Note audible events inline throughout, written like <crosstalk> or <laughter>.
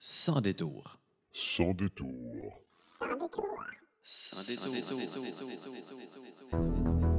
Sans détour. Sans détour. Sans détour. Hey, je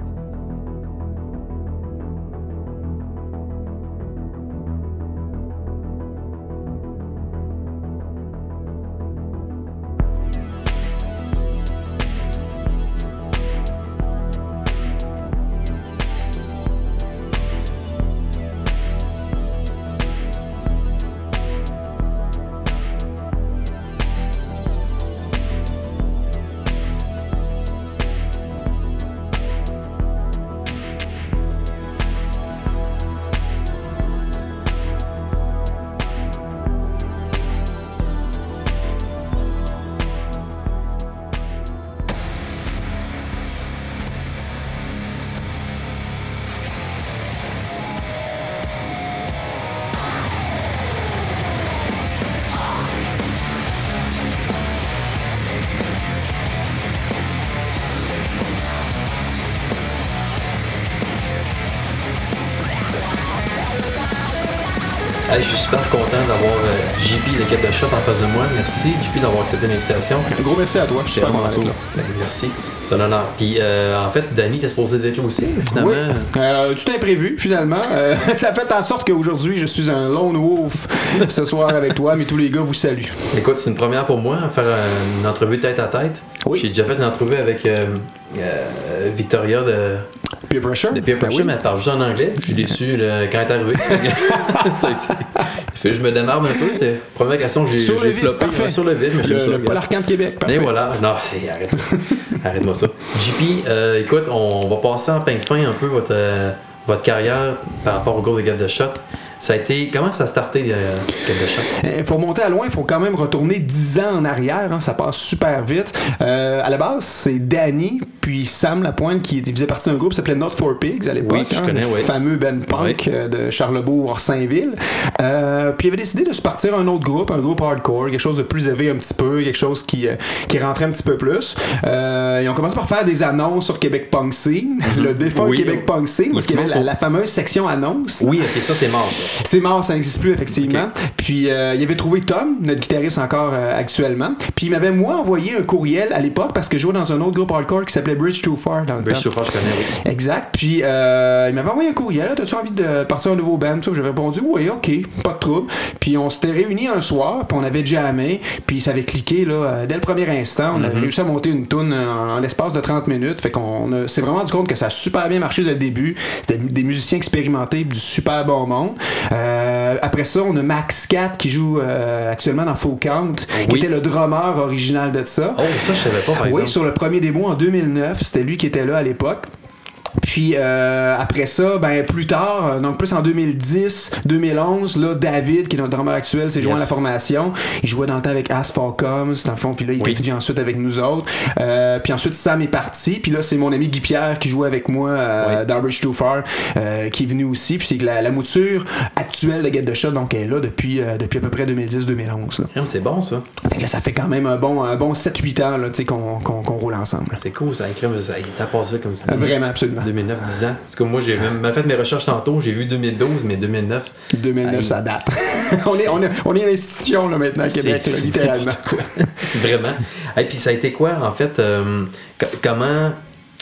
de Shot en face de moi. Merci d'avoir accepté l'invitation. Un gros merci à toi. Je suis super content là. Ben, merci. C'est un honneur. Puis euh, en fait, Danny était supposé d'être là aussi, finalement. Oui. Euh, tout imprévu, finalement. Euh, <laughs> ça fait en sorte qu'aujourd'hui, je suis un lone wolf <laughs> ce soir avec toi, mais tous les gars vous saluent. Écoute, c'est une première pour moi, faire une entrevue tête à tête. Oui. J'ai déjà fait une entrevue avec euh, Victoria de, Peer pressure. de Peer Ben Pressure, oui. mais elle parle juste en anglais? Je suis déçu là, quand elle est arrivée. Fait je me démarre un peu. Première question que j'ai vif, floppé. parfait. Ouais, Sur le vif, mais Le, le Arcand de Québec. Et Parfait. voilà. Non, arrête. <laughs> Arrête-moi ça. JP, euh, écoute, on va passer en peigne fin un peu votre, euh, votre carrière par rapport au groupe de Get de Shot. Ça a été. Comment ça a starté, euh? Il faut monter à loin, il faut quand même retourner 10 ans en arrière, hein, ça passe super vite. Euh, à la base, c'est Danny, puis Sam Lapointe qui faisait partie d'un groupe qui s'appelait Not for Pigs à l'époque. Oui, je hein, connais, le oui. fameux Ben Punk euh, de Charlebourg-Saint-Ville. Euh, puis il avait décidé de se partir un autre groupe, un groupe hardcore, quelque chose de plus élevé un petit peu, quelque chose qui, euh, qui rentrait un petit peu plus. Euh, ils ont commencé par faire des annonces sur Québec Punk Scene, le défunt Mhm. Oui. Québec Punk Scene, parce qu'il y avait la, fameuse section annonce. Oui, ok, ça c'est mort. Ça. C'est mort, ça n'existe plus effectivement. Puis euh, il avait trouvé Tom, notre guitariste encore euh, actuellement. Puis il m'avait moi envoyé un courriel à l'époque parce que je jouais dans un autre groupe hardcore qui s'appelait Bridge Too Far dans le Bridge temps. Chauffeur, je connais, oui. Exact. Puis euh, il m'avait envoyé un courriel. T'as-tu envie de partir un nouveau band? J'avais répondu oui, ok, pas de trouble. Puis on s'était réunis un soir, puis on avait jammé, puis ça avait cliqué là, euh, dès le premier instant. On avait réussi à monter une tune en, en l'espace de 30 minutes. Fait qu'on s'est vraiment rendu compte que ça a super bien marché dès le début. C'était des musiciens expérimentés, du super bon monde. Euh, après ça, on a Max Cat qui joue euh, actuellement dans Full Count, qui Oui. était le drummer original de ça. Oh, ça, je savais pas, par Oui, exemple. sur le premier démo en 2009, c'était lui qui était là à l'époque. Puis euh, après ça, ben plus tard, euh, donc plus en 2010, 2011, là David qui est notre drummer actuel s'est joint Yes. à la formation. Il jouait dans le temps avec Asphalt Comes, dans le fond, puis là il Oui. est venu ensuite avec nous autres. Euh, puis ensuite Sam est parti, puis là c'est mon ami Guy Pierre qui jouait avec moi euh, Oui. dans Bridge Too Far, qui est venu aussi. Puis c'est que la, la mouture actuelle de Get the Shot, donc elle est là depuis depuis à peu près 2010-2011. là. Ah, C'est bon, ça. Fait que là, ça fait quand même un bon un bon 7-8 ans là, tu sais, qu'on roule ensemble. C'est cool, ça. Crème, ça t'a passé comme dis. Vraiment, absolument. 2009, 10 ans. Parce que moi, j'ai même fait mes recherches tantôt. J'ai vu 2012, mais 2009. 2009, Aïe. ça date. <laughs> on, est, on, est, on est une institution là, maintenant à Québec, là, littéralement. <laughs> Vraiment. Et puis ça a été quoi, en fait, euh, co- comment,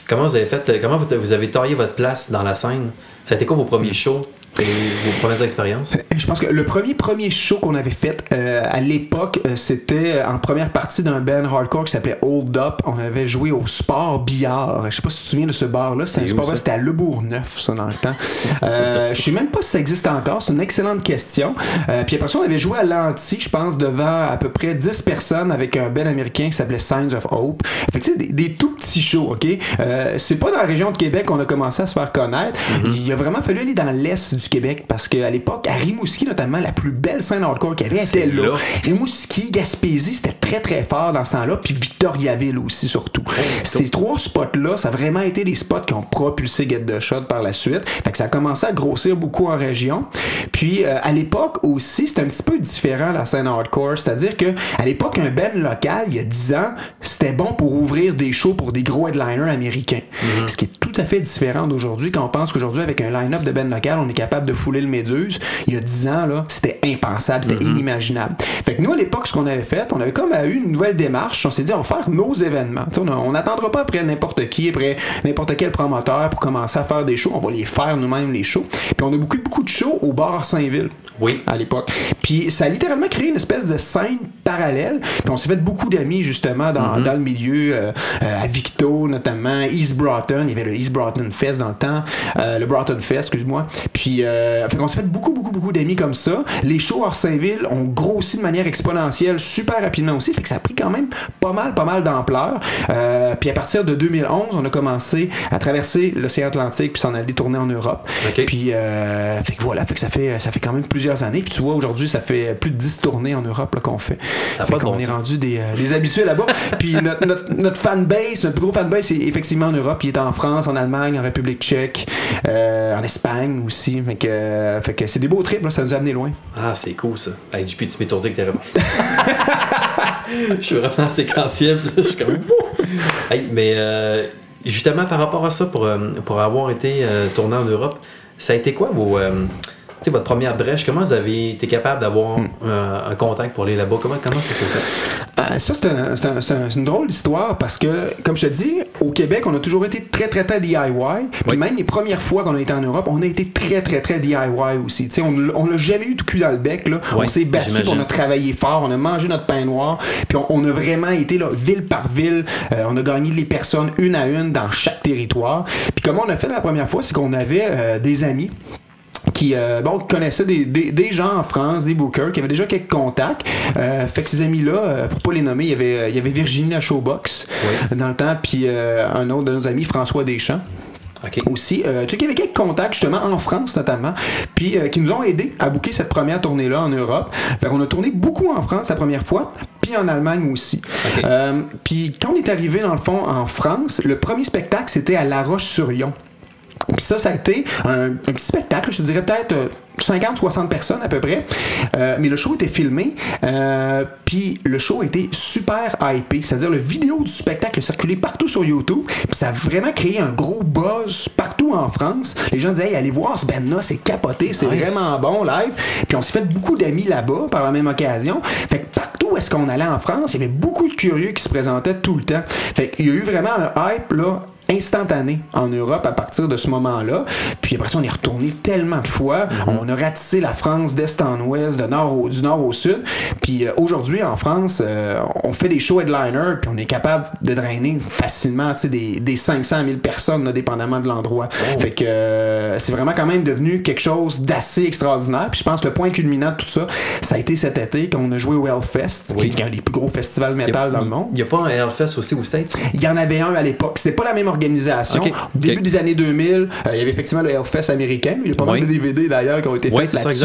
comment vous avez fait, euh, comment vous, vous avez taillé votre place dans la scène? Ça a été quoi vos premiers shows? Et vos premières expériences? Je pense que le premier premier show qu'on avait fait euh, à l'époque, euh, c'était en première partie d'un band hardcore qui s'appelait Hold Up. On avait joué au Sport Billard. Je sais pas si tu te souviens de ce bar-là. C'était un sport à Le Bourgneuf, ça, dans le temps. <laughs> Euh, je sais même pas si ça existe encore. C'est une excellente question. Euh, puis après ça, on avait joué à l'Anti, je pense, devant à peu près 10 personnes avec un band américain qui s'appelait Signs of Hope. Fait que, tu sais, des, des tout petits shows, OK? Euh, c'est pas dans la région de Québec qu'on a commencé à se faire connaître. Il a vraiment fallu aller dans l'est du Québec parce qu'à l'époque, à Rimouski, notamment, la plus belle scène hardcore qu'il y avait était là. là. Rimouski, Gaspésie, c'était très très fort dans ce temps-là, puis Victoriaville aussi surtout. Ces trois spots-là, ça a vraiment été les spots qui ont propulsé Get the Shot par la suite. Fait que ça a commencé à grossir beaucoup en région. Puis euh, à l'époque aussi, c'était un petit peu différent la scène hardcore, c'est-à-dire que à l'époque, un band local, il y a 10 ans, c'était bon pour ouvrir des shows pour des gros headliners américains. Ce qui est tout à fait différent d'aujourd'hui quand on pense qu'aujourd'hui, avec un line-up de band local, on est capable capable de fouler le Méduse. Il y a 10 ans, là, c'était impensable, c'était inimaginable. Fait que nous, à l'époque, ce qu'on avait fait, on avait comme eu une nouvelle démarche. On s'est dit, on va faire nos événements. On n'attendra pas après n'importe qui, après n'importe quel promoteur pour commencer à faire des shows. On va les faire nous-mêmes, les shows. Puis on a beaucoup, beaucoup de shows au bar Saint-Ville. Oui. À l'époque. Puis ça a littéralement créé une espèce de scène parallèle. Puis on s'est fait beaucoup d'amis, justement, dans, dans le milieu, euh, euh, à Victo, notamment, East Broughton. Il y avait le East Broughton Fest dans le temps. Euh, le Broughton Fest, excuse-moi. Puis, euh, fait qu'on s'est fait beaucoup, beaucoup, beaucoup d'amis comme ça. Les shows hors Saint-Ville ont grossi de manière exponentielle super rapidement aussi. Fait que ça a pris quand même pas mal, pas mal d'ampleur. Euh, puis à partir de 2011, on a commencé à traverser l'océan Atlantique puis s'en aller tourner en Europe. Puis, euh, fait que voilà, fait que ça fait, ça fait quand même plusieurs années. Puis tu vois, aujourd'hui, ça fait plus de 10 tournées en Europe qu'on fait. Ça fait qu'on bon est sens. rendu des, des habitués là-bas. <laughs> Puis notre, notre, notre fanbase, notre plus gros fanbase, c'est effectivement en Europe. Il est en France, en Allemagne, en République tchèque, en Espagne aussi. Fait que, que c'est des beaux trips, là, ça nous a amené loin. Ah, c'est cool ça. Hey, tu m'étourdis que t'es vraiment. <laughs> je suis vraiment séquentiel, puis je suis comme. Hey, mais euh, justement, par rapport à ça, pour, euh, pour avoir été euh, tourné en Europe, ça a été quoi vos. euh, sais, votre première brèche, comment vous avez été capable d'avoir euh, un contact pour aller là-bas? Comment, comment ça s'est fait? Euh, ça, c'est un- c'est un- c'est un- c'est une drôle d'histoire parce que, comme je te dis, au Québec, on a toujours été très, très, très DIY. Puis Oui. même les premières fois qu'on a été en Europe, on a été très, très, très DIY aussi. On l'a jamais eu tout cul dans le bec. Là. Oui, on s'est battu, on a travaillé fort, on a mangé notre pain noir, puis on, on a vraiment été là, ville par ville. Euh, on a gagné les personnes une à une dans chaque territoire. Puis comment on a fait la première fois, c'est qu'on avait euh, des amis qui euh, bon, connaissaient des, des, des gens en France, des bookers, qui avaient déjà quelques contacts. Euh, fait que ces amis-là, euh, pour pas les nommer, il y avait, euh, il y avait Virginie la Showbox dans le temps, puis euh, un autre de nos amis, François Deschamps aussi. Euh, tu sais qu'il y avait quelques contacts justement en France notamment, puis euh, qui nous ont aidés à booker cette première tournée-là en Europe. Fait qu'on a tourné beaucoup en France la première fois, puis en Allemagne aussi. Euh, puis quand on est arrivé dans le fond en France, le premier spectacle c'était à La Roche-sur-Yon. Puis ça, ça a été un, un petit spectacle, je te dirais peut-être euh, 50-60 personnes à peu près. Euh, mais le show était filmé. euh, puis le show était super hypé. C'est-à-dire le vidéo du spectacle a circulé partout sur YouTube. Puis ça a vraiment créé un gros buzz partout en France. Les gens disaient, hey, allez voir ce band-là, c'est capoté, c'est Nice. vraiment bon live. Puis on s'est fait beaucoup d'amis là-bas par la même occasion. Fait que partout où est-ce qu'on allait en France, il y avait beaucoup de curieux qui se présentaient tout le temps. Fait qu'il y a eu vraiment un hype là instantané en Europe à partir de ce moment-là. Puis après ça, on est retourné tellement de fois. On a ratissé la France d'est en ouest, de nord au, du nord au sud. Puis euh, aujourd'hui, en France, euh, on fait des shows headliner, puis on est capable de drainer facilement des, des 500 000 personnes, là, dépendamment de l'endroit. Fait que euh, c'est vraiment quand même devenu quelque chose d'assez extraordinaire. Puis je pense que le point culminant de tout ça, ça a été cet été quand on a joué au Hellfest, Oui. qui est un des plus gros festivals métal dans le monde. Il n'y a pas un Hellfest aussi aux States? Il y en avait un à l'époque. C'était pas la même organisation. Début des années 2000, euh, il y avait effectivement le Hellfest américain. Il y a pas Oui. mal de DVD d'ailleurs qui ont été faits là-dessus.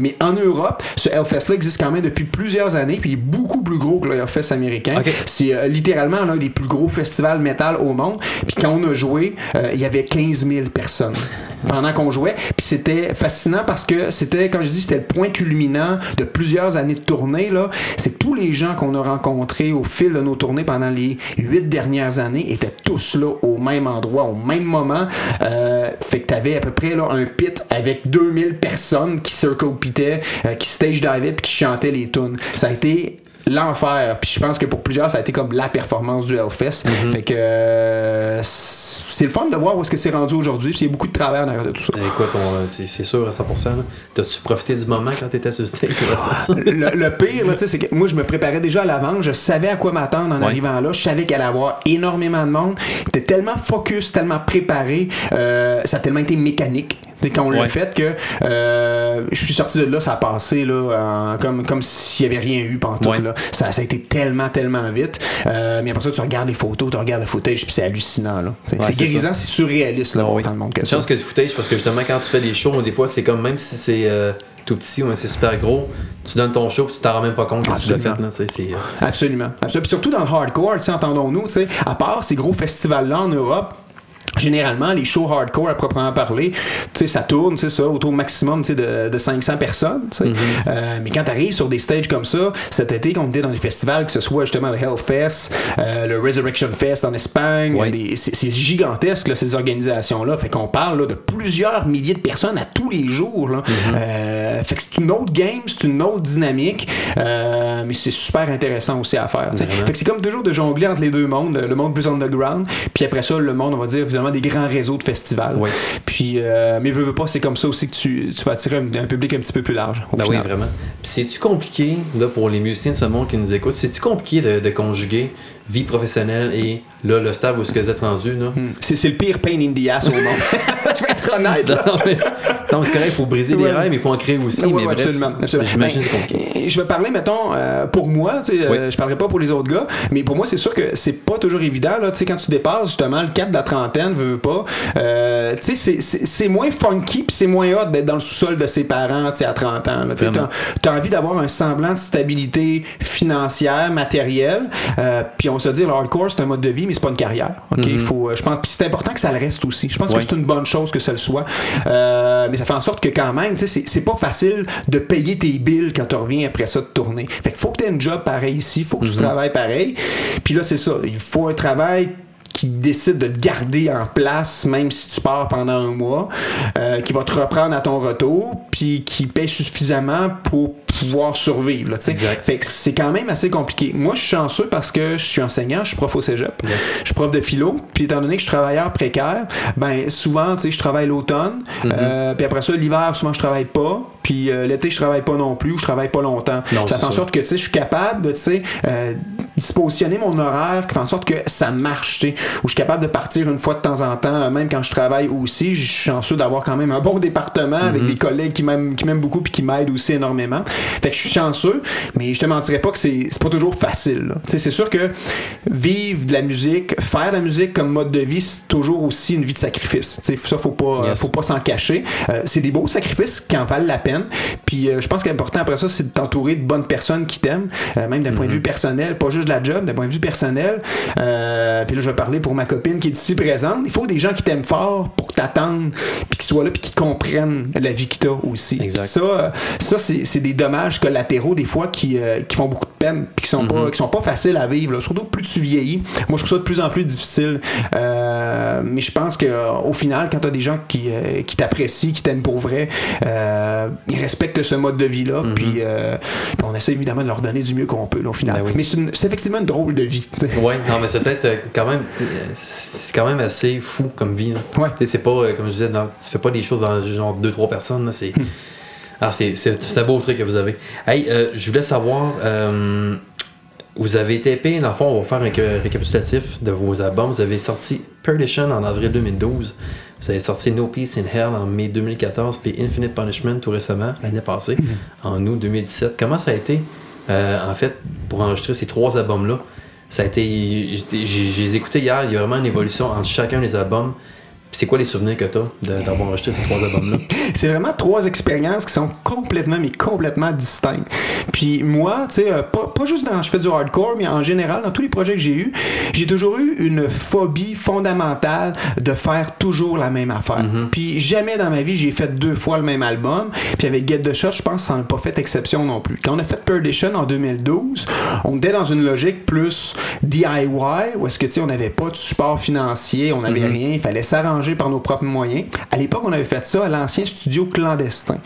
Mais en Europe, ce Hellfest-là existe quand même depuis plusieurs années. Puis il est beaucoup plus gros que le Hellfest américain. C'est euh, littéralement l'un des plus gros festivals métal au monde. Puis quand on a joué, euh, il y avait 15 000 personnes <laughs> pendant qu'on jouait. Puis c'était fascinant parce que c'était, comme je dis, c'était le point culminant de plusieurs années de tournée. Là. C'est tous les gens qu'on a rencontrés au fil de nos tournées pendant les huit dernières années étaient tous là au même endroit, au même moment. Euh, fait que t'avais à peu près là, un pit avec 2000 personnes qui circle euh, qui stage divaient puis qui chantaient les tunes. Ça a été l'enfer. Puis je pense que pour plusieurs, ça a été comme la performance du Hellfest. Fait que euh, c'est le fun de voir où est-ce que c'est rendu aujourd'hui. Puis il y a beaucoup de travail en arrière de tout ça. Écoute, c'est sûr à 100%. là. T'as-tu profité du moment quand t'étais sur stage? <laughs> le, le pire, là, tu sais, c'est que moi, je me préparais déjà à l'avance. Je savais à quoi m'attendre en Ouais. arrivant là. Je savais qu'il allait y avoir énormément de monde. J'étais tellement focus, tellement préparé. euh, ça a tellement été mécanique. Tu sais, quand on l'a fait que euh, je suis sorti de là, ça a passé là, en- comme, comme s'il n'y avait rien eu pendant tout. Ouais. Là. Ça, ça a été tellement, tellement vite. Euh, mais après ça, tu regardes les photos, tu regardes le footage, puis c'est hallucinant. là. C'est Ouais, c'est c'est guérisant, c'est surréaliste là, Ah oui. autant de monde que Je pense que du footage, parce que justement, quand tu fais des shows, des fois, c'est comme même si c'est euh, tout petit ou même si c'est super gros, tu donnes ton show puis tu t'en rends même pas compte que tu l'as fait. Absolument. Là, euh, Absolument. Absolument. Puis surtout dans le hardcore, entendons-nous, tu sais, à part ces gros festivals-là en Europe, Généralement, les shows hardcore à proprement parler, tu sais, ça tourne, ça, autour maximum tu sais, de, de 500 personnes. Mm-hmm. Euh, mais quand tu arrives sur des stages comme ça, cet été, quand on était dans les festivals, que ce soit justement le Hellfest, euh, le Resurrection Fest en Espagne, Ouais. c'est gigantesque, là, ces organisations-là. Fait qu'on parle là, de plusieurs milliers de personnes à tous les jours. Là. Mm-hmm. Euh, fait que c'est une autre game, c'est une autre dynamique, euh, mais c'est super intéressant aussi à faire. Fait que c'est comme toujours de jongler entre les deux mondes, le monde plus underground, puis après ça, le monde, on va dire, des grands réseaux de festivals. Puis, euh, mais veux, veux pas, c'est comme ça aussi que tu, tu vas attirer un, un public un petit peu plus large. au Ben oui, vraiment. C'est-tu compliqué, là, pour les musiciens de ce monde qui nous écoutent, c'est-tu compliqué de, de conjuguer vie professionnelle et là, le stade où ce que vous êtes rendu, là? Hmm. C'est c'est le pire pain in the ass au monde. <laughs> Je vais être honnête. là. non, mais, non, mais c'est correct, il faut briser Ouais. les rêves, il faut en créer aussi. Ouais, mais ouais, bref, absolument, absolument. J'imagine Ben, compliqué. Je vais parler, mettons, euh, pour moi, tu sais, euh, je parlerai pas pour les autres gars, mais pour moi, c'est sûr que c'est pas toujours évident, là, tu sais, quand tu dépasses justement le cap de la trentaine, veux, veux pas, euh, tu sais, c'est- moins funky puis c'est moins hot d'être dans le sous-sol de ses parents, tu sais, à 30 ans, tu t'as as envie d'avoir un semblant de stabilité financière, matérielle, euh, puis on se dit, le hardcore, c'est un mode de vie, mais c'est pas une carrière, ok? Mhm. Faut, euh, je pense, puis c'est important que ça le reste aussi. Je pense que c'est une bonne chose que ça le soit. Euh, mais ça fait en sorte que quand même, tu sais, c'est- pas facile de payer tes bills quand tu reviens après ça de tourner. Fait qu'il faut que tu aies un job pareil ici, faut que tu travailles pareil. Puis là, c'est ça. Il faut un travail qui décide de te garder en place même si tu pars pendant un mois, euh, qui va te reprendre à ton retour, puis qui paye suffisamment pour pouvoir survivre. Là, fait que c'est quand même assez compliqué. Moi, je suis chanceux parce que je suis enseignant, je suis prof au cégep. Yes. Je suis prof de philo, puis étant donné que je suis travailleur précaire, ben souvent, tu sais, je travaille l'automne, Mhm. euh, puis après ça, l'hiver, souvent, je travaille pas, puis euh, l'été, je travaille pas non plus, ou je travaille pas longtemps. Non, ça fait en sorte que, tu sais, je suis capable de, tu sais, euh, dispositionner mon horaire qui fait en sorte que ça marche, tu sais, où je suis capable de partir une fois de temps en temps, euh, même quand je travaille aussi, je suis chanceux d'avoir quand même un bon département avec Mhm. des collègues qui m'aiment qui m'aiment beaucoup puis qui m'aident aussi énormément. Fait que je suis chanceux, mais je te mentirais pas que c'est pas toujours facile. c'est sûr que vivre de la musique, faire de la musique comme mode de vie, c'est toujours aussi une vie de sacrifice. Tu sais, ça, faut pas, Yes. faut pas s'en cacher. Euh, c'est des beaux sacrifices qui en valent la peine. Puis euh, je pense qu'important après ça, c'est de t'entourer de bonnes personnes qui t'aiment, euh, même d'un point de vue personnel, pas juste de la job, d'un point de vue personnel. Euh, puis là, je vais parler pour ma copine qui est ici présente. Il faut des gens qui t'aiment fort pour t'attendre, puis qui soient là, puis qui comprennent la vie que t'as aussi. Exact. Ça, euh, ça c'est c'est des dommages collatéraux des fois qui, euh, qui font beaucoup de peine, puis qui sont pas, qui sont pas faciles à vivre. là. Surtout plus tu vieillis. Moi, je trouve ça de plus en plus difficile. Euh, mais je pense que au final, quand t'as des gens qui, euh, qui t'apprécient, qui t'aiment pour vrai, ils respectent ce mode de vie-là, puis euh, puis on essaie évidemment de leur donner du mieux qu'on peut, là, au final. Ben oui. Mais c'est effectivement une drôle de vie. tu. Ouais, non, mais c'est peut-être quand même. C'est quand même assez fou comme vie. là. Ouais. Tu c'est pas, comme je disais, dans- tu fais pas des choses dans genre 2-3 personnes. là, C'est. Ah, c'est un beau truc que vous avez. Hey, euh, je voulais savoir. euh, vous avez été épais, dans le fond, on va faire un ré- récapitulatif de vos albums. Vous avez sorti Perdition en avril 2012. Vous avez sorti No Peace in Hell en mai 2014, puis Infinite Punishment tout récemment, l'année passée, en août 2017. Comment ça a été, euh, en fait, pour enregistrer ces trois albums-là? Ça a été. j'ai- écoutés hier, il y a vraiment une évolution entre chacun des albums. C'est quoi les souvenirs que tu as d'avoir <laughs> enregistré ces trois albums-là? <laughs> C'est vraiment trois expériences qui sont complètement, mais complètement distinctes. Puis moi, tu sais, euh, pas, pas juste dans je fais du hardcore, mais en général, dans tous les projets que j'ai eus, j'ai toujours eu une phobie fondamentale de faire toujours la même affaire. Puis jamais dans ma vie, j'ai fait deux fois le même album. Puis avec Get the Shot, je pense que ça n'a pas fait exception non plus. Quand on a fait Perdition en 2012, on était dans une logique plus DIY, où est-ce que, tu sais, on n'avait pas de support financier, on n'avait rien, il fallait s'arranger par nos propres moyens. À l'époque, on avait fait ça à l'ancien studio clandestin.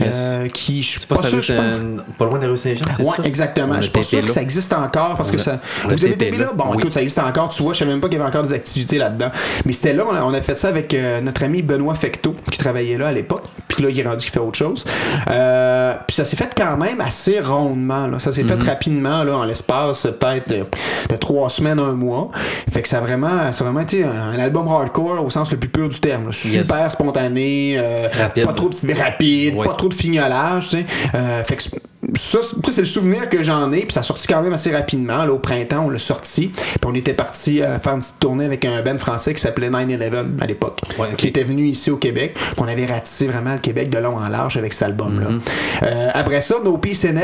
Yes. Euh, qui, je suis pas, sûr, je pense. Pas loin de la rue Saint-Jean, c'est Ouais, ça? exactement. Je suis pas sûr que ça existe encore parce On que ça. Vous avez été là. Bon, Oui. écoute, ça existe encore. Tu vois, je savais même pas qu'il y avait encore des activités là-dedans. Mais c'était là, on a, on a fait ça avec euh, notre ami Benoît Fecteau, qui travaillait là à l'époque. Puis là, il est rendu qu'il fait autre chose. Euh, puis ça s'est fait quand même assez rondement. Là. Ça s'est fait rapidement, là, en l'espace peut-être de trois semaines, un mois. Fait que ça a vraiment, ça a vraiment été un, un album hardcore au sens le plus pur du terme. là. Super Yes. spontané, euh, Rapide. pas trop de rapide, Ouais. pas trop de fignolage. tu sais. Euh, fait que ça, c'est le souvenir que j'en ai, puis ça a sorti quand même assez rapidement. Là, au printemps, on l'a sorti, puis on était parti euh, faire une petite tournée avec un band français qui s'appelait 9-11 à l'époque, Ouais, qui était venu ici au Québec. Puis on avait ratissé vraiment le Québec de long en large avec cet album-là. Mhm. Euh, après ça, No Peace Hell,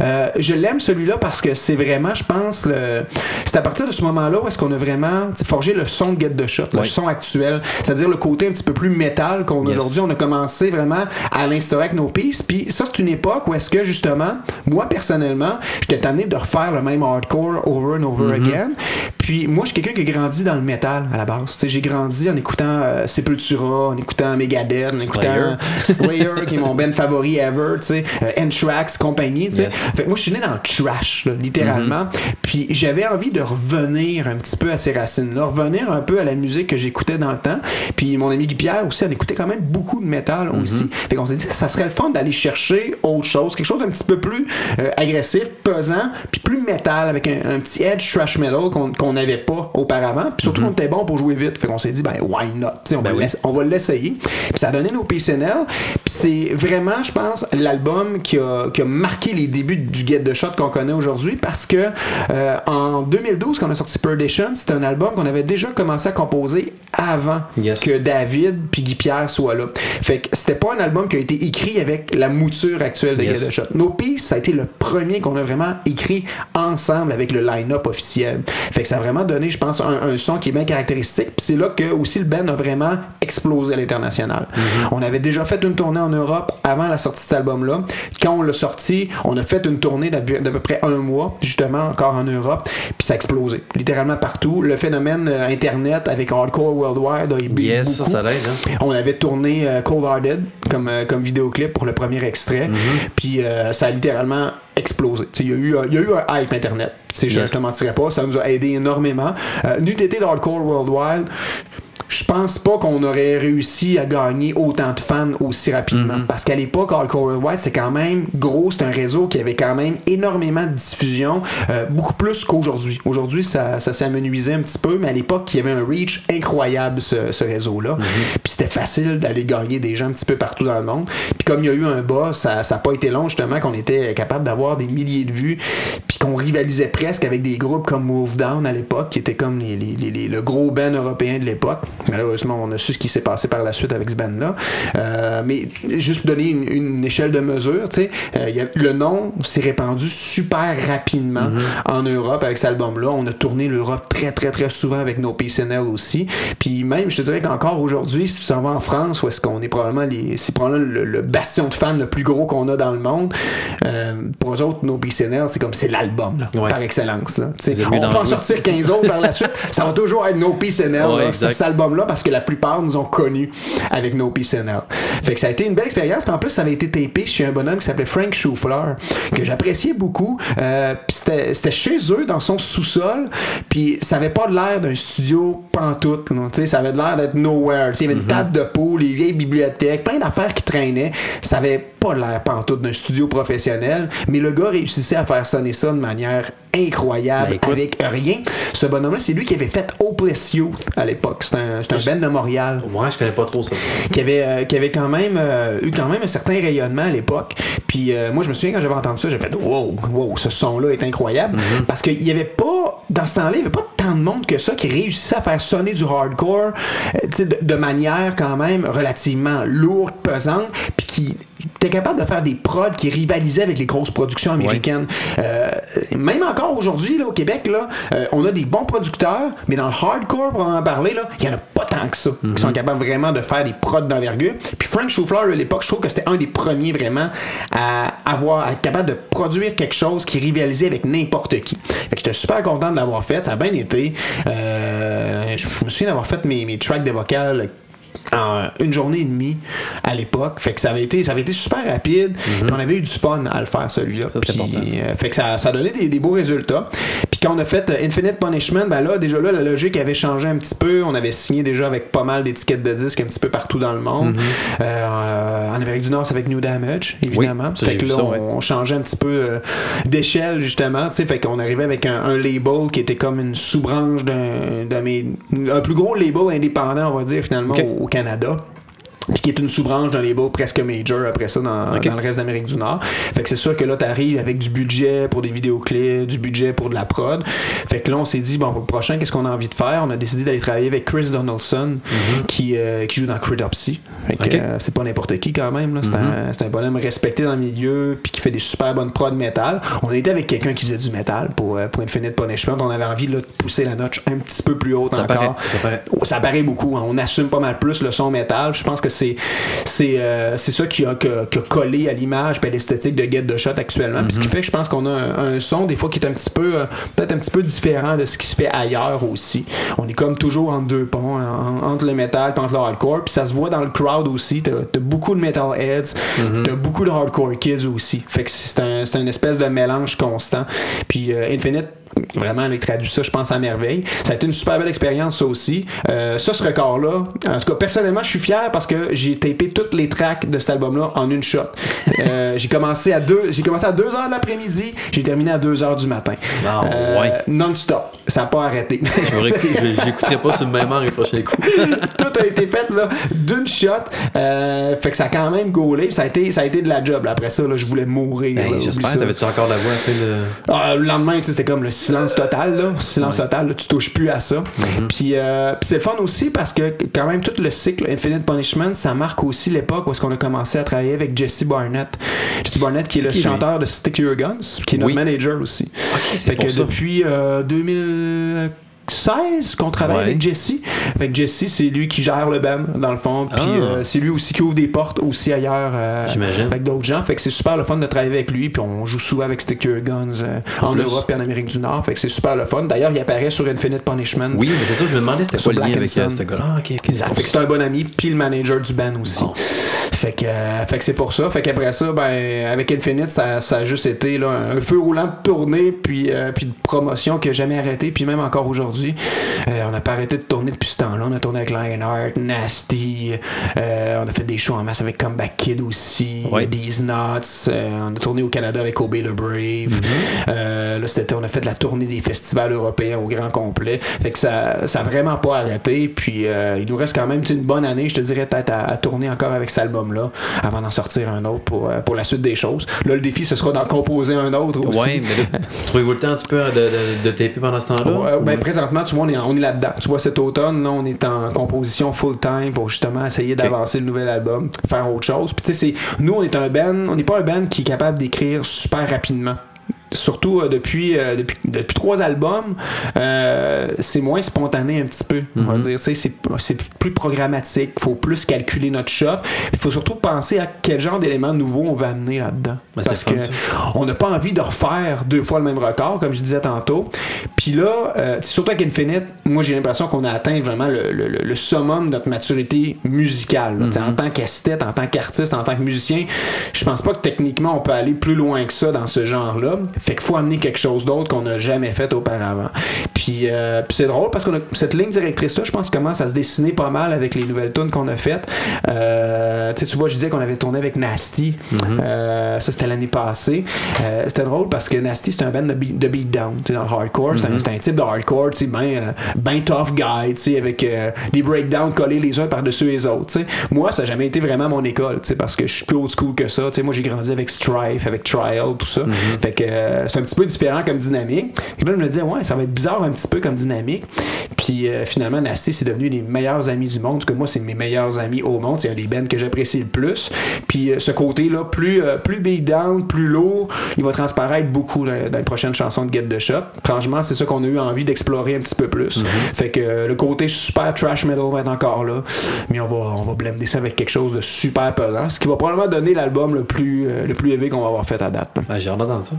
euh, je l'aime celui-là parce que c'est vraiment, je pense, le... c'est à partir de ce moment-là où est-ce qu'on a vraiment forgé le son de Get the Shot, le son actuel, c'est-à-dire le côté un petit peu plus métal qu'on a Yes. aujourd'hui. On a commencé vraiment à l'instaurer avec No Peace. Puis ça, c'est une époque où est-ce que justement, moi personnellement, j'étais tanné de refaire le même hardcore over and over Mm-hmm. again. Puis moi, je suis quelqu'un qui a grandi dans le métal à la base. J'ai grandi en écoutant euh, Sepultura, en écoutant Megadeth, en écoutant Slayer, qui est mon band favori ever, tu euh, Anthrax, compagnie. Yes. Fait que moi, je suis né dans le trash, là, littéralement. Puis j'avais envie de revenir un petit peu à ces racines-là, revenir un peu à la musique que j'écoutais dans le temps. Puis mon ami Guy Pierre aussi, on écoutait quand même beaucoup de métal aussi. Fait qu'on s'est dit, ça serait le fun d'aller chercher autre chose, quelque chose d'un petit peu plus euh, agressif, pesant, puis plus métal, avec un, un petit edge trash metal qu'on n'avait pas auparavant. Puis surtout, on était bon pour jouer vite. Fait qu'on s'est dit, ben, why not? Sais, on, Ben va oui. l'ess- on va l'essayer. Puis ça a donné nos PCNL. Puis c'est vraiment, je pense, l'album qui a, qui a marqué les débuts du Get the Shot qu'on connaît aujourd'hui parce que euh, en 2012, quand on a sorti Perdition, c'était un album qu'on avait déjà commencé à composer avant Yes. que David puis Guy Pierre soient là. Fait que c'était pas un album qui a été écrit avec la mouture actuelle de Yes. Get the Shot. Ça a été le premier qu'on a vraiment écrit ensemble avec le line-up officiel. Fait que ça a vraiment donné, je pense, un, un son qui est bien caractéristique. Puis c'est là que aussi le band a vraiment explosé à l'international. On avait déjà fait une tournée en Europe avant la sortie de cet album-là. Quand on l'a sorti, on a fait une tournée d'à peu près un mois, justement, encore en Europe. Puis ça a explosé, littéralement partout. Le phénomène euh, Internet avec Hardcore Worldwide a Yes, ça, beaucoup. ça l'aide. Hein? On avait tourné euh, Cold Hearted comme, euh, comme vidéoclip pour le premier extrait. Mm-hmm. Puis euh, ça a littéralement explosé. Il y, y a eu un hype Internet. Sais, Je ne Yes. te mentirais pas, ça nous a aidé énormément. Euh, N'eût été d'Hardcore Worldwide, je pense pas qu'on aurait réussi à gagner autant de fans aussi rapidement. Mm-hmm. Parce qu'à l'époque, Hardcore Worldwide, c'était quand même gros, c'est un réseau qui avait quand même énormément de diffusion, euh, beaucoup plus qu'aujourd'hui. Aujourd'hui, ça, ça s'est amenuisé un petit peu, mais à l'époque, il y avait un reach incroyable, ce, ce réseau-là. Puis c'était facile d'aller gagner des gens un petit peu partout dans le monde. Puis comme il y a eu un bas, ça n'a pas été long, justement, qu'on était capable d'avoir des milliers de vues, puis qu'on rivalisait presque avec des groupes comme Move Down à l'époque, qui était comme les, les- les- les- le gros band européen de l'époque. Malheureusement, on a su ce qui s'est passé par la suite avec ce band-là. Euh, mais juste pour donner une, une échelle de mesure, tu sais, euh, y a- le nom s'est répandu super rapidement en Europe avec cet album-là. On a tourné l'Europe très, très, très souvent avec nos PCNL aussi. Puis même, je te dirais qu'encore aujourd'hui, si tu s'en vas en France, où est-ce qu'on est probablement les, c'est probablement le, le bastion de fans le plus gros qu'on a dans le monde, euh, pour eux autres, nos PCNL, c'est comme c'est l'album, Ouais. par excellence. Là. Tu sais, Vous êtes On peut en sortir 15 autres par la suite. <laughs> Ça va toujours être No Peace Ouais, là, exact. cet album-là, parce que la plupart nous ont connus avec No Peace Hell. Fait que ça a été une belle expérience. Puis en plus, ça avait été tapé chez un bonhomme qui s'appelait Frank Schufler, que j'appréciais beaucoup. Euh, c'était chez eux, dans son sous-sol. Puis ça avait pas l'air d'un studio pantoute. là. Ça avait l'air d'être nowhere. Il y avait une table de peau, les vieilles bibliothèques, plein d'affaires qui traînaient. Ça avait pas l'air pantoute d'un studio professionnel. Mais le gars réussissait à faire sonner ça de manière incroyable Ben, avec rien. Ce bonhomme-là, c'est lui qui avait fait Hopeless Youth à l'époque. C'est un, c'est un band de Montréal Moi, je connais pas trop ça. qui avait, euh, qui avait quand même euh, eu quand même un certain rayonnement à l'époque. Puis euh, moi, je me souviens quand j'avais entendu ça, j'ai fait wow, wow, ce son-là est incroyable. Parce qu'il y avait pas, dans ce temps-là, il y avait pas tant de monde que ça qui réussissait à faire sonner du hardcore euh, de, de manière quand même relativement lourde, pesante, puis qui était capable de faire des prods qui rivalisaient avec les grosses productions américaines. Euh, même encore aujourd'hui, là, au Québec, là, euh, on a des bons producteurs, mais dans le hardcore, pour en parler, il y en a pas tant que ça qui sont capables vraiment de faire des prods d'envergure. Puis Frank Schufler, à l'époque, je trouve que c'était un des premiers vraiment à avoir, à être capable de produire quelque chose qui rivalisait avec n'importe qui. Fait que j'étais super content de l'avoir fait, ça a bien été. Euh, je me souviens d'avoir fait mes, mes tracks de vocal en une journée et demie à l'époque. Fait que ça avait été, ça avait été super rapide. Puis on avait eu du fun à le faire celui-là. Euh, fait que ça, ça a donné des, des beaux résultats. Puis quand on a fait euh, Infinite Punishment, ben là, déjà là, la logique avait changé un petit peu. On avait signé déjà avec pas mal d'étiquettes de disques un petit peu partout dans le monde. Euh, en Amérique du Nord, c'est avec New Damage, évidemment. Ça, fait que là, ça, ouais. on changeait un petit peu euh, d'échelle, justement. Fait qu'on arrivait avec un, un label qui était comme une sous-branche d'un, un plus gros label indépendant, on va dire, finalement, Ok. au, au Canada. Puis qui est une sous-branche d'un label presque major après ça dans, dans le reste d'Amérique du Nord. Fait que c'est sûr que là, t'arrives avec du budget pour des vidéoclips, du budget pour de la prod. Fait que là, on s'est dit, bon, pour le prochain, qu'est-ce qu'on a envie de faire? On a décidé d'aller travailler avec Chris Donaldson, qui, euh, qui joue dans Critopsy. Fait que euh, c'est pas n'importe qui quand même. là. C'est un, bonhomme respecté dans le milieu, puis qui fait des super bonnes prod métal. On était avec quelqu'un qui faisait du métal pour, euh, pour Infinite Punishment. On avait envie là, de pousser la notch un petit peu plus haute Ça encore. paraît, ça paraît. Ça paraît beaucoup. hein. On assume pas mal plus le son métal. Je pense que c'est c'est euh, c'est ça qui a, qui a- qui a collé à l'image et à l'esthétique de Get the Shot actuellement. Ce qui fait que je pense qu'on a un, un son des fois qui est un petit peu euh, peut-être un petit peu différent de ce qui se fait ailleurs aussi. On est comme toujours entre deux ponts, en- entre le métal et entre le hardcore. Puis ça se voit dans le crowd aussi. T'as as beaucoup de metalheads, t'as beaucoup de hardcore kids aussi. Fait que c'est un, c'est un espèce de mélange constant. Puis euh, Infinite Vraiment, il traduit ça, je pense, à merveille. Ça a été une super belle expérience, ça aussi. Euh, ça, ce record-là, en tout cas, personnellement, je suis fier parce que j'ai tapé toutes les tracks de cet album-là en une shot. Euh, <laughs> j'ai commencé à deux, j'ai commencé à 2 h de l'après-midi, j'ai terminé à 2 h du matin. Ah, Euh, ouais. Non-stop. Ça n'a pas arrêté. <laughs> <laughs> J'écouterai pas sur le même heure les prochains coups. tout a été fait là d'une shot. Fait que ça a quand même gaulé. Ça a été, ça a été de la job. là. Après ça, là, je voulais mourir. Hey, oublie J'espère. T'avais-tu encore la voix après le. Ah, le lendemain, tu sais, c'était comme le silence total, là. Silence total, là, tu touches plus à ça. Puis, euh, puis c'est le fun aussi parce que, quand même, tout le cycle Infinite Punishment, ça marque aussi l'époque où est-ce qu'on a commencé à travailler avec Jesse Barnett. Jesse Barnett, qui est, le qui, chanteur de Stick Your Guns, qui est notre Oui. manager aussi. Ok, Fait que ça. depuis euh, 2016 qu'on travaille Ouais. avec Jesse. Fait que Jesse, c'est lui qui gère le band, dans le fond. Puis Ah. euh, c'est lui aussi qui ouvre des portes aussi ailleurs euh, avec d'autres gens. Fait que c'est super le fun de travailler avec lui. Puis on joue souvent avec Stick to Your Guns euh, En. Europe et en Amérique du Nord. Fait que c'est super le fun. D'ailleurs, il apparaît sur Infinite Punishment. Oui, mais c'est ça, je me demandais c'était quoi le lien avec ce gars-là. Ah. Fait que c'est un bon ami, puis le manager du band aussi. Bon. Fait que, fait que c'est pour ça. Fait qu'après ça, ben, avec Infinite, ça, ça a juste été là, un feu roulant de tournée, puis, puis de promotion qui a jamais arrêté, puis même encore aujourd'hui. Euh, on n'a pas arrêté de tourner depuis ce temps-là. On a tourné avec Lionheart, Nasty, euh, on a fait des shows en masse avec Comeback Kid aussi, Ouais. These Nuts, euh, on a tourné au Canada avec Obey the Brave. Euh, là, cet été, on a fait la tournée des festivals européens au grand complet. Fait que ça, ça a vraiment pas arrêté. Puis il nous reste quand même une bonne année, je te dirais, peut-être à, à tourner encore avec cet album-là avant d'en sortir un autre pour, pour la suite des choses. Là, le défi, ce sera d'en composer un autre aussi. Ouais, mais <laughs> trouvez-vous le temps un petit peu de, de, de taper pendant ce temps-là? Ouais, ben, présentement, tu vois, on est, on est là-dedans. Tu vois, cet automne, là, on est en composition full-time pour justement essayer d'avancer le nouvel album, faire autre chose. Puis, tu sais, nous, on est un band, on n'est pas un band qui est capable d'écrire super rapidement. Surtout euh, depuis, euh, depuis, depuis trois albums, euh, c'est moins spontané un petit peu. On va Mhm. dire, Tu sais, c'est c'est plus programmatique, il faut plus calculer notre shot. Il faut surtout penser à quel genre d'éléments nouveaux on va amener là-dedans. Ben, Parce que on n'a pas envie de refaire deux fois le même record, comme je disais tantôt. Puis là, surtout avec Infinite, moi j'ai l'impression qu'on a atteint vraiment le, le- le- summum de notre maturité musicale. là. Sais, Mhm. En tant qu'esthète, en tant qu'artiste, en tant que musicien, je pense pas que techniquement on peut aller plus loin que ça dans ce genre-là. Fait qu'il faut amener quelque chose d'autre qu'on n'a jamais fait auparavant. Puis, euh, puis c'est drôle parce que cette ligne directrice-là, je pense, commence à se dessiner pas mal avec les nouvelles tunes qu'on a faites. Euh, tu vois, je disais qu'on avait tourné avec Nasty. Euh, ça, c'était l'année passée. Euh, c'était drôle parce que Nasty, c'est un band de, beat- de beatdown. Tu sais, dans le hardcore, c'est un- c'est un, type de hardcore, tu sais, ben, ben tough guy, tu sais, avec euh, des breakdowns collés les uns par-dessus les autres. Moi, ça n'a jamais été vraiment mon école, tu sais, parce que je suis plus old school que ça. Tu sais, moi, j'ai grandi avec Strife, avec Trial, tout ça. Fait que euh, c'est un petit peu différent comme dynamique. Puis là, je me disais, ouais, ça va être bizarre un petit peu comme dynamique. Puis euh, finalement, Nasty, c'est devenu les meilleurs amis du monde. En tout cas, moi, c'est mes meilleurs amis au monde. C'est un des bands que j'apprécie le plus. Puis euh, ce côté-là, plus, plus beat down, plus lourd, il va transparaître beaucoup là, dans les prochaines chansons de Get the Shot. Franchement, c'est ça qu'on a eu envie d'explorer un petit peu plus. Fait que le côté super trash metal va être encore là. Mais on va, on va blender ça avec quelque chose de super pesant. Ce qui va probablement donner l'album le plus, le plus élevé qu'on va avoir fait à date. Ah, J'ai hâte d'entendre ça.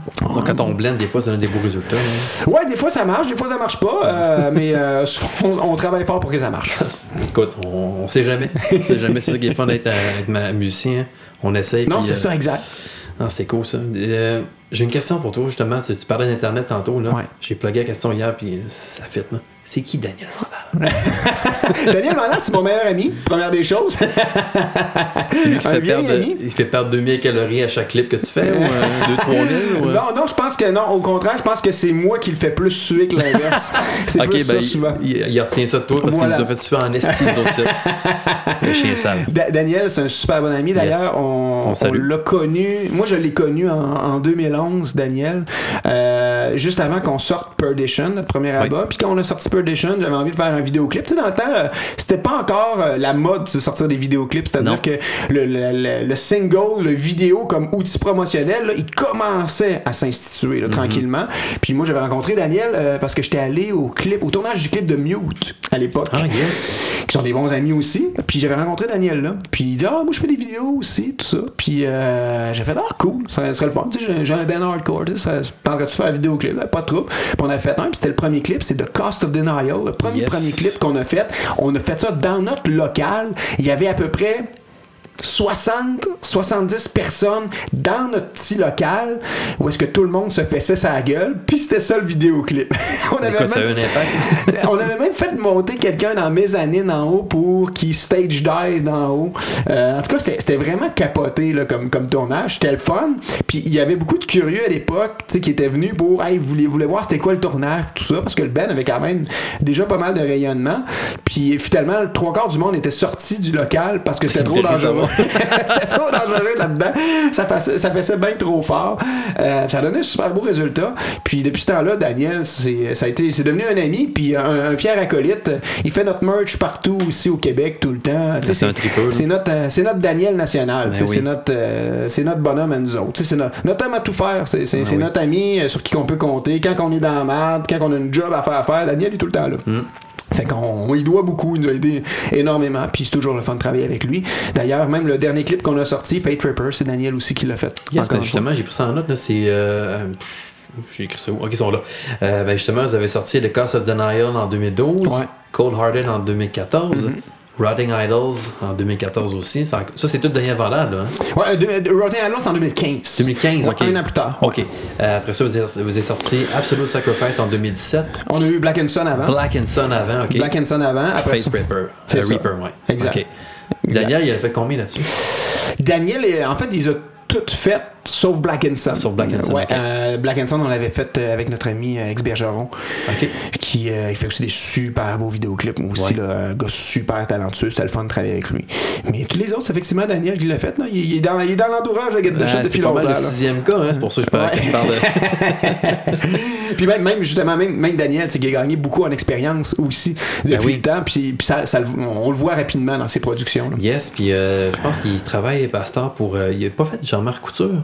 Quand on blende, des fois, ça donne des beaux résultats. hein. Ouais, des fois ça marche, des fois ça marche pas. euh, <laughs> mais euh, on, on travaille fort pour que ça marche. <laughs> Écoute, on, on sait jamais. On sait jamais. C'est ça qui est fun d'être euh, musicien. On essaye. Non, c'est euh, ça, exact. Ah, c'est cool ça. Euh, J'ai une question pour toi justement. Tu parlais d'Internet tantôt. là. Ouais. J'ai plugué la question hier puis ça fit. Là. C'est qui Daniel Vandal? <laughs> Daniel Mandal, c'est mon meilleur ami, première des choses. <laughs> C'est lui qui Un fait perdre, ami. il fait perdre 2000 calories à chaque clip que tu fais, ou 2-3 000? ou, euh? Non, non, je pense que non. Au contraire, je pense que c'est moi qui le fais plus suer que l'inverse. <laughs> C'est plus ben, ça souvent. il, retient ça de toi parce Voilà. qu'il nous a fait suivre en estime d'autres sites. Le chien sale. Da- Daniel, c'est un super bon ami. D'ailleurs, Yes. on, On salue. on l'a connu. Moi, je l'ai connu en, en 2011, Daniel, euh, juste avant qu'on sorte Perdition, notre premier Oui. album. Puis quand on a sorti J'avais envie de faire un vidéoclip. Tu sais, dans le temps, euh, c'était pas encore euh, la mode de sortir des vidéoclips. C'est-à-dire que le, le- le- le single, le vidéo comme outil promotionnel, là, il commençait à s'instituer Mhm. tranquillement. Puis moi, j'avais rencontré Daniel euh, parce que j'étais allé au clip, au tournage du clip de Mute à l'époque Ah, yes. qui sont des bons amis aussi. Puis j'avais rencontré Daniel là. Puis il dit Ah, moi je fais des vidéos aussi, tout ça. Puis euh, j'ai fait Ah, cool, ça serait le fun. Tu sais, j'ai- un band hardcore, tu sais, ça de faire un vidéoclip? Pas de trouble. Puis on a fait un, puis c'était le premier clip, c'est The Cost of Denial. Le premier, Yes. premier clip qu'on a fait. On a fait ça dans notre local. Il y avait à peu près. 60, 70 personnes dans notre petit local où est-ce que tout le monde se fessait sa gueule, puis c'était ça le vidéoclip. <laughs> on avait même un impact. <laughs> on avait même fait monter quelqu'un dans mezzanine en haut pour qu'il stage dive d'en haut. Euh, en tout cas, c'était vraiment capoté là, comme, comme tournage. C'était le fun. Puis il y avait beaucoup de curieux à l'époque qui étaient venus pour Hey, vous voulez, vous voulez voir c'était quoi le tournage, tout ça, parce que le Ben avait quand même déjà pas mal de rayonnement. Puis finalement, le trois quarts du monde était sorti du local parce que c'était trop Intéressant. <laughs> c'était trop dangereux là-dedans. Ça faisait, ça faisait bien trop fort. Euh, ça a donné un super beau résultat. Puis depuis ce temps-là, Daniel, c'est, ça a été, c'est devenu un ami, puis un, un fier acolyte. Il fait notre merch partout ici au Québec tout le temps. C'est un tripeux. C'est notre, euh, c'est notre Daniel national. Ben oui. C'est notre, euh, c'est notre bonhomme à nous autres. C'est notre, notre homme à tout faire. C'est, Ben oui. notre ami euh, sur qui on peut compter. Quand on est dans la merde, quand on a une job à faire à faire, Daniel est tout le temps là. Mm. Fait qu'on on doit beaucoup, il nous a aidé énormément, puis c'est toujours le fun de travailler avec lui. D'ailleurs, même le dernier clip qu'on a sorti, Fate Ripper, c'est Daniel aussi qui l'a fait. Yes, ben justement, j'ai pris ça en note. C'est. euh, j'ai écrit ça où? Ok, ils sont là. Euh, ben justement, vous avez sorti The Cost of Denial en 2012, Ouais. Cold Hearted en 2014, Mhm. Rotting Idols en 2014 aussi. Ça, ça, c'est tout Daniel Vandal, là. hein? Ouais, de- Island, c'est en 2015. 2015, Ouais, ok. Un an plus tard. Ok. Euh, après ça, vous avez, vous avez sorti Absolute Sacrifice en 2017, On a eu Black and Sun avant. Black and Sun avant, ok. Black and Sun avant. Après ça- Reaper. C'est Euh. Reaper, ouais. Exact. Daniel, il a fait combien là-dessus? Daniel, en fait, ils ont toutes faites sauf Black and Sun. Sauf Black and Sun, Ouais, euh, Black and Sun, on l'avait fait euh, avec notre ami euh, Ex Bergeron, Ok. qui euh, il fait aussi des super beaux vidéoclips. Moi aussi, Ouais. là, un gars super talentueux. C'était le fun de travailler avec lui. Mais tous les autres, c'est effectivement Daniel qui l'a fait. non? Il, il est dans, il est dans l'entourage de Get the Euh, Shot c'est depuis longtemps. le là. sixième cas, hein, c'est pour ça que je parle, Ouais. que je parle de. <laughs> Puis même, même justement, même, même Daniel, qui a gagné beaucoup en expérience aussi depuis Ben oui. le temps. Puis, puis ça, ça le- on le voit rapidement dans ses productions. là. Yes, puis euh, je pense qu'il travaille Pasteur pour. euh, il a pas fait Jean-Marc Couture?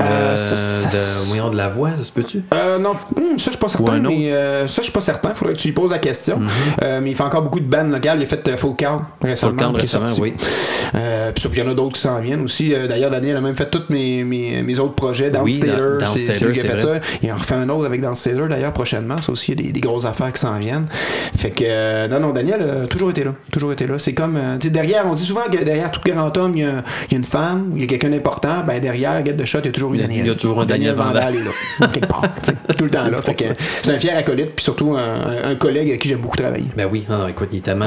Euh, Euh, ça- ça- de de la voix, ça se peut-tu? Euh, non, hum, ça je suis pas certain, mais euh, ça je suis pas certain. Faudrait que tu lui poses la question. Euh, mais il fait encore beaucoup de bandes locales. Il a fait euh, Full Count récemment. Est récemment, sorti. oui. Euh, puis il y en a d'autres qui s'en viennent aussi. D'ailleurs, Daniel a même fait tous mes, mes, mes autres projets. Oui, Downstater, dans- c'est lui qui a fait vrai. ça. Il en refait un autre avec Downstater d'ailleurs prochainement. Ça aussi, il y a des, des grosses affaires qui s'en viennent. Fait que, non, non, Daniel a toujours été là. Toujours été là. C'est comme, tu sais, derrière, on dit souvent que derrière tout grand homme, il y a, il y a une femme, il y a quelqu'un d'important. Ben derrière, Get the Shot, il y a toujours eu Il y a- Daniel. il y a toujours un Daniel Vandal. est là, quelque part. tout le temps là. Fait que c'est un fier acolyte, puis surtout un, un collègue avec qui j'aime beaucoup travailler. Ben oui, ah, écoute, il est tellement,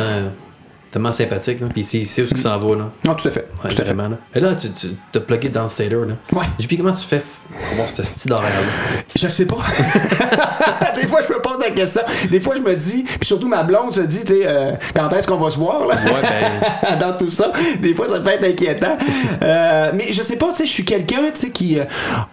tellement sympathique, là. puis il il sait où ça s'en va. Là. Non, tout à fait. Ouais, tout à fait. vraiment. Là. Et là, tu tu t'as plugué dans le Stater. Là. Ouais. J'ai puis comment tu fais pour avoir ce style d'horaire-là? Je sais pas. <laughs> des fois, je me pose la question. Des fois, je me dis, puis surtout ma blonde se dit, tu sais, euh, quand est-ce qu'on va se voir, là? Ouais, ben. <laughs> dans tout ça. Des fois, ça peut être inquiétant. <laughs> Euh, mais je sais pas, tu sais, je suis quelqu'un, tu sais, qui euh,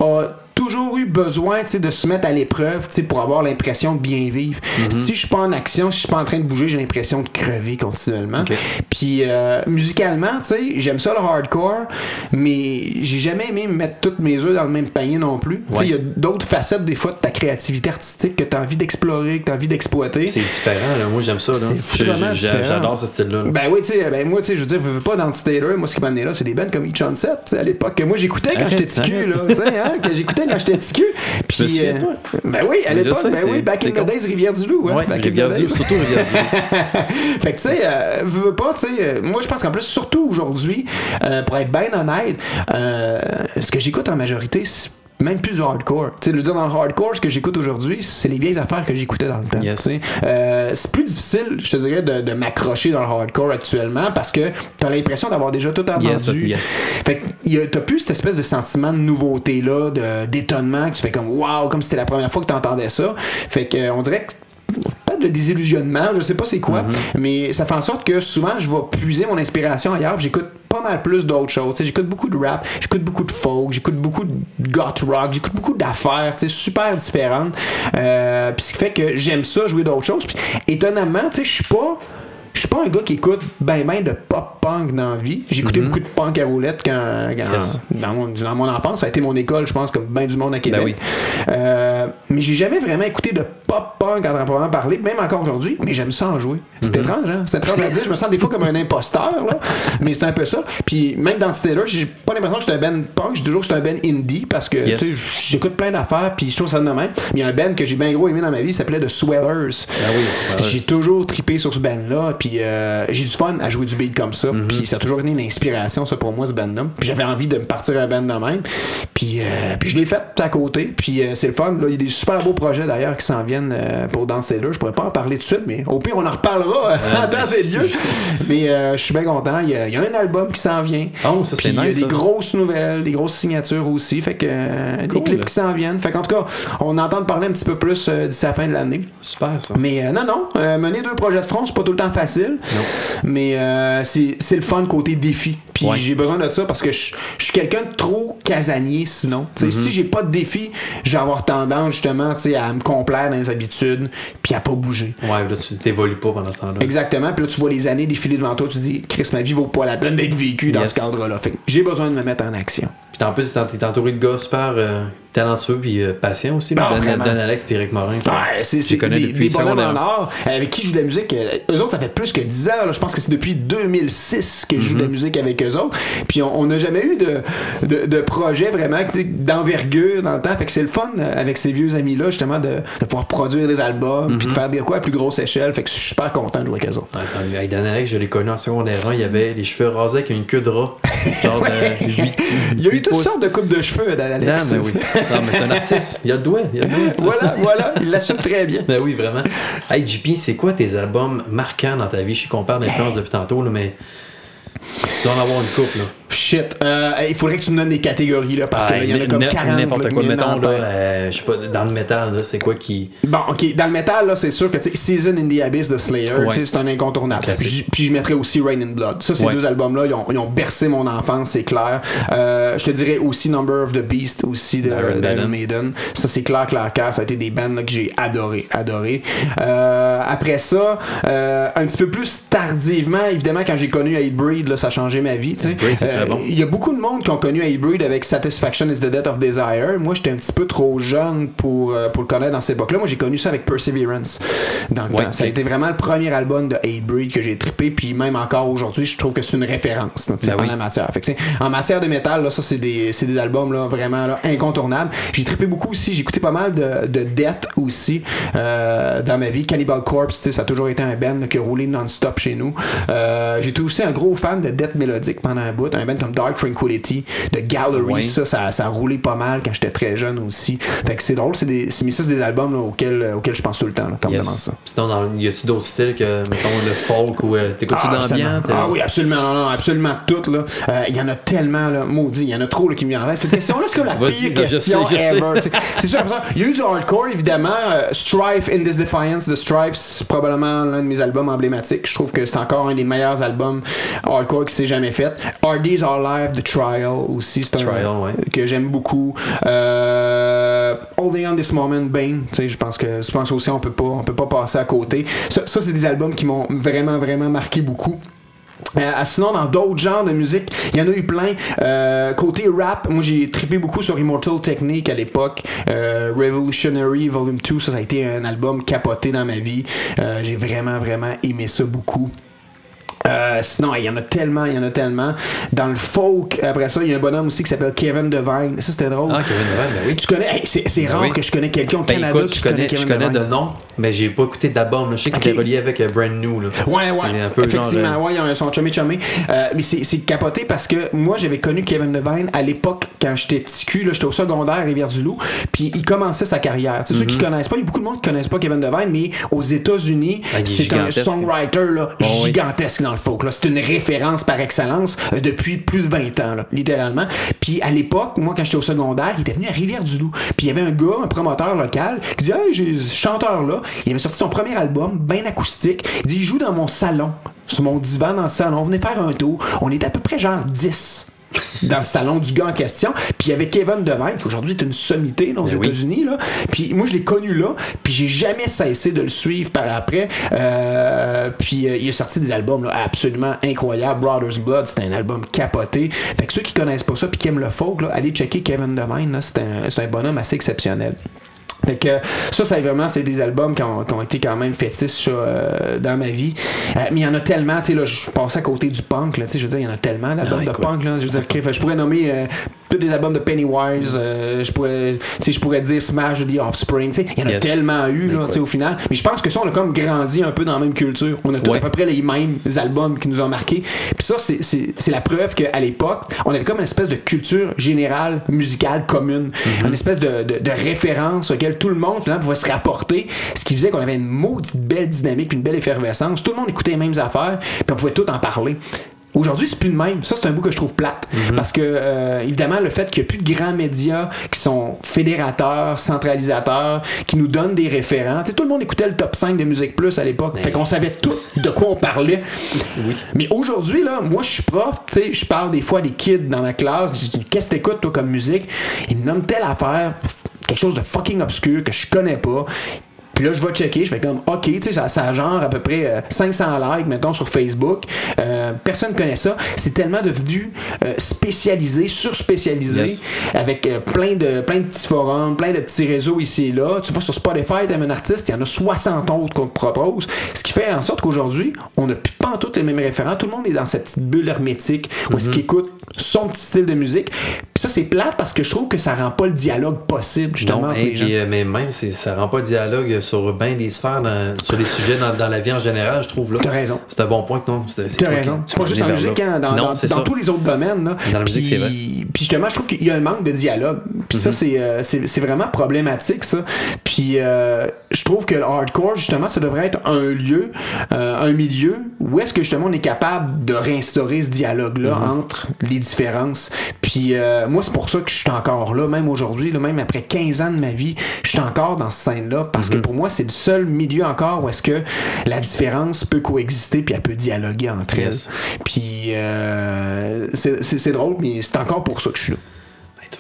a toujours eu besoin, de se mettre à l'épreuve, pour avoir l'impression de bien vivre. Mhm. Si je suis pas en action, si je suis pas en train de bouger, j'ai l'impression de crever continuellement. Puis euh, musicalement, j'aime ça le hardcore, mais j'ai jamais aimé mettre toutes mes œufs dans le même panier non plus. Ouais. il y a d'autres facettes des fois de ta créativité artistique que tu as envie d'explorer, que tu as envie d'exploiter. C'est différent, là. moi j'aime ça. Je- je-. J'adore ce style-là. là. Ben oui, tu sais, ben moi, je veux dire, veux, veux pas dans le Taylor, moi, ce qui m'a amené là, c'est des bands comme Each on Set, à l'époque, que moi, j'écoutais quand j'étais petit cul, là, hein, que j'écoutais quand j'étais petit cul. Puis, euh, toi. Ben oui, à l'époque, ben oui, back in the days, Rivière-du-Loup, hein, Ouais, Rivière-du-Loup, surtout Rivière-du-Loup. <laughs> fait que, tu sais, euh, veux, veux pas, tu sais, euh, moi, je pense qu'en plus, surtout aujourd'hui, euh, pour être bien honnête, euh, ce que j'écoute en majorité, c'est même plus du hardcore. Tu sais, veux dire, dans le hardcore, ce que j'écoute aujourd'hui, c'est les vieilles affaires que j'écoutais dans le temps. Yes. Euh, c'est plus difficile, je te dirais, de, de m'accrocher dans le hardcore actuellement parce que t'as l'impression d'avoir déjà tout entendu. Yes, yes. Fait que t'as plus cette espèce de sentiment de nouveauté là, de d'étonnement que tu fais comme waouh, comme si c'était la première fois que t'entendais ça. Fait que euh, on dirait que de désillusionnement, je sais pas c'est quoi, mais ça fait en sorte que souvent je vais puiser mon inspiration ailleurs, j'écoute pas mal plus d'autres choses. Tu sais, J'écoute beaucoup de rap, j'écoute beaucoup de folk, j'écoute beaucoup de goth rock, j'écoute beaucoup d'affaires, tu sais, super différentes. Euh, puis ce qui fait que j'aime ça jouer d'autres choses. Puis étonnamment, tu sais, je suis pas je suis pas un gars qui écoute ben ben de pop punk dans la vie. J'ai écouté beaucoup de punk à roulette quand, quand- Mhm. Yes. dans, mon, dans mon enfance. Ça a été mon école, je pense, comme ben du monde à Québec. Ben oui. Euh, mais j'ai jamais vraiment écouté de pop punk en proprement parler, même encore aujourd'hui, mais j'aime ça en jouer. C'est Mhm. étrange, hein? C'est étrange à dire. Je me sens des fois comme un imposteur, là. Mais c'est un peu ça. Puis même dans ce là j'ai pas l'impression que c'est un band punk, j'ai toujours que c'est un band indie parce que Yes. j'écoute plein d'affaires, puis je trouve ça de même. Mais il y a un band que j'ai bien gros aimé dans ma vie, il s'appelait The Swellers. Ah oui. J'ai toujours trippé sur ce band-là, puis euh, j'ai du fun à jouer du beat comme ça, Mhm. puis ça a toujours été une inspiration, ça, pour moi, ce band-là. Puis j'avais envie de me partir un band de même, puis, euh, puis je l'ai fait à côté, puis euh, c'est le fun. Là. Il y a des super beaux projets d'ailleurs qui s'en viennent pour Dans ces Je pourrais pas en parler tout de suite, mais au pire, on en reparlera dans ces lieux. Mais je suis bien content. Il y, a, il y a un album qui s'en vient. Oh, ça, c'est Puis Il y a nice, des ça. grosses nouvelles, des grosses signatures aussi. Fait que euh, des Cool. clips qui s'en viennent. Fait qu'en tout cas, on entend parler un petit peu plus d'ici la fin de l'année. Super ça. Mais non, non, mener deux projets de front, c'est pas tout le temps facile. Mais euh, c'est le fun côté défi. Puis Ouais. j'ai besoin de ça parce que je je suis quelqu'un de trop casanier sinon. Tu sais, Si j'ai pas de défi, je vais avoir tendance justement à me complaire dans les habitudes puis à pas bouger. Ouais, là, tu t'évolues pas pendant ce temps-là. Exactement. Puis là, tu vois les années défiler devant toi, tu te dis, Chris, ma vie vaut pas la peine d'être vécue dans Yes. ce cadre-là. Fait j'ai besoin de me mettre en action. Puis en plus, t'es entouré de gars super euh, talentueux puis euh, patients aussi. Ah, Dan. Dan Alex puis Eric Morin. Ouais, c'est des, depuis des bonhommes en or avec qui je joue de la musique. euh, Eux autres, ça fait plus que 10 ans. là. Je pense que c'est depuis 2006 que je joue de Mhm. la musique avec eux autres. Puis on n'a jamais eu de, de, de projet vraiment d'envergure dans le temps. Fait que c'est le fun euh, avec ces vieux amis-là, justement, de, de pouvoir produire des albums puis de Mhm. faire des quoi à plus grosse échelle. Fait que je suis super content de jouer avec eux autres. Ouais, hey, Dan Alex, je l'ai connu en secondaire 1, il avait les cheveux rasés avec une queue de rat. <laughs> Genre de huit- Il y a eu huit toutes sortes de coupes de cheveux Alex. ben oui. Non, mais c'est un artiste. Il a le doigt. Il a le doigt. voilà, voilà, il l'assume très bien. Ben oui, vraiment. Hey, JP, c'est quoi tes albums marquants dans ta vie? Je sais qu'on parle d'influence depuis tantôt, là, mais tu dois en avoir une couple. Là. Shit. Euh, il faudrait que tu me donnes des catégories, là, parce Ah, qu'il y en a comme n- 40. N'importe quoi. Mettons, là, euh, je sais pas, dans le métal, là, c'est quoi qui. Bon, ok, dans le métal, là, c'est sûr que tu sais, Season in the Abyss de Slayer, Ouais. c'est un incontournable. Puis, puis je mettrais aussi Rain in Blood. Ça, ces Ouais. deux albums-là, ils ont, ils ont bercé mon enfance, c'est clair. Euh, je te dirais aussi Number of the Beast, aussi de. Maiden. Ça, c'est clair, clair, clair. Ça a été des bands là, que j'ai adoré, adoré. Euh, après ça, euh, un petit peu plus tardivement, évidemment, quand j'ai connu Hatebreed, là, ça a changé ma vie. tu sais. Très bon. Il y a beaucoup de monde qui ont connu Hatebreed avec Satisfaction is the Death of Desire. Moi, j'étais un petit peu trop jeune pour, euh, pour le connaître dans cette époque-là. Moi, j'ai connu ça avec Perseverance dans le Ouais, temps. Ça a été vraiment le premier album de Hatebreed que j'ai trippé. Puis même encore aujourd'hui, je trouve que c'est une référence Ben en oui. la matière. Fait que, en matière de métal, là, ça, c'est des, des albums là, vraiment là, incontournables. J'ai trippé beaucoup aussi. J'ai écouté pas mal de, de Death aussi euh, dans ma vie. Cannibal Corpse, ça a toujours été un band qui a roulé non-stop chez nous. Euh, J'étais aussi un gros fan de Death mélodique pendant un bout. Un band comme Dark Tranquility, de Gallery, ça, ça, ça a roulé pas mal quand j'étais très jeune aussi. Fait que c'est drôle, c'est des, mais ça, c'est des albums là, auxquels, euh, auxquels je pense tout le temps là, quand on ça. Sinon, dans, y a-tu d'autres styles que, mettons, le folk ou euh, t'écoutes-tu Ah, d'ambiance? Ah oui, absolument, non, non, absolument toutes. là. Euh, Il y en a tellement, là, maudit, il y en a trop là, qui me viennent en tête. Cette question-là, c'est comme la <laughs> pire question sais, ever. C'est sûr, il y a eu du hardcore, évidemment. Euh, Strife in This Defiance de Strife, c'est probablement l'un de mes albums emblématiques. Je trouve que c'est encore un des meilleurs albums hardcore qui s'est jamais fait. Hardy's Are Live, The Trial aussi, c'est un Trial, ouais. que j'aime beaucoup. Euh, Holding On This Moment, Bane, tu sais, je pense que je pense aussi on peut pas on peut pas passer à côté. Ça, ça, c'est des albums qui m'ont vraiment vraiment marqué beaucoup. Euh, sinon, dans d'autres genres de musique, il y en a eu plein. Euh, côté rap, moi j'ai trippé beaucoup sur Immortal Technique à l'époque. Euh, Revolutionary Volume 2, ça, ça a été un album capoté dans ma vie. J'ai vraiment, vraiment aimé ça beaucoup. Euh, sinon, il y en a tellement, il y en a tellement. Dans le folk, après ça, il y a un bonhomme aussi qui s'appelle Kevin Devine. Ça, c'était drôle. Ah, Kevin Devine, ben oui. Tu connais, hey, c'est Ben rare oui. que je connais quelqu'un au Ben, Canada écoute, qui je connais, connaît je Kevin connais Devine. de nom, mais j'ai pas écouté là. Je sais qu'il Ok. est relié avec euh, Brand New. Là. Ouais, ouais. Un peu Effectivement, genre, euh, ouais, ils ont- sont chumé chumé. Euh, mais c'est capoté parce que moi, j'avais connu Kevin Devine à l'époque quand j'étais petit cul, j'étais au secondaire à Rivière-du-Loup, puis il commençait sa carrière. C'est ceux qui connaissent pas, il y a beaucoup de monde qui connaissent pas Kevin Devine, mais aux États-Unis, Ah, c'est un songwriter là, oui. gigantesque C'est une référence par excellence euh, depuis plus de 20 ans, littéralement. Puis à l'époque, moi, quand j'étais au secondaire, il était venu à Rivière-du-Loup. Puis il y avait un gars, un promoteur local, qui disait Hey, j'ai ce chanteur-là. Il avait sorti son premier album, bien acoustique. Il dit Il joue dans mon salon, sur mon divan dans le salon. Venez faire un tour. On était à peu près genre 10 dans le salon du gars en question. Puis il y avait Kevin Devine, qui aujourd'hui est une sommité dans les Ben oui. États-Unis. là. Puis moi, je l'ai connu là. Puis j'ai jamais cessé de le suivre par après. Euh, puis euh, il a sorti des albums là, absolument incroyables. Brothers Blood, c'était un album capoté. Fait que ceux qui connaissent pas ça puis qui aiment le folk, là, allez checker Kevin Devine. C'est un, c'est un bonhomme assez exceptionnel. Fait que ça, ça vraiment, c'est des albums qui ont, qui ont été quand même fétiches euh, dans ma vie. Euh, mais il y en a tellement, tu sais, là, je passais à côté du punk, là, tu sais, je veux dire, il y en a tellement d'albums Ah, de punk, là, je veux dire, que- je pourrais nommer euh, tous les albums de Pennywise, je pourrais, je pourrais dire Smash The Offspring, tu sais, il y en a Yes. tellement eu, là, tu sais, au final. Mais je pense que ça, on a comme grandi un peu dans la même culture. On a tous Ouais. à peu près les mêmes albums qui nous ont marqués. Puis ça, c'est la preuve qu'à l'époque, on avait comme une espèce de culture générale, musicale commune. Mm-hmm. Une espèce de, de, de référence auquel tout le monde, finalement, pouvait se rapporter. Ce qui faisait qu'on avait une maudite belle dynamique puis une belle effervescence. Tout le monde écoutait les mêmes affaires, puis on pouvait tout en parler. Aujourd'hui, c'est plus le même. Ça, c'est un bout que je trouve plate. Parce que, euh, évidemment, le fait qu'il n'y a plus de grands médias qui sont fédérateurs, centralisateurs, qui nous donnent des référents. Tu sais, tout le monde écoutait le top 5 de Musique Plus à l'époque. Fait qu'on savait tout de quoi on parlait. <laughs> Oui. Mais aujourd'hui, là, moi, je suis prof, tu sais, je parle des fois des kids dans ma classe. Je dis, qu'est-ce que t'écoutes, toi, comme musique? Ils me nomment telle affaire, quelque chose de fucking obscur que je connais pas. Puis là, je vais checker, je fais comme, OK, tu sais, ça, ça a genre à peu près euh, 500 likes, mettons, sur Facebook. Euh, personne connaît ça. C'est tellement devenu euh, spécialisé, sur-spécialisé, Yes. avec euh, plein, de, plein de petits forums, plein de petits réseaux ici et là. Tu vois, sur Spotify, t'aimes un artiste, il y en a 60 autres qu'on te propose. Ce qui fait en sorte qu'aujourd'hui, on n'a plus pas en toutes les mêmes référents. Tout le monde est dans cette petite bulle hermétique où est-ce qu'il écoute son petit style de musique. Puis ça, c'est plate parce que je trouve que ça rend pas le dialogue possible, justement, Non, entre hey, les gens. puis, euh, mais même, ça rend pas de dialogue sur bien des sphères, dans- sur les sujets dans, dans la vie en général, je trouve. là. T'as raison. C'est un bon point que non. c'est- c'est Tu as toi raison. C'est pas juste en musique, hein, dans, non, dans- dans tous les autres domaines. Là. Dans la musique, c'est vrai. Puis justement, je trouve qu'il y a un manque de dialogue. Puis Mhm. ça, c'est, euh, c'est, vraiment problématique, ça. Puis euh, je trouve que le hardcore, justement, ça devrait être un lieu, euh, un milieu où est-ce que justement on est capable de réinstaurer ce dialogue-là Mhm. entre les différences. Puis euh, moi, c'est pour ça que je suis encore là, même aujourd'hui, même après 15 ans de ma vie, je suis encore dans cette scène-là parce Mhm. que pour moi, c'est le seul milieu encore où est-ce que la différence peut coexister puis elle peut dialoguer entre Yes. elles. Puis c'est, drôle, mais c'est encore pour ça que je suis là.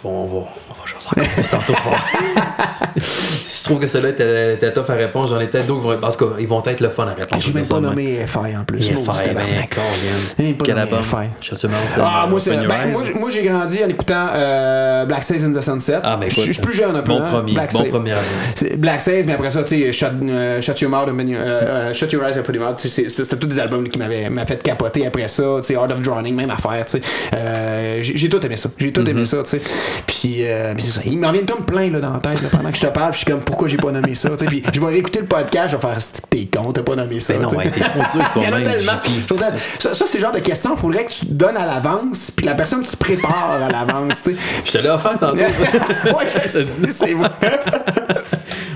On va, on va choisir encore plus tantôt. si tu trouves que celle-là était, était tough à répondre, j'en ai peut-être d'autres qui vont être. En tout cas, ils vont être le fun à répondre. Ah, j'ai même pas nommé FI en plus. Même Yann. pas Quel album? FI. Shut Your Mouth, Ah, moi, c'est- ben, moi, j'ai- moi, j'ai grandi en écoutant euh, Black Sails in the Sunset. Ah, ben Je- écoute. je suis plus jeune un peu. Bon hein. premier, Black bon Sails. premier album. Black Sails, mais après ça, tu sais, Shut, euh, Shut Your Mouth, euh, Shut Your Eyes, Your Mouth, c'était tous des albums qui m'avaient fait capoter après ça, tu sais, Art of Drowning, même affaire, tu sais. Euh, J'ai tout aimé ça, j'ai tout Mm-hmm. aimé ça, tu sais. Puis, euh, mais c'est ça, il m'en vient comme plein là, dans la tête, là, pendant que je te parle, je suis comme, pourquoi j'ai pas nommé ça, tu. Puis je vais réécouter le podcast, je vais faire, c'est t'es con, t'as pas nommé ça. Mais non, tu sais. ouais, t'es trop dur <laughs> Il y en a toi-même. tellement. JP. Je veux dire, Ça, ça, c'est le genre de questions, il faudrait que tu te donnes à l'avance, puis la personne se prépare à l'avance, tu sais. Je te l'ai offert tantôt. <laughs> ouais, <laughs> c'est vrai.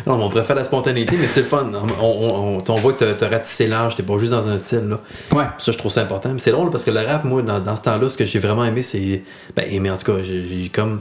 Non, mais on préfère la spontanéité, mais c'est le fun. On, on, on, on voit que t'as- ratissé large, t'es pas juste dans un style. Là. Ouais. Ça, je trouve ça important. Mais c'est drôle parce que le rap, moi, dans, dans ce temps-là, ce que j'ai vraiment aimé, c'est. Ben, aimé en tout cas, j'ai comme.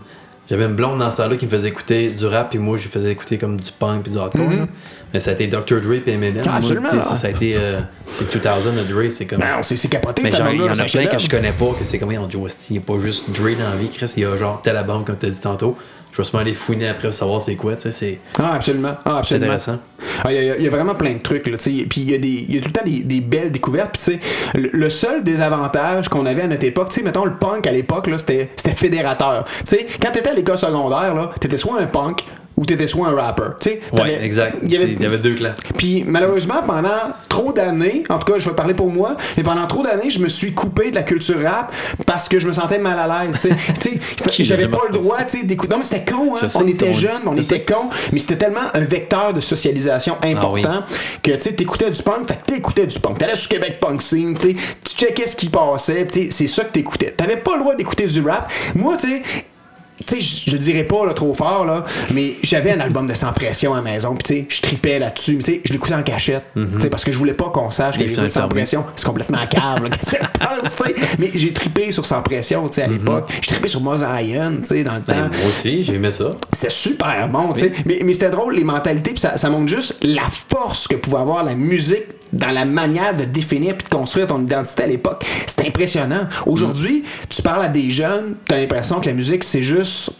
J'avais une blonde dans ce temps-là qui me faisait écouter du rap, puis moi, je lui faisais écouter comme du punk puis du hardcore. là. Mais ça a été Dr. Dre et Eminem. Ah, absolument, sais, Ça, a été. euh, c'est 2000 de Dre, c'est comme. Ben, c'est c'est capoté, mais genre, il y en a plein que je connais pas, que c'est comme, Joe West, il n'y a pas juste Dre dans la vie, Chris, il y a genre tel album, comme tu as dit tantôt. Je vais sûrement aller fouiner après pour savoir c'est quoi, tu sais, c'est Ah, absolument. Ah, c'est absolument. intéressant. Ah, Il y, a- il y a vraiment plein de trucs. Là, tu sais. puis il y, a des- il y a tout le temps des, des belles découvertes. Puis, tu sais, le, le seul désavantage qu'on avait à notre époque, tu sais, mettons le punk à l'époque, là, c'était c'était fédérateur. Tu sais, quand t'étais à l'école secondaire, là, t'étais soit un punk ou t'étais soit un rapper. Tu sais, Ouais, exact. il y avait- Il y avait deux clans. puis malheureusement, pendant trop d'années, en tout cas, je vais parler pour moi, mais pendant trop d'années, je me suis coupé de la culture rap parce que je me sentais mal à l'aise. <laughs> J'avais pas le droit tu sais, d'écouter. Non, mais c'était con, hein. On était jeunes, on je était <laughs> cons, mais c'était tellement un vecteur de socialisation important que tu sais, t'écoutais du punk, fait que t'écoutais du punk. T'allais sur Québec Punk Scene, tu checkais ce qui passait, c'est ça que t'écoutais. T'avais pas le droit d'écouter du rap. Moi, tu sais, tu sais, je dirais pas là, trop fort, là, mais j'avais un album de Sans Pression à la maison, puis tu sais, je tripais là-dessus, mais tu sais, je l'écoutais en cachette, tu sais, parce que je voulais pas qu'on sache que Les j'écoute Sans Pression. C'est complètement <laughs> tu sais. Mais j'ai tripé sur Sans Pression, tu sais, à l'époque. J'ai trippé sur Mosaïen, tu sais, dans le Ben, temps. moi aussi, j'ai aimé ça. C'était super bon, tu sais. Mais, mais c'était drôle, les mentalités, puis ça, ça montre juste la force que pouvait avoir la musique dans la manière de définir puis de construire ton identité à l'époque. C'était impressionnant. Aujourd'hui, tu parles à des jeunes, t'as l'impression que la musique, c'est juste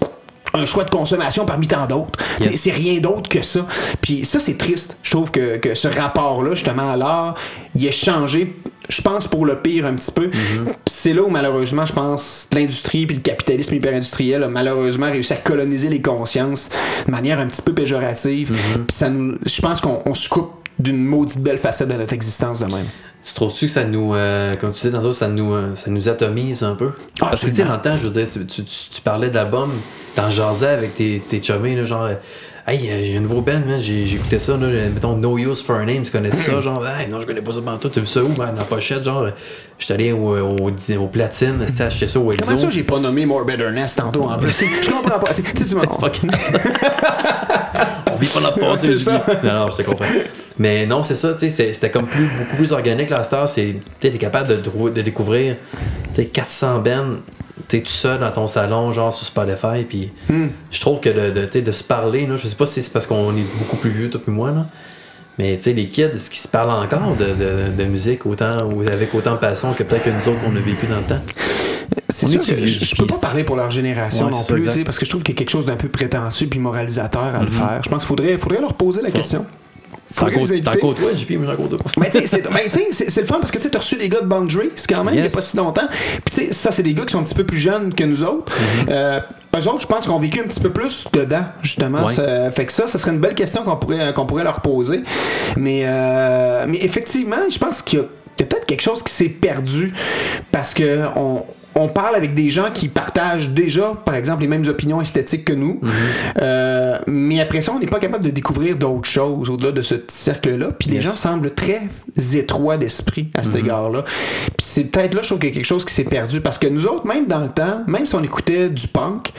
un choix de consommation parmi tant d'autres. Yes. C'est- C'est rien d'autre que ça. Puis ça, c'est triste. Je trouve que, que ce rapport-là, justement, à l'art, il a changé, je pense, pour le pire un petit peu. Puis C'est là où, malheureusement, je pense, l'industrie puis le capitalisme hyper-industriel a malheureusement réussi à coloniser les consciences de manière un petit peu péjorative. Puis ça nous, je pense qu'on on se coupe d'une maudite belle facette de notre existence de même. Tu trouves-tu que ça nous, euh, comme tu disais tantôt, ça nous, euh, ça nous atomise un peu? Ah, Parce que tu sais, dans le temps, je veux dire, tu, tu, tu- tu parlais d'album, t'en jasais avec tes, tes chummés, là, genre, hey, euh, j'ai un nouveau band, man, j'ai j'ai écouté ça, là, j'ai- mettons No Use for a Name, tu connais ça, <clears throat> genre, hey, non, je connais pas ça pendant tout, t'as vu ça où, man, dans la pochette, genre, j'étais allé au, au, au platine, c'était acheté ça au Exo. Comment ça, j'ai pas nommé More Bitterness tantôt en plus? <laughs> je comprends pas. Tu sais, tu m'as- <laughs> <laughs> On vit pas notre passé, j'ai. Non, non, je te comprends. Mais non, c'est ça, tu sais, c'est- c'était comme plus, beaucoup plus organique, la star. C'est, tu es capable de, trouver- de découvrir, tu sais, 400 bands, tu es tout seul dans ton salon, genre sur Spotify, puis Hmm. je trouve que de, se parler, là, je sais pas si c'est parce qu'on est beaucoup plus vieux, toi et moi, là, mais tu sais, les kids, est-ce qu'ils se parlent encore de, de, de musique autant, ou avec autant de passion que peut-être que nous autres, on a vécu dans le temps? C'est sûr que vieux je, peux pas parler pour leur génération Ouais, non ça, plus, parce que je trouve qu'il y a quelque chose d'un peu prétentieux puis moralisateur à le Mhm. faire. Je pense qu'il faudrait, faudrait leur poser la question. T'en côtoies, JP, j'en côtoie pas. Mais tu sais, c'est ben, c'est- le fun parce que tu t'as reçu les gars de Boundaries quand même, il y a pas si longtemps. Puis tu sais, ça, c'est des gars qui sont un petit peu plus jeunes que nous autres. Euh, eux autres, je pense qu'ils ont vécu un petit peu plus dedans, justement. Ouais. Ça fait que ça, ça serait une belle question qu'on pourrait, qu'on pourrait leur poser. Mais, euh, mais effectivement, je pense qu'il y a, il y a peut-être quelque chose qui s'est perdu parce que on. On parle avec des gens qui partagent déjà, par exemple, les mêmes opinions esthétiques que nous. Euh, mais après ça, on n'est pas capable de découvrir d'autres choses au-delà de ce petit cercle-là. Puis les gens semblent très étroits d'esprit à cet égard-là. Puis c'est peut-être là, je trouve qu'il y a quelque chose qui s'est perdu. Parce que nous autres, même dans le temps, même si on écoutait du punk,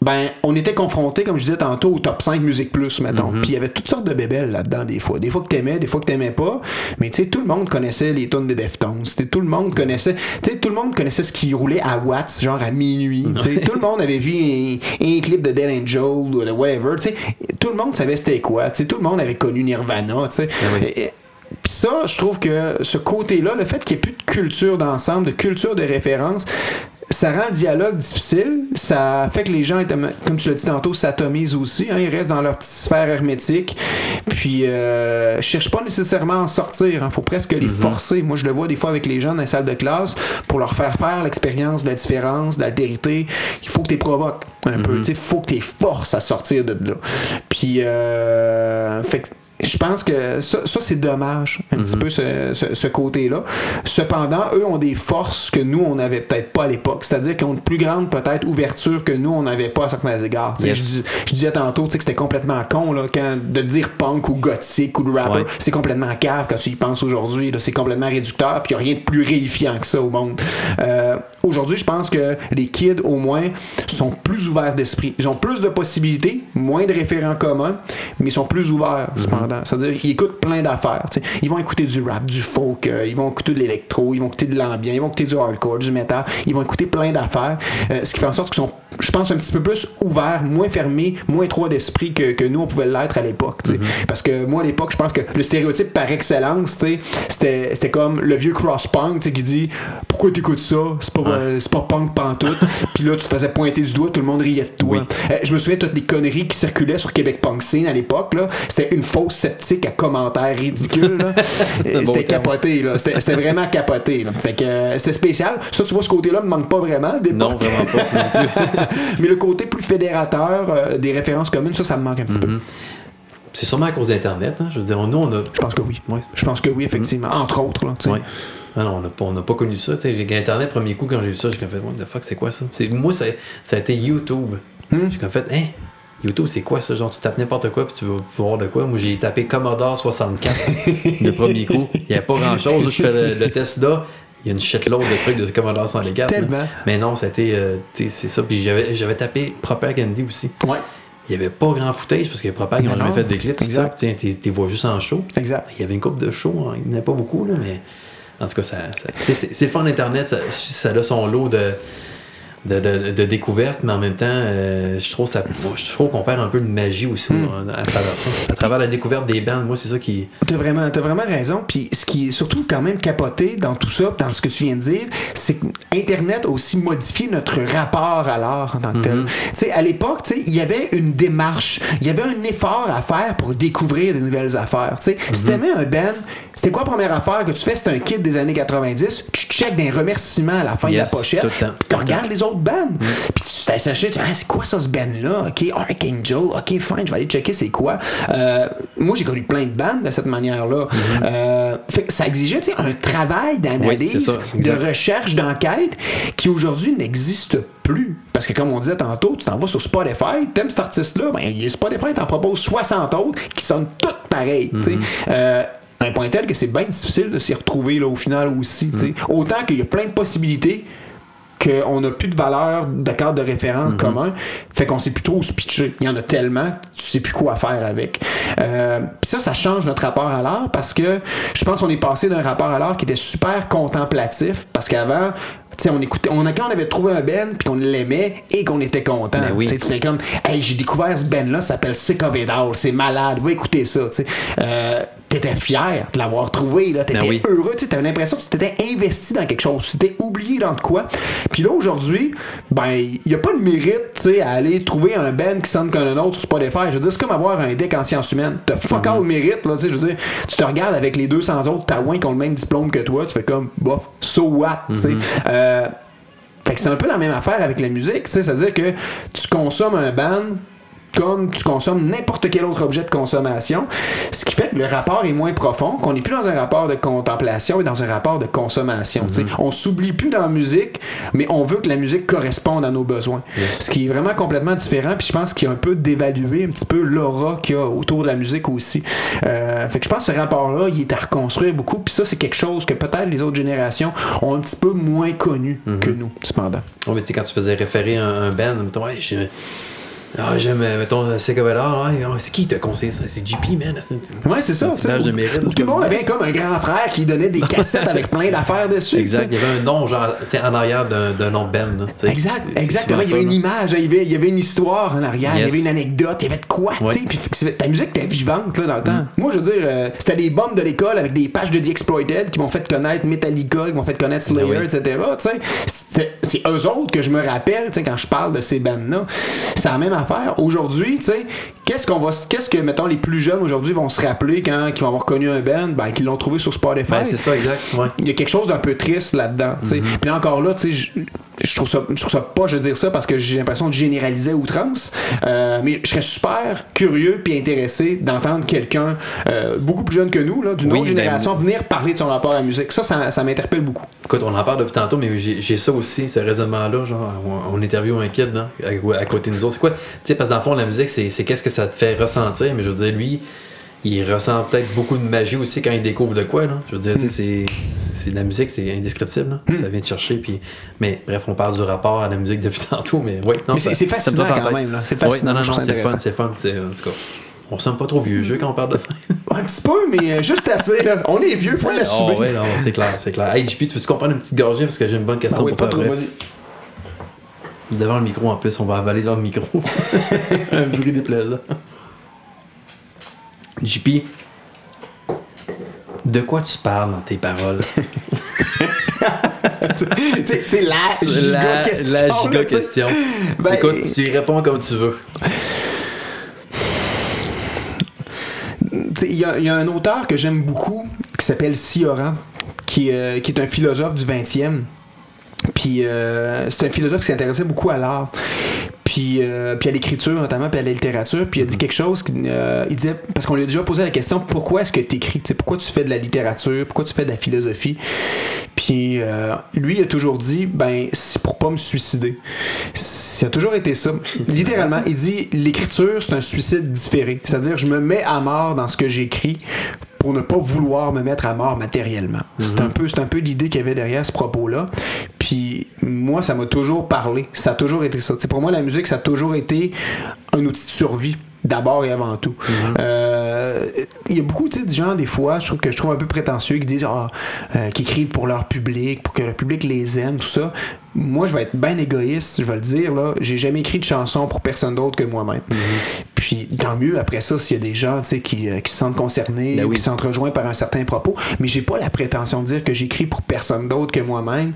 ben, on était confrontés, comme je disais tantôt, au top 5 Musique Plus, mettons. Puis il y avait toutes sortes de bébelles là-dedans, des fois. Des fois que t'aimais, des fois que t'aimais pas. Mais tu sais, tout le monde connaissait les tonnes de Deftones. Tout le monde connaissait, tu sais, tout le monde connaissait ce qui roulait à Watts, genre à minuit. tu sais. Tout le monde avait vu un, un clip de Dead Angel ou de whatever. tu sais. Tout le monde savait c'était quoi. tu sais. Tout le monde avait connu Nirvana. tu sais. Ah puis ça, je trouve que ce côté-là, le fait qu'il n'y ait plus de culture d'ensemble, de culture de référence, ça rend le dialogue difficile. Ça fait que les gens, comme tu l'as dit tantôt, s'atomisent aussi. hein. ils restent dans leur petite sphère hermétique. Puis, euh, cherchent pas nécessairement à en sortir. Il faut presque les forcer. Moi, je le vois des fois avec les gens dans les salles de classe pour leur faire faire l'expérience de la différence, de l'altérité. Il faut que tu les provoques un peu. Il faut que tu les forces à sortir de là. Puis, euh, fait que je pense que ça, ça, c'est dommage, un petit peu ce, ce- ce côté-là. Cependant, eux ont des forces que nous, on n'avait peut-être pas à l'époque. C'est-à-dire qu'ils ont une plus grande, peut-être, ouverture que nous, on n'avait pas à certains égards. Yes. Je, dis- je disais tantôt que c'était complètement con là, quand, de dire punk ou gothique ou de rapper. Ouais. C'est complètement cave quand tu y penses aujourd'hui. C'est complètement réducteur, puis il n'y a rien de plus réifiant que ça au monde. Euh, aujourd'hui, je pense que les kids, au moins, sont plus ouverts d'esprit. Ils ont plus de possibilités, moins de référents communs, mais ils sont plus ouverts, C'est-à-dire qu'ils écoutent plein d'affaires. Ils vont écouter du rap, du folk, euh, ils vont écouter de l'électro, ils vont écouter de l'ambiance, ils vont écouter du hardcore, du metal, ils vont écouter plein d'affaires. euh, ce qui fait en sorte qu'ils sont, je pense, un petit peu plus ouverts, moins fermés, moins étroits d'esprit que, que nous, on pouvait l'être à l'époque. tu sais. Parce que moi, à l'époque, je pense que le stéréotype par excellence, c'était comme le vieux cross-punk qui dit Pourquoi t'écoutes ça? C'est pas, euh, c'est pas punk pantoute. Puis là, tu te faisais pointer du doigt, tout le monde riait de toi. Oui. Euh, je me souviens de toutes les conneries qui circulaient sur Québec Punk Scene à l'époque. C'était une fausse sceptique à commentaires ridicules. <laughs> c'était capoté, là. C'était vraiment capoté. là. Fait que euh, c'était spécial. Ça, tu vois, ce côté-là me manque pas vraiment. Non, vraiment pas. non plus. <laughs> Mais le côté plus fédérateur euh, des références communes, ça, ça me manque un petit peu. C'est sûrement à cause d'Internet. Hein? Je veux dire, nous, on a. Je pense que oui. Ouais. Je pense que oui, effectivement. Entre autres. Là. Ouais. Ah non, on n'a pas, connu ça. J'ai Internet, premier coup, quand j'ai vu ça, j'ai fait, what the fuck, c'est quoi ça? Moi, ça, ça a été YouTube. Hmm? J'ai fait, hein? YouTube, c'est quoi ça? Genre, tu tapes n'importe quoi puis tu veux voir de quoi. Moi, j'ai tapé Commodore 64 le premier coup. Il n'y avait pas grand chose. Je fais le, le test là. Il y a une shitload de trucs de Commodore 64. là. Tellement. Mais non, c'était. euh, c'est ça. Puis j'avais, j'avais tapé Propaganda aussi. Ouais. Il n'y avait pas grand footage parce que Propag, ils n'ont Non, jamais fait de clips. tout Exact. Tu les vois juste en show. Exact. Il y avait une coupe de shows, hein, il n'y en a pas beaucoup, là, mais en tout cas, ça, c'est le fun d'Internet, ça, ça a son lot de, de, de, de découvertes, mais en même temps, euh, je trouve ça, je trouve qu'on perd un peu de magie aussi Hmm. là, à travers ça. À travers la découverte des bandes, moi, c'est ça qui. T'as vraiment, t'as vraiment raison. Puis ce qui est surtout quand même capoté dans tout ça, dans ce que tu viens de dire, c'est qu'Internet a aussi modifié notre rapport à l'art en tant que tel. Mhm. Tu sais, à l'époque, tu sais, il y avait une démarche, il y avait un effort à faire pour découvrir de nouvelles affaires. Tu sais, Mhm. si t'aimais un band, c'était quoi la première affaire que tu fais? C'est un kit des années 90, tu checkes des remerciements à la fin Yes, de la pochette, tu regardes les autres bands, puis tu t'es acheté, tu dis, ah, c'est quoi ça ce band-là? Ok, Archangel, ok, fine, je vais aller checker c'est quoi. Euh, moi, j'ai connu plein de bandes de cette manière-là. Euh, fait que ça exigeait un travail. Oui, d'analyse, de recherche, d'enquête, qui aujourd'hui n'existe plus. Parce que comme on disait tantôt, tu t'en vas sur Spotify, t'aimes cet artiste-là, ben Spotify t'en propose 60 autres qui sonnent toutes pareilles. Mhm. Euh, un point tel que c'est bien difficile de s'y retrouver là, au final aussi. Mhm. Autant qu'il y a plein de possibilités qu'on n'a plus de valeur de cadre de référence Mhm. commun, fait qu'on sait plus trop où se pitcher. Il y en a tellement, tu sais plus quoi faire avec. Euh, Puis ça, ça change notre rapport à l'art parce que je pense qu'on est passé d'un rapport à l'art qui était super contemplatif parce qu'avant, on écoutait, on, quand on avait trouvé un Ben puis qu'on l'aimait et qu'on était content. Ben oui. Tu fais comme, hey, j'ai découvert ce Ben là, ça s'appelle Sick of It All, c'est malade, va écouter ça. tu. Euh, T'étais fier de l'avoir trouvé, là, t'étais Ben oui. heureux, tu sais, t'avais l'impression que tu t'étais investi dans quelque chose, tu t'étais oublié dans de quoi. Puis là, aujourd'hui, ben, il n'y a pas de mérite, tu sais, à aller trouver un band qui sonne comme un autre sur Spotify. Je veux dire, c'est comme avoir un deck en sciences humaines. T'as fuck all mérite, là, tu sais, je veux dire, tu te regardes avec les 200 autres taouins qui ont le même diplôme que toi, tu fais comme, bof, so what, tu sais. Euh, que c'est un peu la même affaire avec la musique, c'est-à-dire que tu consommes un band comme tu consommes n'importe quel autre objet de consommation, ce qui fait que le rapport est moins profond, qu'on n'est plus dans un rapport de contemplation et dans un rapport de consommation. sais. On s'oublie plus dans la musique, mais on veut que la musique corresponde à nos besoins. Yes. Ce qui est vraiment complètement différent, puis je pense qu'il y a un peu d'évaluer un petit peu l'aura qu'il y a autour de la musique aussi. Euh, fait que je pense que ce rapport-là, il est à reconstruire beaucoup, puis ça, c'est quelque chose que peut-être les autres générations ont un petit peu moins connu que nous, cependant. Oh, mais tu sais, quand tu faisais référer un, un band, hey, j'ai- ah, j'aime, euh, mettons, Segovella, ouais, ouais, c'est qui qui t'a conseillé ça? C'est JP, man. Ouais, c'est ça. Badge de mérite, c'est tout le monde avait comme un grand frère qui donnait des cassettes avec plein d'affaires dessus. Exact, il y avait un nom, genre, en arrière d'un, nom de sais. Exact, C'est exactement. Il y avait une image, il y avait, il y avait une histoire en arrière, il y avait une anecdote, il y avait de quoi. tu sais, c'est- ta musique était vivante là, dans le temps. Mm. Moi, je veux dire, euh, c'était des bombes de l'école avec des pages de The Exploited qui m'ont fait connaître Metallica, qui m'ont fait connaître Slayer, Ben oui. etc. tu sais. C'est- C'est eux autres que je me rappelle tu sais, quand je parle de ces bands-là. C'est la même affaire. Aujourd'hui, tu sais, qu'est-ce qu'on va, qu'est-ce que, mettons, les plus jeunes aujourd'hui vont se rappeler quand ils vont avoir connu un band, ben, qu'ils l'ont trouvé sur Spotify. Ben, c'est ça, exact. Ouais. il y a quelque chose d'un peu triste là-dedans. tu sais. Mm-hmm. Puis encore là, tu sais, je, trouve ça, je trouve ça pas, je veux dire ça parce que j'ai l'impression de généraliser à outrance. Euh, mais je serais super curieux puis intéressé d'entendre quelqu'un euh, beaucoup plus jeune que nous, là, d'une Oui, autre ben, génération, venir parler de son rapport à la musique. Ça, ça, ça m'interpelle beaucoup. Écoute, on en parle depuis tantôt, mais j'ai, ça aussi, ce raisonnement-là. Genre, on, on interviewe un kid là, à, à côté de nous autres. C'est quoi Tu sais, parce que dans le fond, la musique, c'est qu'est-ce que ça te fait ressentir. Mais je veux dire, lui, il ressent peut-être beaucoup de magie aussi quand il découvre de quoi. Là. Je veux dire, sais, c'est, c'est, la musique, c'est indescriptible. là. Ça vient te chercher. Puis, mais bref, on parle du rapport à la musique depuis <laughs> tantôt. Mais oui, non, Mais ça- c'est- fascinant quand même, là. C'est fascinant, non, non, non, ça c'est fun, c'est fun. C'est, en tout cas, on sonne pas trop vieux jeu quand on parle de. <laughs> Un petit peu, mais euh, juste assez. Là. On est vieux, faut l'assumer. Oh, ouais, non, c'est clair, c'est clair. Hey, JP, tu veux-tu comprendre une petite gorgée parce que j'ai une bonne question Ah oui, pour pas trop, vas-y. Devant le micro en plus, on va avaler dans le micro. <laughs> Un bruit déplaisant. JP, de quoi tu parles dans tes paroles? Tu sais- <laughs> <laughs> tu sais, la giga question. la giga question. Ben, Écoute, tu y réponds comme tu veux. Il y, a, il y a un auteur que j'aime beaucoup qui s'appelle Sioran, qui, euh, qui est un philosophe du 20e. Puis euh, c'est un philosophe qui s'intéressait beaucoup à l'art. Puis, euh, puis à l'écriture notamment, puis à la littérature. Puis il a dit quelque chose, qui, euh, il disait, parce qu'on lui a déjà posé la question, pourquoi est-ce que tu écris? Pourquoi tu fais de la littérature? Pourquoi tu fais de la philosophie? Puis euh, lui, il a toujours dit, ben, c'est pour pas me suicider. Ça a toujours été ça. <laughs> Littéralement, il dit, l'écriture, c'est un suicide différé. C'est-à-dire, je me mets à mort dans ce que j'écris pour ne pas vouloir me mettre à mort matériellement. C'est un peu, c'est un peu l'idée qu'il y avait derrière ce propos-là. Puis moi, ça m'a toujours parlé. Ça a toujours été ça. T'sais, pour moi, la musique, ça a toujours été un outil de survie d'abord et avant tout. Euh, Il y a beaucoup de gens, des fois, je trouve que je trouve un peu prétentieux, qui disent ah, euh, qui écrivent pour leur public, pour que le public les aime, tout ça. Moi, je vais être bien égoïste, je vais le dire, là. J'ai jamais écrit de chanson pour personne d'autre que moi-même. Puis, tant mieux, après ça, s'il y a des gens, tu sais, qui, euh, qui se sentent concernés, Ben ou oui. qui se sentent rejoints par un certain propos. Mais j'ai pas la prétention de dire que j'écris pour personne d'autre que moi-même.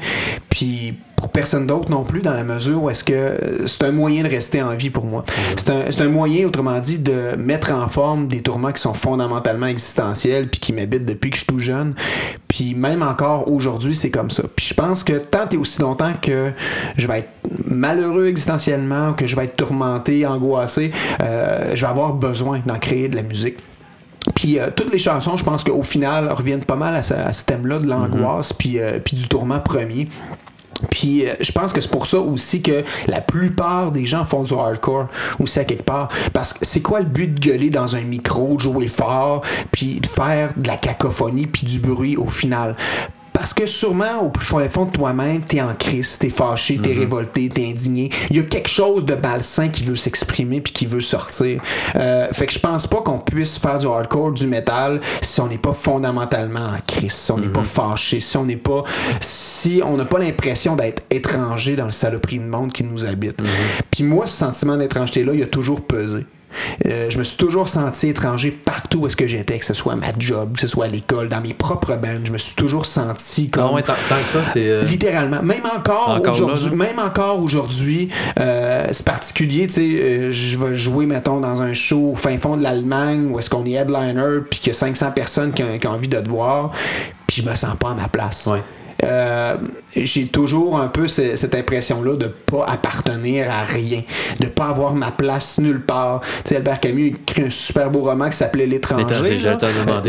Puis, pour personne d'autre non plus, dans la mesure où est-ce que euh, c'est un moyen de rester en vie pour moi. C'est un, un moyen, autrement dit, de mettre en forme des tourments qui sont fondamentalement existentiels puis qui m'habitent depuis que je suis tout jeune. Puis même encore aujourd'hui, c'est comme ça. Puis je pense que tant et aussi longtemps que je vais être malheureux existentiellement, que je vais être tourmenté, angoissé, euh, je vais avoir besoin d'en créer de la musique. Puis euh, toutes les chansons, je pense qu'au final, reviennent pas mal à ce, à ce thème-là de l'angoisse, puis, euh, puis du tourment premier. Puis euh, je pense que c'est pour ça aussi que la plupart des gens font du hardcore aussi à quelque part. Parce que c'est quoi le but de gueuler dans un micro, de jouer fort, puis de faire de la cacophonie, puis du bruit au final? Parce que sûrement, au plus fond fond de toi-même, t'es en crise, t'es fâché, t'es révolté, t'es indigné. Il y a quelque chose de malsain qui veut s'exprimer puis qui veut sortir. Euh, fait que je pense pas qu'on puisse faire du hardcore, du métal, si on n'est pas fondamentalement en crise, si on n'est pas fâché, si on n'est pas, si on n'a pas l'impression d'être étranger dans le saloperie de monde qui nous habite. Puis moi, ce sentiment d'étrangeté-là, il a toujours pesé. Euh, je me suis toujours senti étranger partout où est-ce que j'étais, que ce soit à ma job, que ce soit à l'école, dans mes propres bands. Je me suis toujours senti comme. Non, ouais, tant, tant que ça, c'est. euh, Littéralement. Même encore, Encore aujourd'hui, même encore aujourd'hui, euh, c'est particulier, tu sais, je vais jouer, mettons, dans un show au fin fond de l'Allemagne où est-ce qu'on est headliner puis qu'il y a 500 personnes qui ont, qui ont envie de te voir, puis je me sens pas à ma place. Ouais. Euh, j'ai toujours un peu ce- cette impression-là de pas appartenir à rien, de pas avoir ma place nulle part. Tu sais, Albert Camus a écrit un super beau roman qui s'appelait L'étranger.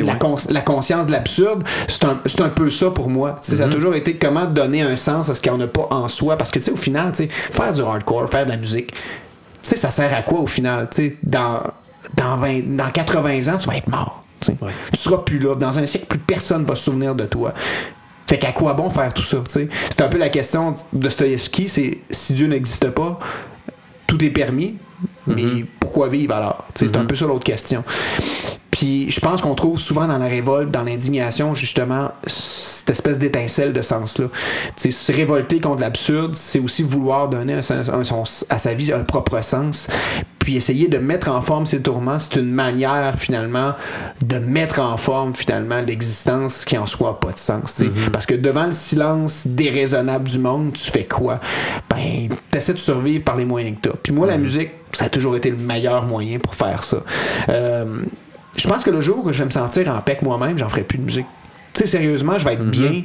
La, ouais. cons- la conscience de l'absurde, c'est un, un peu ça pour moi. Sais, Ça a toujours été comment donner un sens à ce qu'il n'y en a pas en soi. Parce que, tu sais, au final, tu sais, faire du hardcore, faire de la musique, tu sais, ça sert à quoi au final? Tu sais, dans, dans, 20 dans 80 ans, tu vas être mort. Ouais. Tu seras plus là. Dans un siècle, plus personne va se souvenir de toi. Fait qu'à quoi bon faire tout ça? tu sais? C'est un peu la question de Dostoïevski, c'est si Dieu n'existe pas, tout est permis, mais pourquoi vivre alors? C'est un peu ça l'autre question. Puis je pense qu'on trouve souvent dans la révolte, dans l'indignation, justement, cette espèce d'étincelle de sens-là. Se révolter contre l'absurde, c'est aussi vouloir donner à sa vie un propre sens. Puis essayer de mettre en forme ses tourments, c'est une manière finalement de mettre en forme finalement l'existence qui en soit pas de sens. tu sais. Parce que devant le silence déraisonnable du monde, tu fais quoi? Ben, t'essaies de survivre par les moyens que t'as. Puis moi, la musique, ça a toujours été le meilleur moyen pour faire ça. Euh, je pense que le jour où je vais me sentir en paix avec moi-même, j'en ferai plus de musique. Tu sais, sérieusement, je vais être bien,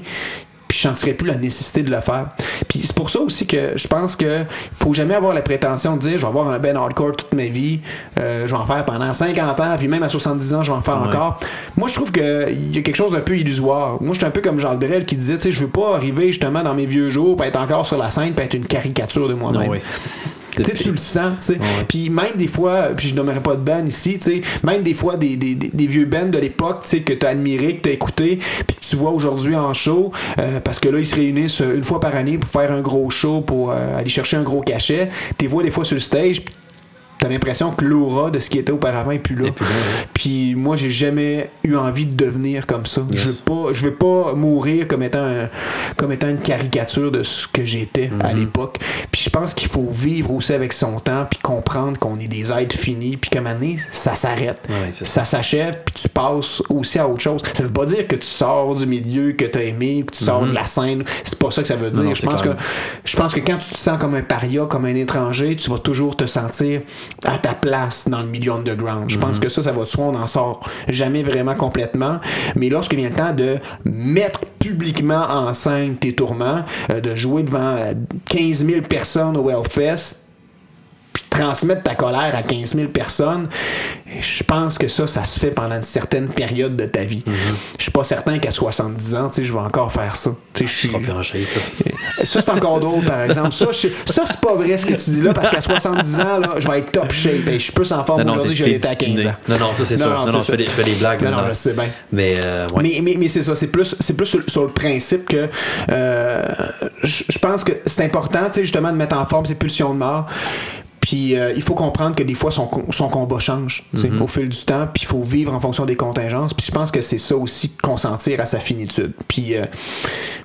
puis je sentirai plus la nécessité de le faire. Puis c'est pour ça aussi que je pense que faut jamais avoir la prétention de dire je vais avoir un ben hardcore toute ma vie, euh, je vais en faire pendant 50 ans, puis même à 70 ans, je vais en faire Ouais. encore. Moi, je trouve qu'il y a quelque chose d'un peu illusoire. Moi, je suis un peu comme Jacques Brel qui disait, tu sais, je veux pas arriver justement dans mes vieux jours, puis être encore sur la scène, puis être une caricature de moi-même. Tu sais, tu le sens, tu sais. Puis même des fois, puis je nommerai pas de band ici, tu sais, même des fois des, des, des- des vieux bands de l'époque, tu sais, que t'as admiré, que t'as écouté, puis que tu vois aujourd'hui en show, euh, parce que là, ils se réunissent euh, une fois par année pour faire un gros show, pour euh, aller chercher un gros cachet. T'es vois des fois sur le stage, puis t'as l'impression que l'aura de ce qui était auparavant est plus là. Puis ouais. Puis moi, j'ai jamais eu envie de devenir comme ça. Je veux pas, je veux pas mourir comme étant, un- comme étant une caricature de ce que j'étais à Mhm. l'époque. Puis je pense qu'il faut vivre aussi avec son temps, puis comprendre qu'on est des êtres finis, puis qu'à un moment donné, ça s'arrête. Ouais, ça. s'achève, puis tu passes aussi à autre chose. Ça veut pas dire que tu sors du milieu que tu as aimé, que tu sors de la scène. C'est pas ça que ça veut dire. Mhm. non, je, pense que, je pense que quand tu te sens comme un paria, comme un étranger, tu vas toujours te sentir à ta place dans le milieu underground. Je pense que ça, ça va de soi, on n'en sort jamais vraiment complètement. Mais lorsque vient le temps de mettre publiquement en scène tes tourments, euh, de jouer devant euh, 15 000 personnes au Hellfest, transmettre ta colère à 15 000 personnes, je pense que ça, ça se fait pendant une certaine période de ta vie. Je suis pas certain qu'à 70 ans, tu sais, je vais encore faire ça. Je suis- là. ça, c'est encore drôle, par exemple. Ça, ça c'est pas vrai ce que tu dis là, parce qu'à 70 ans, là, je vais être top shape. Et je suis plus en forme aujourd'hui que je l'étais à 15 discipliné. ans. Non, non, ça c'est sûr. non, Non, je fais des, je fais des blagues Non, non, je sais bien. Mais, euh, ouais. Mais, mais, mais c'est ça, c'est plus, c'est plus sur, sur le principe que euh, je pense que c'est important, tu sais, justement, de mettre en forme ses pulsions de mort. Puis euh, il faut comprendre que des fois son, son combat change Mm-hmm. au fil du temps, puis il faut vivre en fonction des contingences. Puis je pense que c'est ça aussi, consentir à sa finitude. Puis euh,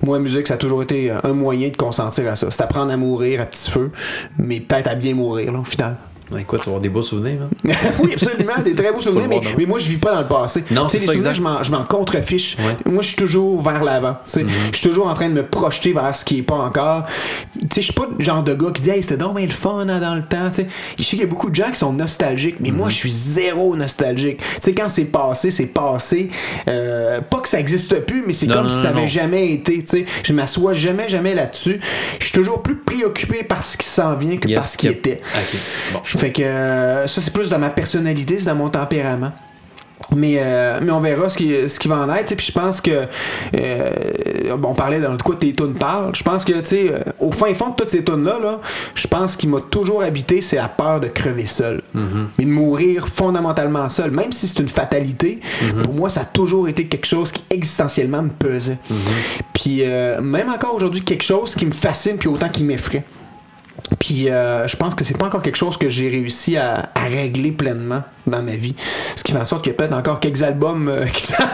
moi, la musique, ça a toujours été un moyen de consentir à ça. C'est apprendre à mourir à petit feu, mais peut-être à bien mourir, là, au final. Ouais, Écoute, tu vas avoir des beaux souvenirs. hein. <laughs> oui, absolument, des très beaux souvenirs, mais, moi, je vis pas dans le passé. Non, Tu sais, c'est les ça, souvenirs, exact. je m'en- je m'en contrefiche. Ouais. Mm-hmm. Moi, je suis toujours vers l'avant. tu sais. Je suis toujours en train de me projeter vers ce qui est pas encore. Tu sais, je suis pas le genre de gars qui dit, hey, c'était donc bien le fun hein, dans le temps. tu sais. Je sais qu'il y a beaucoup de gens qui sont nostalgiques, mais Mm-hmm. moi, je suis zéro nostalgique. Tu sais, quand c'est passé, c'est passé. Euh, pas que ça existe plus, mais c'est comme non, si ça avait non. jamais été. tu sais. Je m'assois jamais, jamais là-dessus. Je suis toujours plus préoccupé par ce qui s'en vient que Yes, par ce qui était. Bon. Fait que euh, ça, c'est plus dans ma personnalité, c'est dans mon tempérament. Mais, euh, mais on verra ce qui, ce qui va en être. Puis je pense que. euh, on parlait dans le quoi tes tunes parlent. Je pense que, tu sais, euh, au fin fond de toutes ces tunes-là, là, je pense qu'il m'a toujours habité, c'est la peur de crever seul. Mais de mourir fondamentalement seul. Même si c'est une fatalité, pour moi, ça a toujours été quelque chose qui existentiellement me pesait. Puis euh, même encore aujourd'hui, quelque chose qui me fascine, puis autant qui m'effraie. Puis euh, je pense que c'est pas encore quelque chose que j'ai réussi à, à régler pleinement dans ma vie. Ce qui fait en sorte qu'il y a peut-être encore quelques albums euh, <laughs> qui s'en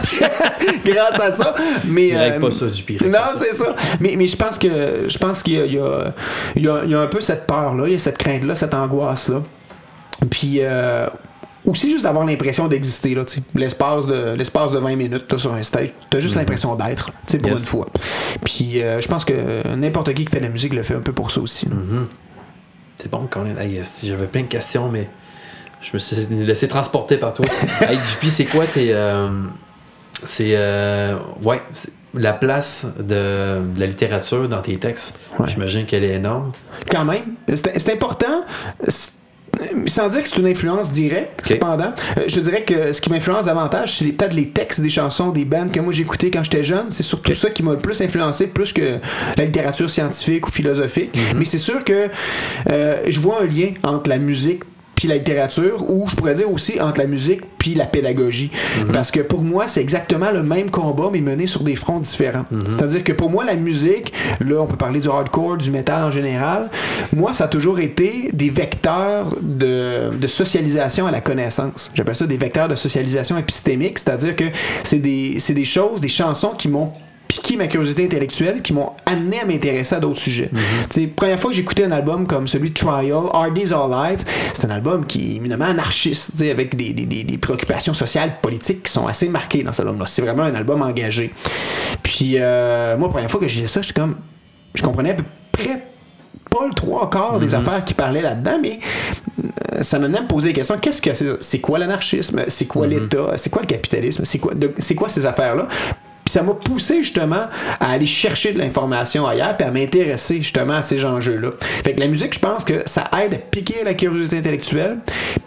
grâce à ça. Mais, règle euh, pas ça, du pire. non, c'est ça. Mais, mais je pense que je pense qu'il y a, il y, a, y y un peu cette peur-là, il y a cette crainte-là, cette angoisse-là. Puis aussi juste d'avoir l'impression d'exister, là. L'espace de, l'espace de 20 minutes là, sur un stage, t'as juste l'impression d'être, tu pour Yes. une fois. Puis euh, je pense que n'importe qui qui fait de la musique le fait un peu pour ça aussi. là. C'est bon quand même. J'avais plein de questions, mais je me suis laissé transporter par toi. <laughs> hey, JP, c'est quoi tes. euh, c'est. euh, ouais, la place de, de la littérature dans tes textes? Ouais. J'imagine qu'elle est énorme. Quand même, c'est important. Sans dire que c'est une influence directe, cependant, euh, je dirais que ce qui m'influence davantage, c'est peut-être les textes des chansons des bands que moi j'écoutais quand j'étais jeune. C'est surtout ça qui m'a le plus influencé, plus que la littérature scientifique ou philosophique. Mhm. Mais c'est sûr que euh, je vois un lien entre la musique puis la littérature, ou je pourrais dire aussi entre la musique puis la pédagogie. Mhm. Parce que pour moi, c'est exactement le même combat, mais mené sur des fronts différents. Mhm. C'est-à-dire que pour moi, la musique, là, on peut parler du hardcore, du métal en général, moi, ça a toujours été des vecteurs de, de socialisation à la connaissance. J'appelle ça des vecteurs de socialisation épistémique, c'est-à-dire que c'est des, c'est des choses, des chansons qui m'ont piqué ma curiosité intellectuelle, qui m'ont amené à m'intéresser à d'autres sujets. Tu sais, première fois que j'écoutais un album comme celui de Trial, Hard Days All Lives, c'est un album qui est éminemment anarchiste, avec des, des, des, des préoccupations sociales, politiques qui sont assez marquées dans cet album-là. C'est vraiment un album engagé. Puis euh, moi, la première fois que j'ai ça, j'étais comme... Je comprenais à peu près pas le trois quarts des affaires qui parlaient là-dedans, mais euh, ça m'amenait à me poser des questions. Qu'est-ce que c'est? C'est quoi l'anarchisme? C'est quoi l'État? C'est quoi le capitalisme? C'est quoi, de- c'est quoi ces affaires-là? Puis ça m'a poussé justement à aller chercher de l'information ailleurs puis à m'intéresser justement à ces enjeux-là. Fait que la musique, je pense que ça aide à piquer la curiosité intellectuelle,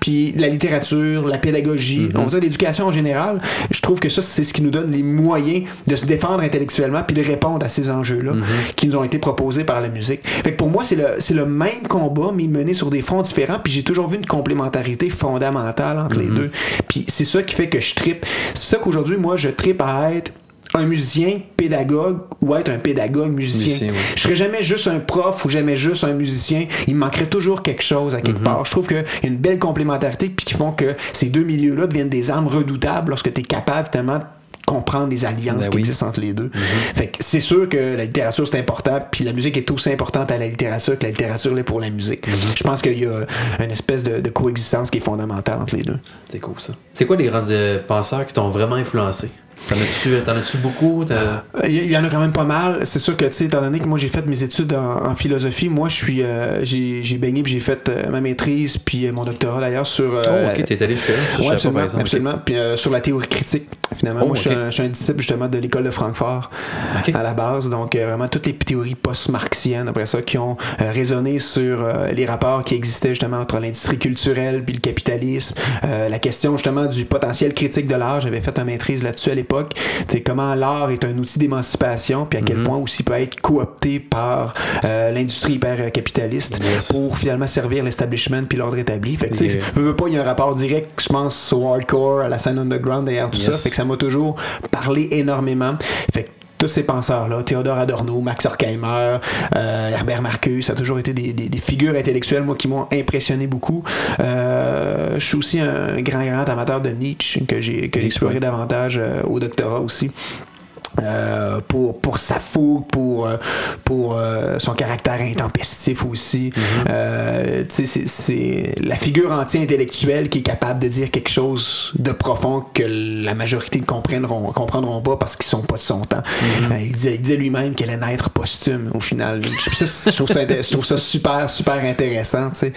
puis la littérature, la pédagogie, on va dire l'éducation en général. Je trouve que ça, c'est ce qui nous donne les moyens de se défendre intellectuellement puis de répondre à ces enjeux-là qui nous ont été proposés par la musique. Fait que pour moi, c'est le, le même combat, mais mené sur des fronts différents, puis j'ai toujours vu une complémentarité fondamentale entre les deux. Puis c'est ça qui fait que je tripe. C'est ça qu'aujourd'hui, moi, je tripe à être un musicien pédagogue ou être un pédagogue musicien. Musicien, oui. Je serais jamais juste un prof ou jamais juste un musicien. Il me manquerait toujours quelque chose à quelque part. Je trouve qu'il y a une belle complémentarité puis qui font que ces deux milieux-là deviennent des armes redoutables lorsque tu es capable tellement de comprendre les alliances Ben qui oui. existent entre les deux. Fait que c'est sûr que la littérature c'est important, puis la musique est aussi importante à la littérature que la littérature l'est pour la musique. Je pense qu'il y a une espèce de, de coexistence qui est fondamentale entre les deux. C'est cool ça. C'est quoi les grands euh, penseurs qui t'ont vraiment influencé? T'en as-tu, beaucoup? Il y, en a quand même pas mal. C'est sûr que, tu sais, étant donné que moi j'ai fait mes études en, en philosophie, moi je suis, euh, j'ai j'ai baigné puis j'ai fait euh, ma maîtrise puis euh, mon doctorat d'ailleurs sur. Oh, la- ok, t'es allé chez eux. Ouais, pas, absolument, par exemple. ok. absolument. Puis sur la théorie critique, finalement. Oh, moi, je, suis un, disciple justement de l'école de Francfort à la base. Donc, vraiment toutes les théories post-marxiennes, après ça, qui ont résonné sur les rapports qui existaient justement entre l'industrie culturelle puis le capitalisme. La question justement du potentiel critique de l'art. J'avais fait une maîtrise là-dessus à l'époque. Comment l'art est un outil d'émancipation, puis à quel Mhm. point aussi peut être coopté par euh, l'industrie hyper capitaliste Yes. pour finalement servir l'establishment puis l'ordre établi. Fait que, tu sais, veux, veux pas, il y a un rapport direct, je pense, au hardcore, à la scène underground derrière tout Yes. ça. Fait que ça m'a toujours parlé énormément. Fait que tous ces penseurs-là, Théodore Adorno, Max Horkheimer, euh, Herbert Marcuse, ça a toujours été des, des- des figures intellectuelles, moi, qui m'ont impressionné beaucoup. Euh, je suis aussi un grand, grand amateur de Nietzsche, que j'ai que j'ai exploré davantage euh, au doctorat aussi. Euh, pour, pour sa fougue, pour, euh, pour euh, son caractère intempestif aussi. Tu sais, c'est- la figure anti-intellectuelle qui est capable de dire quelque chose de profond que la majorité ne comprendront, comprendront pas parce qu'ils sont pas de son temps. Euh, il disait, il disait lui-même qu'elle allait naître posthume au final. Je, trouve ça, je trouve ça super, super intéressant. c'est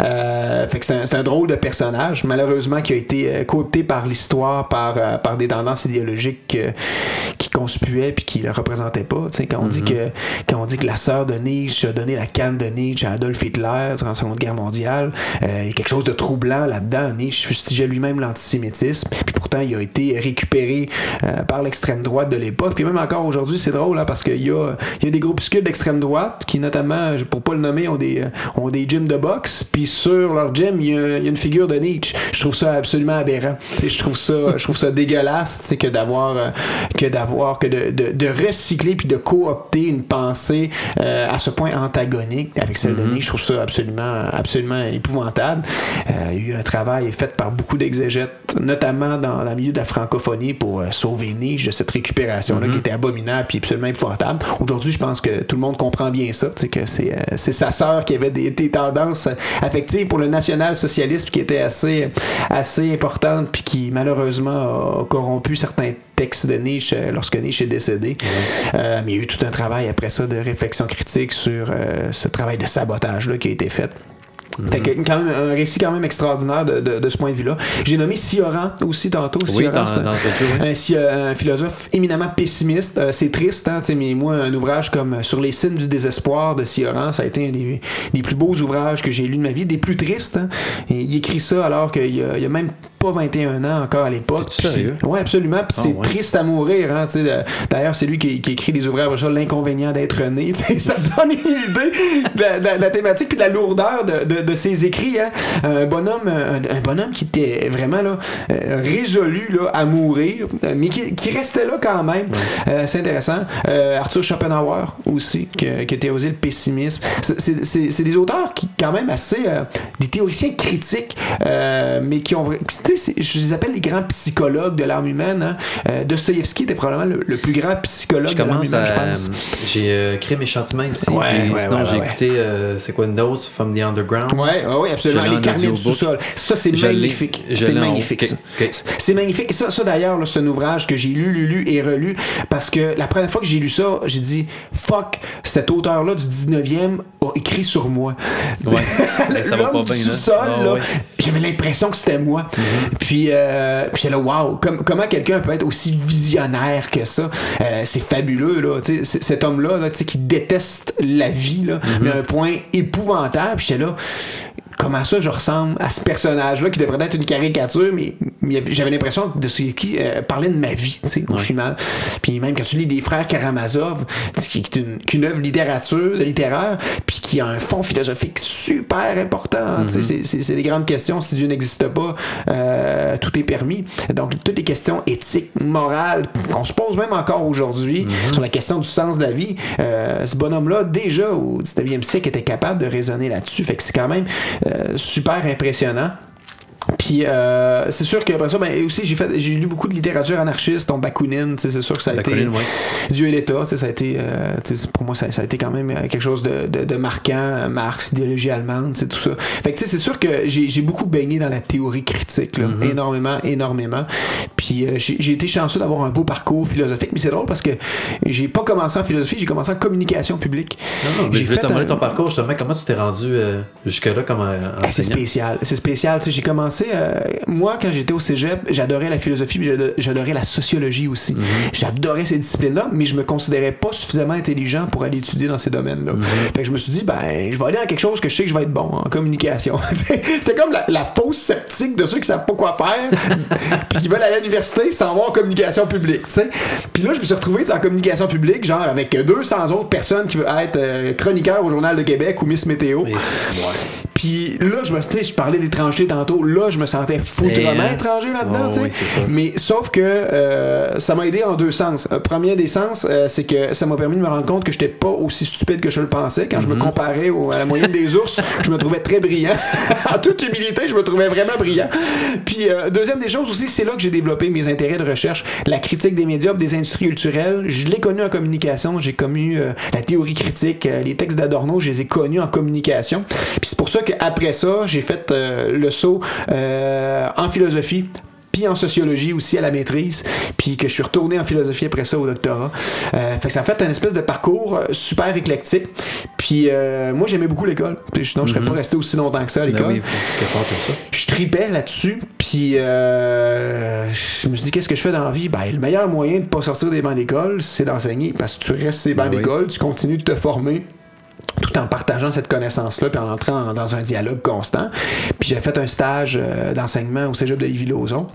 un, un drôle de personnage, malheureusement, qui a été coopté par l'histoire, par, par des tendances idéologiques euh, qui conspuaient puis qui le représentaient pas. Tu sais, Quand, on dit que, quand on dit que la sœur de Nietzsche a donné la canne de Nietzsche à Adolf Hitler durant la Seconde Guerre mondiale, euh, il y a quelque chose de troublant là-dedans. Nietzsche fustigeait lui-même l'antisémitisme, puis pourtant il a été récupéré euh, par l'extrême droite de l'époque. Puis même encore aujourd'hui, c'est drôle hein, parce qu'il y a, il y a des groupuscules d'extrême droite qui, notamment, pour pas le nommer, ont des, euh, ont des gyms de boxe, puis sur leur gym, il y, y a une figure de Nietzsche. Je trouve ça absolument aberrant. Tu sais, Je trouve ça, je trouve ça dégueulasse tu sais, que d'avoir, que d'avoir, que de, de, de recycler puis de coopter une pensée euh, à ce point antagonique avec celle de Nietzsche. Je trouve ça absolument, absolument épouvantable. Euh, il y a eu un travail fait par beaucoup d'exégètes, notamment dans, dans le milieu de la francophonie pour euh, sauver Nietzsche de cette récupération-là qui était abominable puis absolument épouvantable. Aujourd'hui, je pense que tout le monde comprend bien ça, que c'est, sa sœur qui avait des, des tendances affectives pour le national-socialisme qui étaient assez, assez importantes puis qui malheureusement a corrompu certains textes de Nietzsche euh, lorsque Nietzsche est décédé. Euh, mais il y a eu tout un travail après ça de réflexion critique sur euh, ce travail de sabotage-là qui a été fait. Fait que quand même un récit quand même extraordinaire de, de, de ce point de vue-là. J'ai nommé Sioran aussi tantôt. Oui, Sioran, dans, oui. un, philosophe éminemment pessimiste. Euh, c'est triste, hein, tu sais, mais moi, un ouvrage comme euh, Sur les signes du désespoir de Sioran, ça a été un des, des plus beaux ouvrages que j'ai lu de ma vie, des plus tristes. hein. Et il écrit ça alors qu'il y a, il y a même pas 21 ans encore à l'époque. Oui, absolument. Puis Ah, c'est ouais. triste à mourir. Hein, tu sais, de- D'ailleurs, c'est lui qui, qui écrit des ouvrages sur l'inconvénient d'être né. <laughs> Ça te donne une idée de de la thématique puis de la lourdeur de, de- ses écrits. hein. Un bonhomme, un, un bonhomme qui était vraiment là, euh, résolu là, à mourir, mais qui, qui restait là quand même. Euh, c'est intéressant. Euh, Arthur Schopenhauer aussi, qui, a- qui a théorisé le pessimisme. C'est- des auteurs qui, quand même, assez. des théoriciens critiques, mais qui ont. Je les appelle les grands psychologues de l'âme humaine. Hein. Dostoïevski était probablement le, le plus grand psychologue Je de l'âme commence humaine, à. je pense. J'ai euh, créé mes chantiments ici. Ouais, J'ai- ouais, sinon, ouais, j'ai écouté, euh, c'est quoi, Notes from the Underground. Ouais, ouais, ouais, absolument. Les carnets du sous-sol. Ça, c'est magnifique. C'est magnifique. C'est magnifique. Ça, ça d'ailleurs, c'est un ouvrage que j'ai lu, lu, lu et relu parce que la première fois que j'ai lu ça, j'ai dit fuck, cet auteur-là du 19e a écrit sur moi. Ouais. <laughs> Ben, L'homme du là. sous-sol, là, ouais. j'avais l'impression que c'était moi. Puis, euh, puis j'étais là, waouh, comme, comment quelqu'un peut être aussi visionnaire que ça? Euh, c'est fabuleux, là. Cet homme-là, là, tu sais, qui déteste la vie, là, mais à un point épouvantable. Puis j'étais là, comment ça je ressemble à ce personnage-là qui devrait être une caricature, mais, j'avais l'impression de ce qui euh, parlait de ma vie, tu sais, au final. Puis même quand tu lis des frères Karamazov, qui est une, qu'une œuvre littérature, littéraire, puis qui a un fond philosophique super important. tu sais, c'est, des grandes questions. Si Dieu n'existe pas, euh, tout est permis. Donc toutes les questions éthiques, morales, qu'on se pose même encore aujourd'hui sur la question du sens de la vie, euh, ce bonhomme-là, déjà au 19e siècle, était capable de raisonner là-dessus. Fait que c'est quand même euh, super impressionnant. Puis euh, c'est sûr qu'après ça, ben, aussi j'ai fait j'ai lu beaucoup de littérature anarchiste, dont Bakounine, c'est sûr que ça a Bakounine, été ouais. Dieu et l'État, ça a été euh, pour moi ça, ça a été quand même euh, quelque chose de, de, de marquant, Marx, idéologie allemande, c'est tout ça. Fait que c'est sûr que j'ai beaucoup baigné dans la théorie critique, là, Mm-hmm. énormément, énormément. Puis euh, j'ai été chanceux d'avoir un beau parcours philosophique, mais c'est drôle parce que j'ai pas commencé en philosophie, j'ai commencé en communication publique. Non, non, mais J'ai fait te un- ton parcours, justement. Comment tu t'es rendu jusque-là comme C'est enseignant? spécial, c'est spécial. Tu sais, j'ai commencé, euh, moi, quand j'étais au cégep, j'adorais la philosophie, j'adorais la sociologie aussi. Mhm. J'adorais ces disciplines-là, mais je me considérais pas suffisamment intelligent pour aller étudier dans ces domaines-là. Mhm. Fait que je me suis dit, ben, je vais aller dans quelque chose que je sais que je vais être bon, en communication. <laughs> C'était comme la, la fausse sceptique de ceux qui savent pas quoi faire, <laughs> puis qui veulent aller à l'université sans avoir en communication publique, tu sais. Puis là, je me suis retrouvé en communication publique, genre avec 200 autres personnes qui veulent être euh, chroniqueurs au Journal de Québec ou Miss Météo. Puis là, je me tu sais, je parlais d'étrangers tantôt. Là, je me sentais foutrement hein? étranger là-dedans, Oh, tu sais. oui. Mais sauf que euh, ça m'a aidé en deux sens. Euh, premier des sens, euh, c'est que ça m'a permis de me rendre compte que j'étais pas aussi stupide que je le pensais. Quand je Mm-hmm. me comparais au- à la moyenne des ours, <laughs> je me trouvais très brillant. <laughs> en toute humilité, je me trouvais vraiment brillant. Puis deuxième des choses aussi, c'est là que j'ai développé mes intérêts de recherche. La critique des médias, des industries culturelles. Je l'ai connu en communication. J'ai connu la théorie critique, les textes d'Adorno, je les ai connus en communication. Puis c'est pour ça qu'après ça, j'ai fait le saut en philosophie puis en sociologie aussi à la maîtrise, puis que je suis retourné en philosophie après ça au doctorat. Euh, fait que ça a fait un espèce de parcours euh, super éclectique. Puis euh, moi j'aimais beaucoup l'école. Sinon je serais pas resté aussi longtemps que ça à Ben l'école. oui. Je tripais là-dessus, puis euh, je me suis dit, qu'est-ce que je fais dans la vie? Ben, le meilleur moyen de pas sortir des bancs d'école, c'est d'enseigner, parce que tu restes ces bancs Ben oui. d'école, tu continues de te former tout en partageant cette connaissance-là, puis en entrant dans un dialogue constant. Puis j'ai fait un stage euh, d'enseignement au cégep de Lévis-Lauzon.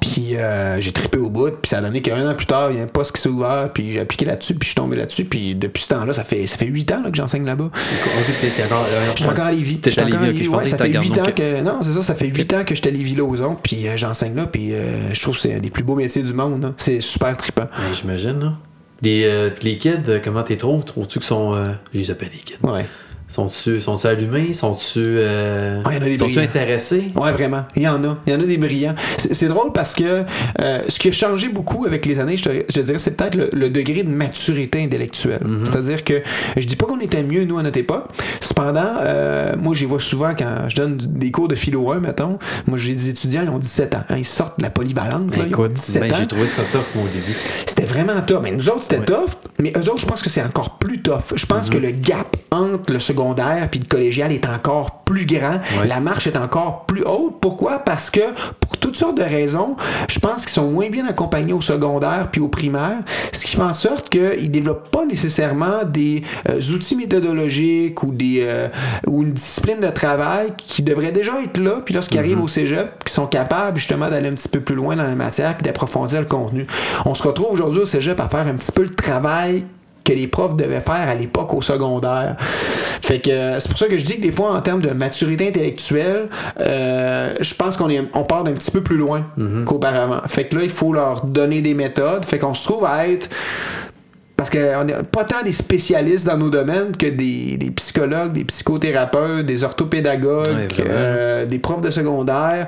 Puis euh, j'ai trippé au bout, puis ça a donné qu'un an plus tard, il y a un poste qui s'est ouvert, puis j'ai appliqué là-dessus, puis je suis tombé là-dessus, puis depuis ce temps-là, ça fait ça fait huit ans là, que j'enseigne là-bas. Euh, Je suis encore à Lévis. T'es à encore Lévis, ouais, ça fait t'étais à 8 ans que. Non, c'est ça, ça fait 8 ans que j'étais à Lévis-Lauzon, puis euh, j'enseigne là, puis je trouve que c'est un des plus beaux métiers du monde. C'est super trippant. Ben, J'imagine. Les, euh, les kids, euh, comment t'es trouves? Trouves-tu qu'ils sont. euh, je les appelle les kids. Ouais. Sont-tu sont allumés? Sont-tu. Euh, Ouais, il y en a des sont-tu brillants. intéressés? Ouais, vraiment. Il y en a. Il y en a des brillants. C'est drôle parce que euh, ce qui a changé beaucoup avec les années, je te, je te dirais, c'est peut-être le, le degré de maturité intellectuelle. C'est-à-dire que je dis pas qu'on était mieux, nous, à notre époque. Cependant, euh, moi, j'y vois souvent quand je donne des cours de philo 1, mettons. Moi, j'ai des étudiants, ils ont 17 ans. hein. Ils sortent de la polyvalente. là, ils ont Écoute, 17 ben, ans. j'ai trouvé ça tough, moi, au début. C'était vraiment tough. Mais nous autres, c'était Ouais. tough. Mais eux autres, je pense que c'est encore plus tough. Je pense que le gap entre le secondaire puis le collégial est encore plus grand. Ouais. La marche est encore plus haute. Pourquoi? Parce que, pour toutes sortes de raisons, je pense qu'ils sont moins bien accompagnés au secondaire puis au primaire, ce qui fait en sorte qu'ils développent pas nécessairement des euh, outils méthodologiques ou des euh, ou une discipline de travail qui devrait déjà être là, puis lorsqu'ils arrivent au cégep, qui sont capables justement d'aller un petit peu plus loin dans la matière puis d'approfondir le contenu. On se retrouve aujourd'hui au cégep à faire un petit peu le travail que les profs devaient faire à l'époque au secondaire. Fait que euh, c'est pour ça que je dis que des fois, en termes de maturité intellectuelle, euh, je pense qu'on est, on part d'un petit peu plus loin qu'auparavant. Fait que là, il faut leur donner des méthodes. Fait qu'on se trouve à être parce qu'on n'est pas tant des spécialistes dans nos domaines que des, des psychologues, des psychothérapeutes, des orthopédagogues, Ouais, euh, des profs de secondaire.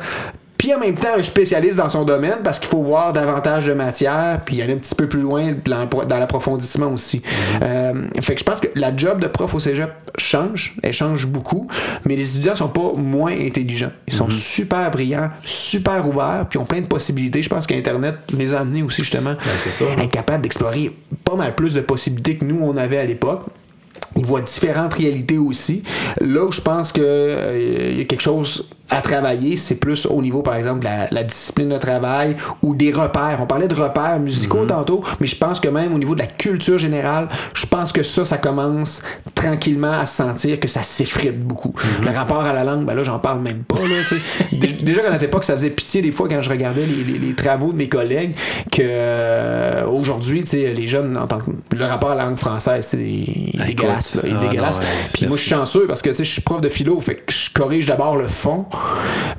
Puis en même temps, un spécialiste dans son domaine parce qu'il faut voir davantage de matière, puis aller un petit peu plus loin dans l'approfondissement aussi. Euh, fait que je pense que la job de prof au cégep change, elle change beaucoup, mais les étudiants sont pas moins intelligents. Ils sont super brillants, super ouverts, puis ont plein de possibilités. Je pense qu'Internet les a amenés aussi justement Ben, ça. capable d'explorer pas mal plus de possibilités que nous on avait à l'époque. Ils voient différentes réalités aussi. Là où je pense que euh, il y a quelque chose à travailler, c'est plus au niveau, par exemple, de la, la discipline de travail ou des repères. On parlait de repères musicaux tantôt, mais je pense que même au niveau de la culture générale, je pense que ça, ça commence tranquillement à se sentir que ça s'effrite beaucoup. Le rapport à la langue, ben là, j'en parle même pas. Là, <laughs> Déjà qu'à notre époque, ça faisait pitié des fois quand je regardais les, les- les travaux de mes collègues que euh, aujourd'hui, tu sais, les jeunes, en tant que, le rapport à la langue française, c'est dégueulasse. Là, Ah, dégueulasse. non, ouais, Puis moi, je suis chanceux parce que tu sais, je suis prof de philo, fait que je corrige d'abord le fond.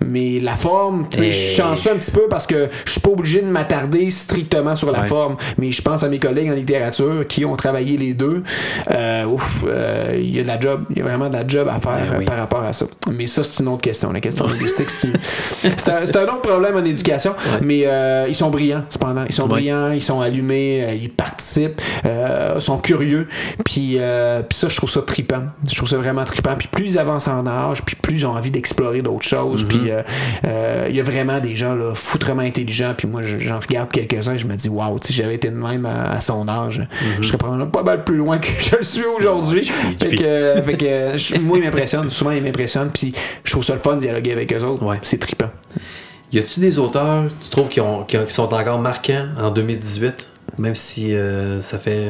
Mais la forme, tu sais, je suis chanceux un petit peu parce que je suis pas obligé de m'attarder strictement sur la Ouais. forme. Mais je pense à mes collègues en littérature qui ont travaillé les deux. Euh, ouf, euh, il y a de la job, il y a vraiment de la job à faire Ben euh, par rapport à ça. Mais ça, c'est une autre question. La question linguistique, c'est <laughs> un, autre problème en éducation. Mais euh, ils sont brillants, cependant. Ils sont Ouais. brillants, ils sont allumés, euh, ils participent, euh, sont curieux. Puis, euh, puis ça, je trouve ça trippant. Je trouve ça vraiment trippant. Puis plus ils avancent en âge, puis plus ils ont envie d'explorer d'autres choses. Mm-hmm. Puis euh, euh, il y a vraiment des gens là, foutrement intelligents. Puis moi, je- j'en regarde quelques-uns et je me dis, waouh, si j'avais été de même à, à son âge, Mm-hmm. je serais probablement pas mal plus loin que <laughs> je le suis aujourd'hui. fait que, fait que, euh, je- moi, ils m'impressionnent. Souvent, ils m'impressionnent. Puis je trouve ça le fun de dialoguer avec eux autres. Ouais. C'est trippant. Y a-tu des auteurs, tu trouves, qui, ont, qui, ont- qui sont encore marquants en 2018, même si euh, ça fait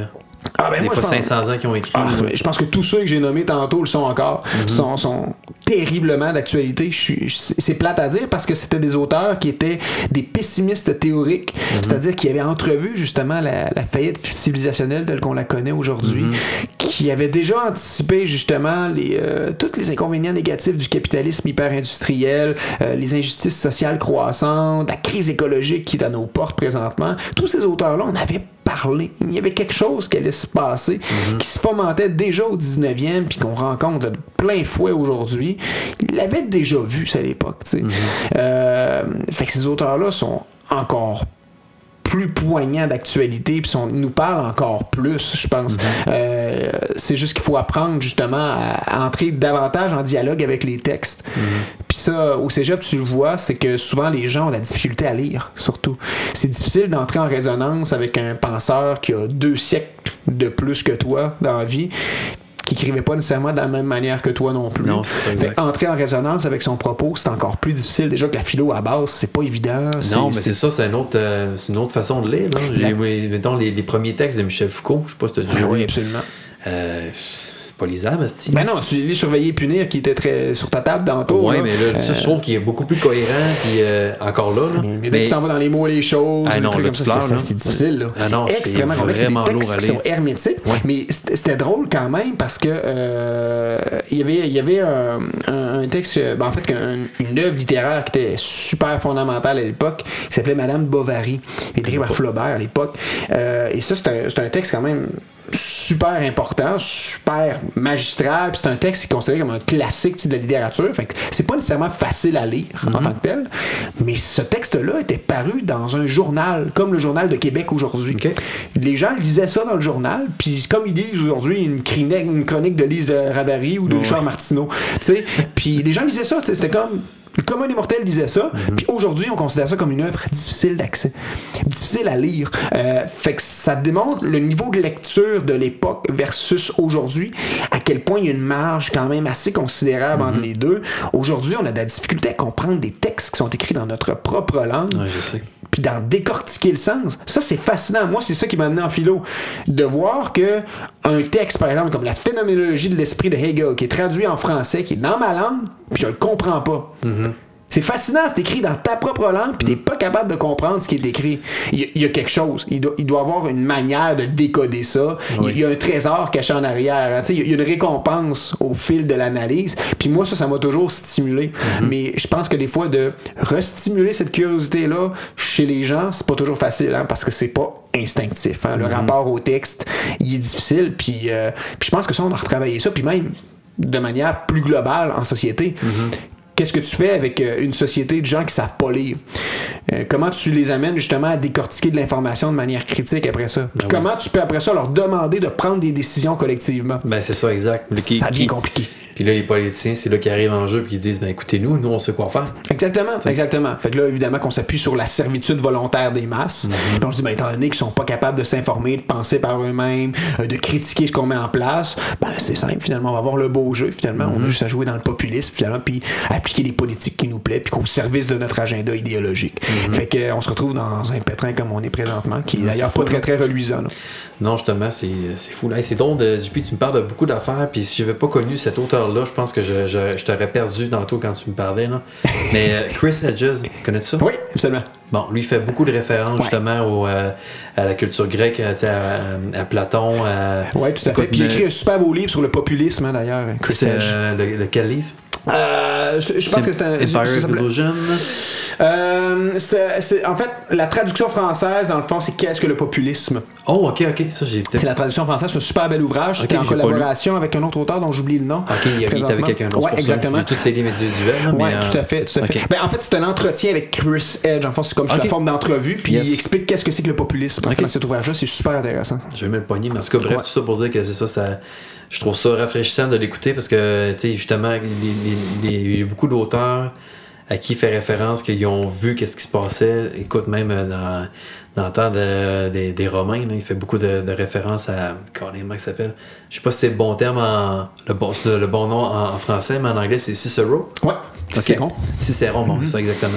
Ah, ben des moi, fois je pense- 500 ans qu'ils ont écrit? Ah, je pense que tous ceux que j'ai nommés tantôt le sont encore, sont, sont terriblement d'actualité. C'est plate à dire parce que c'était des auteurs qui étaient des pessimistes théoriques, c'est-à-dire qui avaient entrevu justement la, la faillite civilisationnelle telle qu'on la connaît aujourd'hui, qui avaient déjà anticipé justement les, euh, tous les inconvénients négatifs du capitalisme hyper-industriel, euh, les injustices sociales croissantes, la crise écologique qui est à nos portes présentement. Tous ces auteurs-là, on avait Il y avait quelque chose qui allait se passer, qui se fomentait déjà au 19e, puis qu'on rencontre de plein fouet aujourd'hui. Il l'avait déjà vu, ça, à l'époque. tu sais. Euh, fait que ces auteurs-là sont encore plus poignants d'actualité puis sont- nous parlent encore plus je pense. Euh, c'est juste qu'il faut apprendre justement à, à entrer davantage en dialogue avec les textes. Puis ça au cégep tu le vois c'est que souvent les gens ont la difficulté à lire surtout. C'est difficile d'entrer en résonance avec un penseur qui a deux siècles de plus que toi dans la vie qui écrivait pas nécessairement de la même manière que toi non plus. Non, c'est ça, Fait entrer en résonance avec son propos, c'est encore plus difficile. Déjà que la philo à base, c'est pas évident. Non, mais c'est ça, c'est une, autre, euh, une autre façon de lire. Là. Mettons, les, les premiers textes de Michel Foucault, je sais pas si tu as déjà Ah oui, lu. absolument. Euh, pas lisable, c'est Ben non, tu lis Surveiller et punir qui était très sur ta table tantôt. Ouais, là. mais là, ça, je trouve qu'il est beaucoup plus cohérent, puis euh, encore là. là. Mais dès que tu t'en vas dans les mots et les choses, Ah non, trucs comme ça, c'est- difficile. Là. Ah non, c'est extrêmement complexe. C'est des textes qui sont hermétiques. Ouais. Mais c'était drôle quand même parce que euh, il y avait, il y avait un, texte, ben, en fait, un- une œuvre littéraire qui était super fondamentale à l'époque, qui s'appelait Madame Bovary, écrit par Flaubert à l'époque. Euh, et ça, c'est un, c'est un texte quand même super important, super magistral, puis c'est un texte qui est considéré comme un classique de la littérature. Fait que c'est pas nécessairement facile à lire en tant que tel, mais ce texte-là était paru dans un journal, comme le journal de Québec aujourd'hui. Les gens lisaient ça dans le journal, puis comme ils lisent aujourd'hui une chronique, une chronique de Lise Ravary ou de Richard Martineau, tu sais, puis les gens lisaient ça, c'était comme comme un immortel disait ça, puis aujourd'hui on considère ça comme une œuvre difficile d'accès, difficile à lire. Euh, fait que ça démontre le niveau de lecture de l'époque versus aujourd'hui, à quel point il y a une marge quand même assez considérable entre les deux. Aujourd'hui, on a de la difficulté à comprendre des textes qui sont écrits dans notre propre langue Ouais, je sais. Puis d'en décortiquer le sens. Ça, c'est fascinant. Moi, c'est ça qui m'a amené en philo. De voir que un texte, par exemple, comme la phénoménologie de l'esprit de Hegel, qui est traduit en français, qui est dans ma langue, puis je le comprends pas. C'est fascinant, c'est écrit dans ta propre langue, puis t'es pas capable de comprendre ce qui est écrit. Il y, a- il y a quelque chose. Il doit, il doit avoir une manière de décoder ça. Il y a- Oui. Il y a un trésor caché en arrière. hein. Il y a- il y a une récompense au fil de l'analyse. Puis moi, ça, ça m'a toujours stimulé. Mais je pense que des fois, de restimuler cette curiosité-là chez les gens, c'est pas toujours facile, hein, parce que c'est pas instinctif. hein. Le rapport au texte, il est difficile. Puis, euh, puis je pense que ça, on a retravaillé ça. Puis même de manière plus globale en société. Qu'est-ce que tu fais avec euh, une société de gens qui savent pas lire? Euh, comment tu les amènes justement à décortiquer de l'information de manière critique après ça? Puis oui. comment tu peux après ça leur demander de prendre des décisions collectivement? Ben, c'est ça, exact. Qui- ça devient qui- compliqué. Puis là, les politiciens, c'est là qu'ils arrivent en jeu puis ils disent ben écoutez-nous, nous on sait quoi faire. Exactement, exactement. Fait que là, évidemment, qu'on s'appuie sur la servitude volontaire des masses. Mhm. Puis on se dit, ben, étant donné qu'ils sont pas capables de s'informer, de penser par eux-mêmes, euh, de critiquer ce qu'on met en place, ben, c'est simple, finalement, on va avoir le beau jeu, finalement. Mhm. On a juste à jouer dans le populisme, finalement, puis appliquer les politiques qui nous plaisent, puis qu'au service de notre agenda idéologique. Fait que, euh, on se retrouve dans un pétrin comme on est présentement, qui est Mhm. D'ailleurs pas très, très reluisant. là. Non, justement, c'est, c'est fou. Là, c'est drôle, de, JP, tu me parles de beaucoup d'affaires, puis si je n'avais pas connu cet auteur-là, je pense que je, je, je t'aurais perdu tantôt quand tu me parlais. Là. Mais euh, Chris Hedges, connais-tu ça? Oui, absolument. Bon, lui fait beaucoup de références Ouais. justement au, euh, à la culture grecque, euh, à, à Platon. Oui, tout à fait. Puis il écrit un super beau livre sur le populisme, hein, d'ailleurs, Chris c'est, Hedge. euh, le, lequel livre? Euh, je, je pense que c'est un. Euh, c'est- c'est- en fait, la traduction française, dans le fond, c'est Qu'est-ce que le populisme? Oh, ok, ok. Ça, j'ai C'est la traduction française, c'est un super bel ouvrage. C'était Ok, en collaboration avec un autre auteur dont j'oublie le nom. Ok, il y avait présentement. quelqu'un d'autre. Ouais, exactement. J'ai ces livres individuels. là, Oui, mais, euh, tout à fait, tout à fait. ok. Ben, en fait, c'est un entretien avec Chris Edge. En fait, c'est comme sous la forme d'entrevue, puis Yes. il explique qu'est-ce que c'est que le populisme dans cet ouvrage-là. C'est super intéressant. Je vais même le pogner, mais en tout cas, bref, Ouais. tout ça pour dire que c'est ça, ça. Je trouve ça rafraîchissant de l'écouter parce que, tu sais, justement, il y a beaucoup d'auteurs à qui il fait référence, qu'ils ont vu qu'est-ce qui se passait. Écoute, même euh, dans, dans le temps de- des, des Romains, là, il fait beaucoup de, de références à. Comment il s'appelle? Je sais pas si c'est le bon terme, en, le, bon, le, bon nom en, en français, mais en anglais, c'est Cicero. Ouais, bon. Cicéron, Mm-hmm. bon, c'est ça exactement.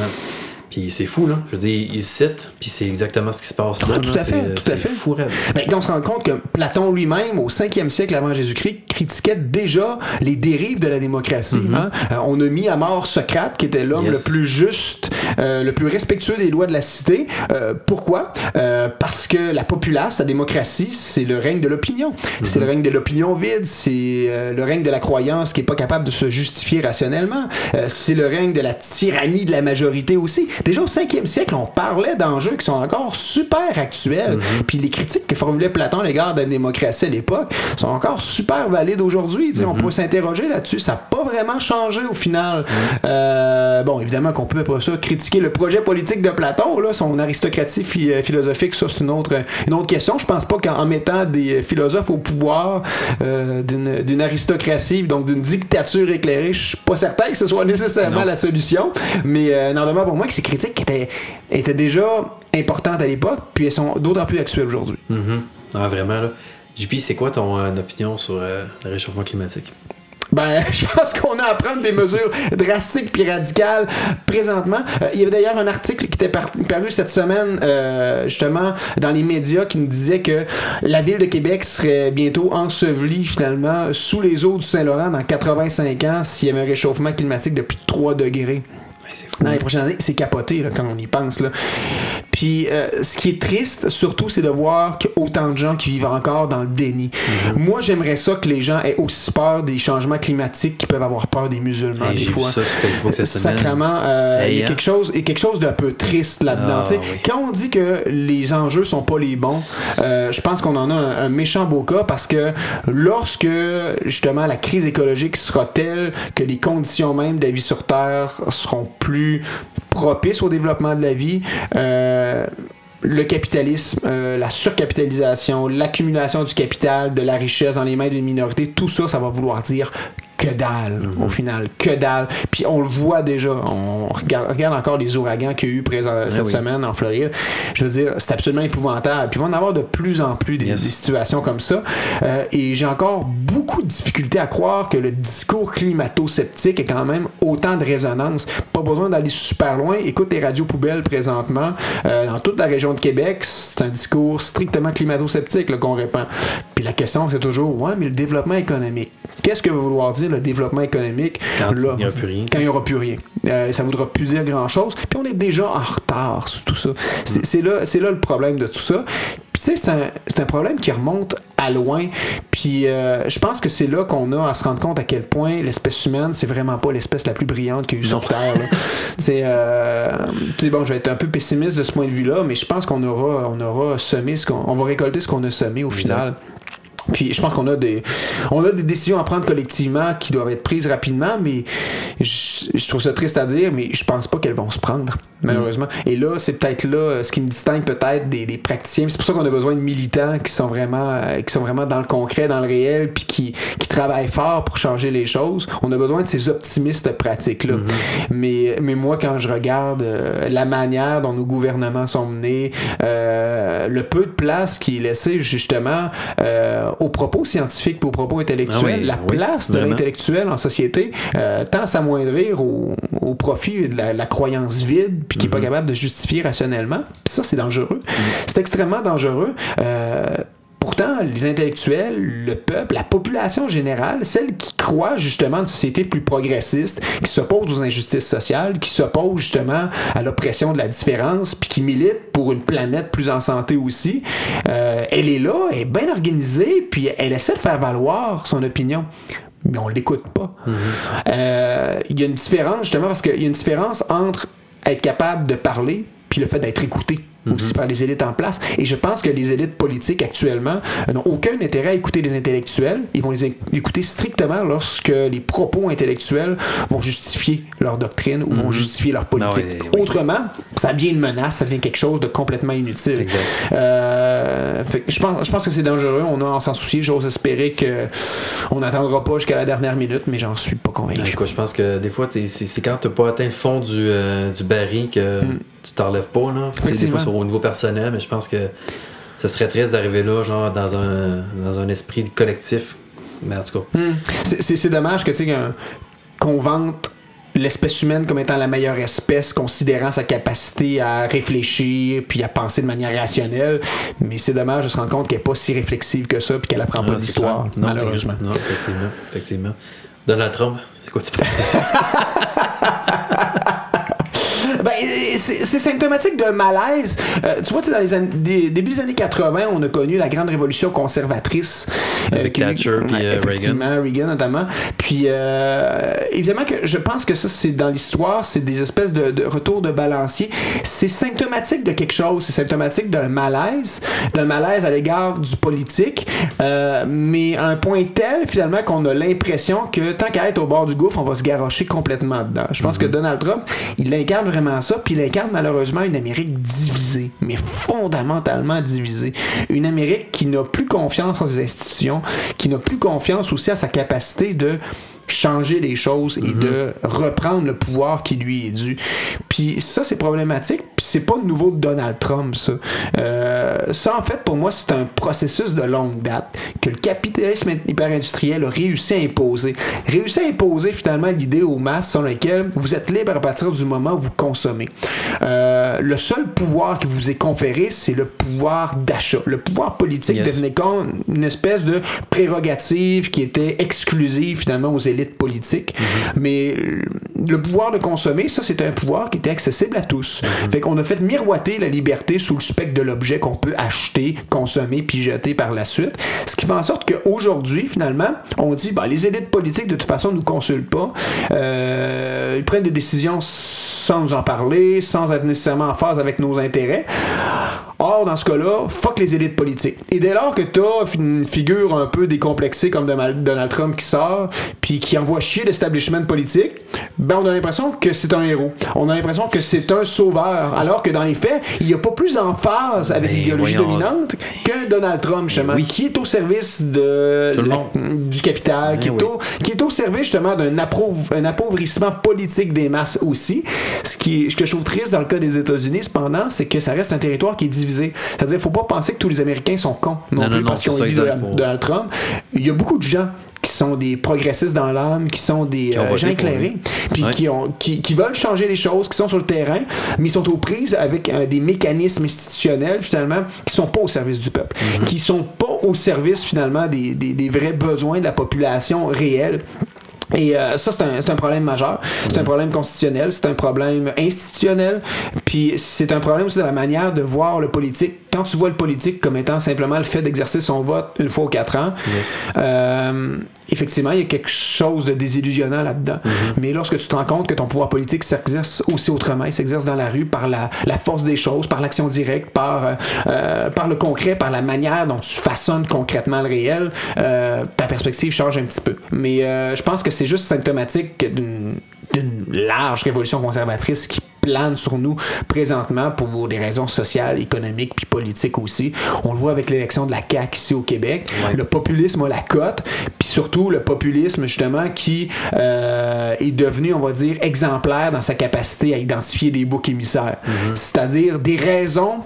Puis c'est fou, là. Je veux dire, il cite, puis c'est exactement ce qui se passe là. Ah, tout là. à fait, tout à fait. fou. Ben, on se rend compte que Platon lui-même, au 5e siècle avant Jésus-Christ, critiquait déjà les dérives de la démocratie. hein. Euh, on a mis à mort Socrate, qui était l'homme Mm-hmm. Yes. le plus juste, euh, le plus respectueux des lois de la cité. Euh, pourquoi? Euh, parce que la populace, la démocratie, c'est le règne de l'opinion. C'est le Mm-hmm. règne de l'opinion vide, c'est euh, le règne de la croyance qui est pas capable de se justifier rationnellement. Euh, c'est le règne de la tyrannie de la majorité aussi. Déjà au 5e siècle, on parlait d'enjeux qui sont encore super actuels. Puis les critiques que formulait Platon à l'égard de la démocratie à l'époque sont encore super valides aujourd'hui. On peut s'interroger là-dessus. Ça n'a pas vraiment changé au final. Euh, bon, évidemment qu'on peut pas ça critiquer le projet politique de Platon, là, son aristocratie phi- euh, philosophique, ça c'est une autre, une autre question. Je pense pas qu'en en mettant des philosophes au pouvoir euh, d'une aristocratie, donc d'une dictature éclairée, je suis pas certain que ce soit nécessairement Non. la solution. Mais euh, pour moi que ces critiques étaient, étaient déjà importantes à l'époque, puis elles sont d'autant plus actuelles aujourd'hui. Mhm. Ah, vraiment, là. JP, c'est quoi ton euh, opinion sur euh, le réchauffement climatique? Ben, <laughs> je pense qu'on a à prendre des mesures drastiques puis radicales présentement. Euh, il y avait d'ailleurs un article qui était par- paru cette semaine, euh, justement, dans les médias, qui nous disait que la ville de Québec serait bientôt ensevelie, finalement, sous les eaux du Saint-Laurent dans 85 ans s'il y avait un réchauffement climatique de plus de 3 degrés. Fou. Dans les prochaines années, c'est capoté là, quand on y pense. Là. Puis euh, ce qui est triste, surtout, c'est de voir qu'il y a autant de gens qui vivent encore dans le déni. Moi, j'aimerais ça que les gens aient aussi peur des changements climatiques qu'ils peuvent avoir peur des musulmans Hey, des fois. ça Facebook cette. Sacrement, euh, Hey, il y a hein? quelque chose, il y a quelque chose d'un peu triste là-dedans. Ah, oui. Quand on dit que les enjeux sont pas les bons, euh, je pense qu'on en a un, un méchant beau cas parce que lorsque justement la crise écologique sera telle que les conditions même de la vie sur Terre seront plus propices au développement de la vie, euh, le capitalisme, euh, la surcapitalisation, l'accumulation du capital, de la richesse dans les mains d'une minorité, tout ça, ça va vouloir dire que dalle, Mhm. au final, que dalle. Puis on le voit déjà, on regarde, regarde encore les ouragans qu'il y a eu présent, cette Ah oui. semaine en Floride. Je veux dire, c'est absolument épouvantable. Puis il va en avoir de plus en plus des, Yes. des situations comme ça. Euh, et j'ai encore beaucoup de difficultés à croire que le discours climato-sceptique ait quand même autant de résonance. Pas besoin d'aller super loin. Écoute les radios poubelles présentement. Euh, dans toute la région de Québec, c'est un discours strictement climato-sceptique qu'on répand. Puis la question, c'est toujours, ouais, mais le développement économique. Qu'est-ce que va vouloir dire? Le développement économique Quand là, il n'y a plus rien. quand il n'y aura plus rien. Euh, ça ne voudra plus dire grand-chose. Puis on est déjà en retard sur tout ça. C'est là, là le problème de tout ça. Puis tu sais, c'est un, un problème qui remonte à loin. Puis euh, je pense que c'est là qu'on a à se rendre compte à quel point l'espèce humaine, c'est vraiment pas l'espèce la plus brillante qu'il y a eu sur Terre. là. <laughs> Tu sais, euh, tu sais, bon, je vais être un peu pessimiste de ce point de vue-là, mais je pense qu'on aura, on aura semé ce qu'on, on va récolter ce qu'on a semé au final. Puis je pense qu'on a des on a des décisions à prendre collectivement qui doivent être prises rapidement, mais je, je trouve ça triste à dire, mais je pense pas qu'elles vont se prendre, malheureusement. Et là, c'est peut-être là euh, ce qui me distingue peut-être des, des praticiens. C'est pour ça qu'on a besoin de militants qui sont vraiment euh, qui sont vraiment dans le concret, dans le réel, puis qui, qui travaillent fort pour changer les choses. On a besoin de ces optimistes pratiques-là. mais, mais moi, quand je regarde euh, la manière dont nos gouvernements sont menés, euh, le peu de place qui est laissé justement euh, aux propos scientifiques et aux propos intellectuels, Ah oui, la oui, place de l'intellectuel en société euh, tend à s'amoindrir au, au profit de la, la croyance vide puis qui Mhm. n'est pas capable de justifier rationnellement. Puis ça, c'est dangereux. C'est extrêmement dangereux. Euh, Pourtant, les intellectuels, le peuple, la population générale, celle qui croit justement une société plus progressiste, qui s'oppose aux injustices sociales, qui s'oppose justement à l'oppression de la différence, puis qui milite pour une planète plus en santé aussi, euh, elle est là, elle est bien organisée, puis elle essaie de faire valoir son opinion. mais on l'écoute pas. Mhm. Euh, Il y a une différence, justement, parce qu'il y a une différence entre être capable de parler puis le fait d'être écouté aussi par les élites en place. Et je pense que les élites politiques actuellement euh, n'ont aucun intérêt à écouter les intellectuels. Ils vont les écouter strictement lorsque les propos intellectuels vont justifier leur doctrine ou vont justifier leur politique. Ah oui, oui. Autrement, ça devient une menace, ça devient quelque chose de complètement inutile. Euh, fait je, pense, je pense que c'est dangereux. On a à s'en soucier. J'ose espérer que on n'attendra pas jusqu'à la dernière minute, mais j'en suis pas convaincu. Ouais, je pense que des fois, c'est quand t'as pas atteint le fond du, euh, du baril que tu t'enlèves pas. Là. Des fois, c'est au niveau personnel, mais je pense que ce serait triste d'arriver là, genre, dans un, dans un esprit collectif. Mais en tout cas, Hmm. C'est- dommage que tu sais qu'on vante l'espèce humaine comme étant la meilleure espèce, considérant sa capacité à réfléchir puis à penser de manière rationnelle. Mais c'est dommage de se rendre compte qu'elle n'est pas si réflexive que ça puis qu'elle apprend pas d'histoire, malheureusement. Non, effectivement. effectivement. Donald Trump, c'est quoi tu penses? <laughs> Ben, c'est c'est symptomatique de malaise. Euh, tu vois, tu sais, dans les années, des- début des années 80, on a connu la grande révolution conservatrice. Avec qui- Thatcher puis, euh, effectivement, Reagan notamment. Puis, euh, évidemment que je pense que ça, c'est dans l'histoire, c'est des espèces de, de retours de balancier. C'est symptomatique de quelque chose. C'est symptomatique d'un malaise, d'un malaise à l'égard du politique, euh, mais à un point tel, finalement, qu'on a l'impression que tant qu'à être au bord du gouffre, on va se garrocher complètement dedans. Je pense que Donald Trump, il incarne vraiment puis il incarne malheureusement une Amérique divisée, mais fondamentalement divisée. Une Amérique qui n'a plus confiance en ses institutions, qui n'a plus confiance aussi à sa capacité de changer les choses et de reprendre le pouvoir qui lui est dû. Puis ça, c'est problématique. Puis c'est pas nouveau de Donald Trump, ça. Euh, ça, en fait, pour moi, c'est un processus de longue date que le capitalisme hyper-industriel a réussi à imposer. Réussi à imposer, finalement, l'idée aux masses selon laquelle vous êtes libre à partir du moment où vous consommez. Euh, le seul pouvoir qui vous est conféré, c'est le pouvoir d'achat. Le pouvoir politique Yes. devenait comme une espèce de prérogative qui était exclusive finalement aux élites politiques. Mais euh, le pouvoir de consommer, ça c'est un pouvoir qui était accessible à tous. Fait qu'on a fait miroiter la liberté sous le spectre de l'objet qu'on peut acheter, consommer puis jeter par la suite. Ce qui fait en sorte qu'aujourd'hui, finalement, on dit bah, les élites politiques de toute façon nous consultent pas. Euh, ils prennent des décisions sans nous en parler, sans être nécessairement en phase avec nos intérêts. Or, dans ce cas-là, fuck les élites politiques. Et dès lors que t'as une figure un peu décomplexée comme Donald Trump qui sort, puis qui envoie chier l'establishment politique, ben on a l'impression que c'est un héros. On a l'impression que c'est un sauveur. Alors que dans les faits, il n'y a pas plus en phase avec l'idéologie dominante qu'un Donald Trump, justement, oui. qui est au service de la- du capital, qui, est oui. au, qui est au service justement d'un appauv- un appauvrissement politique des masses aussi. Ce, qui, ce que je trouve triste dans le cas des États-Unis, cependant, c'est que ça reste un territoire qui est divisé. C'est-à-dire, faut pas penser que tous les Américains sont cons non, Non, plus non, parce qu'ils ont élu Donald, Trump. Il y a beaucoup de gens qui sont des progressistes dans l'âme, qui sont des Qui euh, gens éclairés, puis Ouais. qui, ont, qui, qui veulent changer les choses, qui sont sur le terrain, mais ils sont aux prises avec euh, des mécanismes institutionnels, finalement, qui sont pas au service du peuple, Mhm. qui sont pas au service, finalement, des, des, des vrais besoins de la population réelle. Et euh, ça, c'est un, c'est un problème majeur. C'est un problème constitutionnel, c'est un problème institutionnel, puis c'est un problème aussi de la manière de voir le politique. Quand tu vois le politique comme étant simplement le fait d'exercer son vote une fois aux quatre ans, Yes. euh, effectivement, il y a quelque chose de désillusionnant là-dedans. Mais lorsque tu te rends compte que ton pouvoir politique s'exerce aussi autrement, il s'exerce dans la rue par la, la force des choses, par l'action directe, par, euh, euh, par le concret, par la manière dont tu façonnes concrètement le réel, euh, ta perspective change un petit peu. Mais je pense que c'est juste symptomatique d'une d'une large révolution conservatrice qui plane sur nous présentement pour des raisons sociales, économiques puis politiques aussi. On le voit avec l'élection de la CAQ ici au Québec. Ouais. Le populisme a la cote, puis surtout le populisme justement qui euh, est devenu, on va dire, exemplaire dans sa capacité à identifier des boucs émissaires. C'est-à-dire des raisons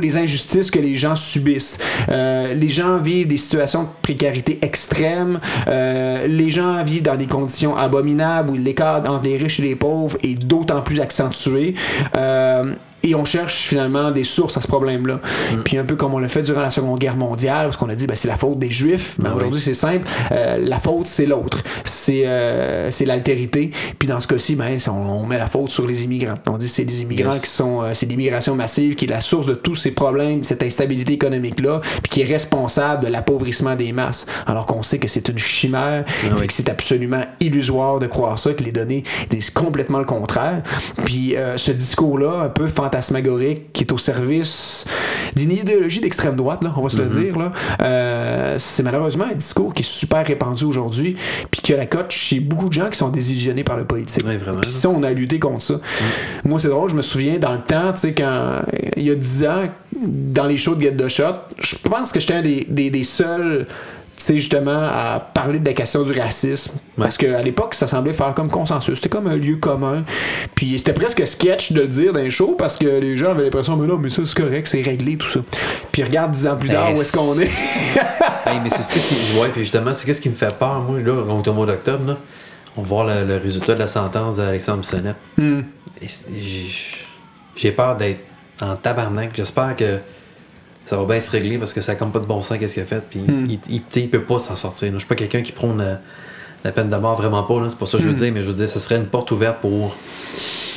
les injustices que les gens subissent. Euh, les gens vivent des situations de précarité extrême. Euh, les gens vivent dans des conditions abominables où l'écart entre les riches et les pauvres est d'autant plus accentué. Euh, et on cherche finalement des sources à ce problème-là. Mm. Puis un peu comme on l'a fait durant la Seconde Guerre mondiale, parce qu'on a dit ben, c'est la faute des Juifs. Ben, Ah Aujourd'hui, oui. c'est simple. Euh, la faute, c'est l'autre. C'est euh, c'est l'altérité. Puis dans ce cas-ci, ben, on, on met la faute sur les immigrants. On dit c'est les immigrants Yes. qui sont. euh, c'est l'immigration massive qui est la source de tous ces problèmes, cette instabilité économique-là, puis qui est responsable de l'appauvrissement des masses. Alors qu'on sait que c'est une chimère, Ah et oui. que c'est absolument illusoire de croire ça, que les données disent complètement le contraire. Puis euh, ce discours-là, un peu fantasmagorique, qui est au service d'une idéologie d'extrême droite, là, on va se le dire, là, euh, c'est malheureusement un discours qui est super répandu aujourd'hui, puis qui a la cote chez beaucoup de gens qui sont désillusionnés par le politique. Vraiment, Puis ça, on a lutté contre ça. Moi, c'est drôle, je me souviens dans le temps, tu sais, quand il y a 10 ans, dans les shows de Get the Shot, je pense que j'étais un des, des, des seuls sais, justement, à parler de la question du racisme. Parce qu'à l'époque, ça semblait faire comme consensus. C'était comme un lieu commun. Puis c'était presque sketch de le dire dans les shows parce que les gens avaient l'impression, mais non, mais ça, c'est correct, c'est réglé, tout ça. Puis regarde dix ans plus tard Ben, où est-ce qu'on est. <laughs> Hey, mais c'est ce qui, ouais, puis justement, c'est ce qui me fait peur, moi, là, on est au mois d'octobre, là. On va voir le, le résultat de la sentence d'Alexandre Bissonnette. Hmm. J'ai peur d'être en tabarnak. J'espère que ça va bien se régler parce que ça a comme pas de bon sens qu'est-ce qu'il a fait. Puis Hmm. il, il, peut pas s'en sortir. Je suis pas quelqu'un qui prône la, la peine de mort, vraiment pas. C'est pas ça que je Hmm. veux dire, mais je veux dire, ça serait une porte ouverte pour.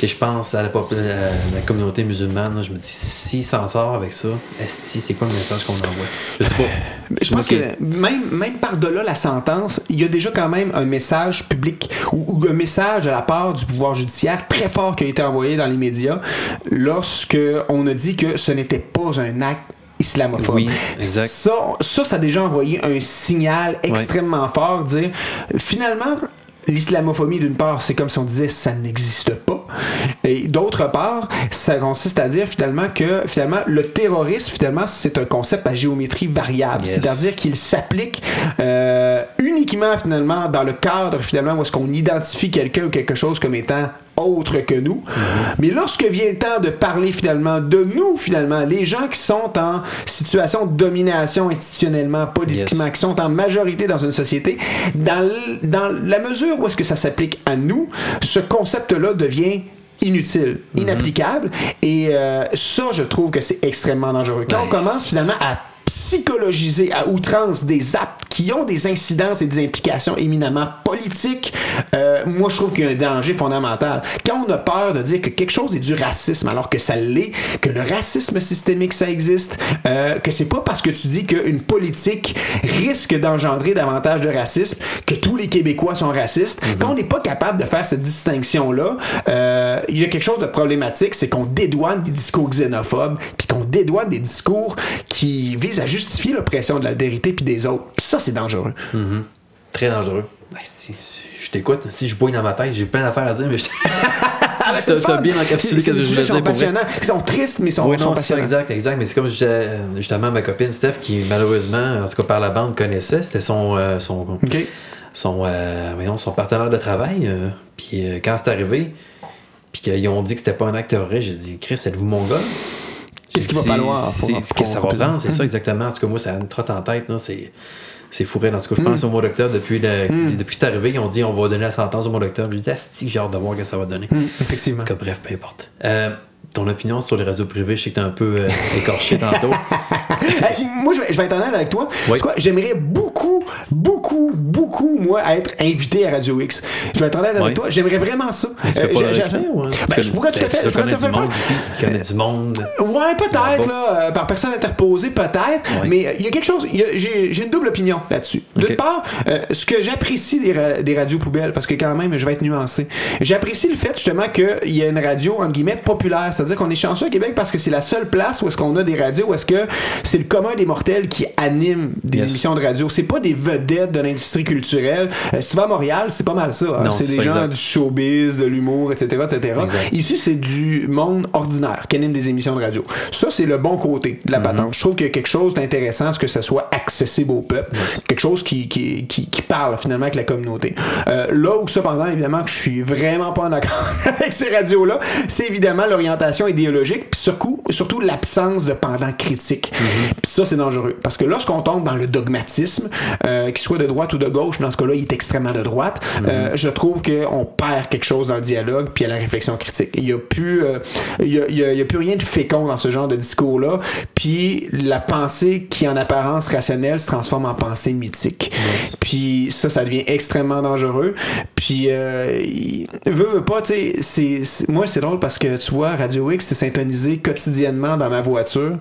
que je pense à la, communauté musulmane. là. Je me dis, s'il s'en sort avec ça, esti, c'est quoi le message qu'on envoie? Je sais pas. <sighs> Je pense que même, même par-delà la sentence, il y a déjà quand même un message public ou, ou un message à la part du pouvoir judiciaire très fort qui a été envoyé dans les médias lorsque on a dit que ce n'était pas un acte islamophobe. Oui, exact. Ça, ça, ça a déjà envoyé un signal extrêmement fort, dire finalement. L'islamophobie, d'une part, c'est comme si on disait ça n'existe pas. Et d'autre part, ça consiste à dire finalement que finalement le terrorisme, finalement, c'est un concept à géométrie variable. Yes. C'est-à-dire qu'il s'applique euh, uniquement finalement dans le cadre finalement où est-ce qu'on identifie quelqu'un ou quelque chose comme étant autre que nous. Mais lorsque vient le temps de parler finalement de nous, finalement, les gens qui sont en situation de domination institutionnellement, politiquement, Yes. qui sont en majorité dans une société, dans, dans la mesure où est-ce que ça s'applique à nous, ce concept-là devient inutile, inapplicable. Et euh, ça, je trouve que c'est extrêmement dangereux. Quand on commence finalement à psychologiser à outrance des actes qui ont des incidences et des implications éminemment politiques, euh, moi je trouve qu'il y a un danger fondamental. Quand on a peur de dire que quelque chose est du racisme alors que ça l'est, que le racisme systémique ça existe, euh, que c'est pas parce que tu dis qu'une politique risque d'engendrer davantage de racisme que tous les Québécois sont racistes, quand on n'est pas capable de faire cette distinction-là, euh, il y a quelque chose de problématique, c'est qu'on dédouane des discours xénophobes, puis qu'on dédouane des discours qui visent à justifier l'oppression de l'altérité puis des autres. Puis ça, c'est dangereux. Très dangereux. Ben, si- je t'écoute. Si je bouille dans ma tête, j'ai plein d'affaires à dire, mais je- Ah, <laughs> T'as- t'as bien encapsulé ce que je voulais dire pour. Ils sont tristes, mais ils sont, oui, sont ça, passionnants. exact, exact. Mais c'est comme je disais, justement ma copine Steph, qui malheureusement, en tout cas par la bande, connaissait. C'était son, euh, son, son, euh, voyons, son partenaire de travail. euh, puis euh, quand c'est arrivé, puis qu'ils ont dit que c'était pas un acte terroriste, j'ai dit, Chris, êtes-vous mon gars? Qu'est-ce qu'il va falloir Qu'est-ce que ça va prendre? C'est ça exactement. En tout cas, moi, ça me trotte en tête. C'est. C'est fourré. En tout cas, je pense au mois d'octobre, depuis, le- depuis que c'est arrivé, ils ont dit on va donner la sentence au mois d'octobre. J'ai dit, Asti, j'ai hâte de voir ce que ça va donner. Hum, effectivement. En tout cas, bref, peu importe. Euh, ton opinion sur les radios privées, je sais que t'es un peu euh, écorché tantôt. <laughs> <laughs> Moi, je vais, je vais être honnête avec toi. Oui. Quoi? J'aimerais beaucoup, beaucoup, beaucoup, moi, être invité à Radio X. Je vais être honnête avec Oui. toi. J'aimerais vraiment ça. Euh, ou? Ben, je connais- pourrais tout à fait- je pourrais tout à fait connaît du monde. Ouais, peut-être, là, euh, par personne interposée, peut-être, mais euh, il y a quelque chose, j'ai une double opinion là-dessus. D'une part, euh, ce que j'apprécie des, ra- des radios poubelles, parce que quand même, je vais être nuancé, j'apprécie le fait justement qu'il y a une radio, entre guillemets, populaire, c'est-à-dire qu'on est chanceux au Québec parce que c'est la seule place où est-ce qu'on a des radios, où est-ce que c'est le commun des mortels qui anime des Yes. émissions de radio. C'est pas des vedettes de l'industrie culturelle. Euh, si tu vas à Montréal, c'est pas mal ça. hein. C'est des ça, gens exact. du showbiz, de l'humour, etc., etc. Exact. Ici, c'est du monde ordinaire qui anime des émissions de radio. Ça, c'est le bon côté de la Mhm. patente. Je trouve qu'il y a quelque chose d'intéressant à ce que ça soit accessible au peuple. Quelque chose qui, qui, qui, qui parle finalement avec la communauté. Euh, là où, cependant, évidemment, que je suis vraiment pas en accord <laughs> avec ces radios-là, c'est évidemment l'orientation idéologique, puis surtout, surtout l'absence de pendant critique. Mhm. Puis ça, c'est dangereux. Parce que lorsqu'on tombe dans le dogmatisme, euh, qu'il soit de droite ou de gauche, mais dans ce cas-là, il est extrêmement de droite, euh, je trouve qu'on perd quelque chose dans le dialogue puis à la réflexion critique. Il n'y a, plus, euh, il y a, il y a- il y a plus rien de fécond dans ce genre de discours-là, puis la pensée qui, en apparence rationnelle, se transforme en pensée mythique. Yes. Puis ça, ça devient extrêmement dangereux. Puis, euh, il- veut, veut pas, tu sais, moi, c'est drôle parce que, tu vois, Radio X, c'est syntonisé quotidiennement dans ma voiture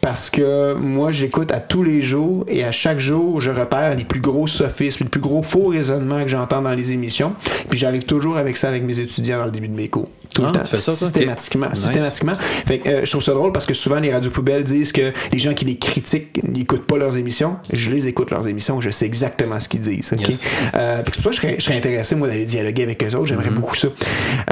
parce que moi, j'écoute à tous les jours et à chaque jour, je repère les plus gros sophismes, les plus gros faux raisonnements que j'entends dans les émissions. Puis j'arrive toujours avec ça avec mes étudiants dans le début de mes cours. Tout Ah, le temps. tu fais ça, toi? Systématiquement. Ok. Nice. Systématiquement. Fait que, euh, je trouve ça drôle parce que souvent, les radios poubelles disent que les gens qui les critiquent n'écoutent pas leurs émissions. Je les écoute, leurs émissions. Je sais exactement ce qu'ils disent. ok? Yes. Euh, c'est pour ça que je serais, je serais intéressé, moi, d'aller dialoguer avec eux autres. J'aimerais Mm-hmm. beaucoup ça.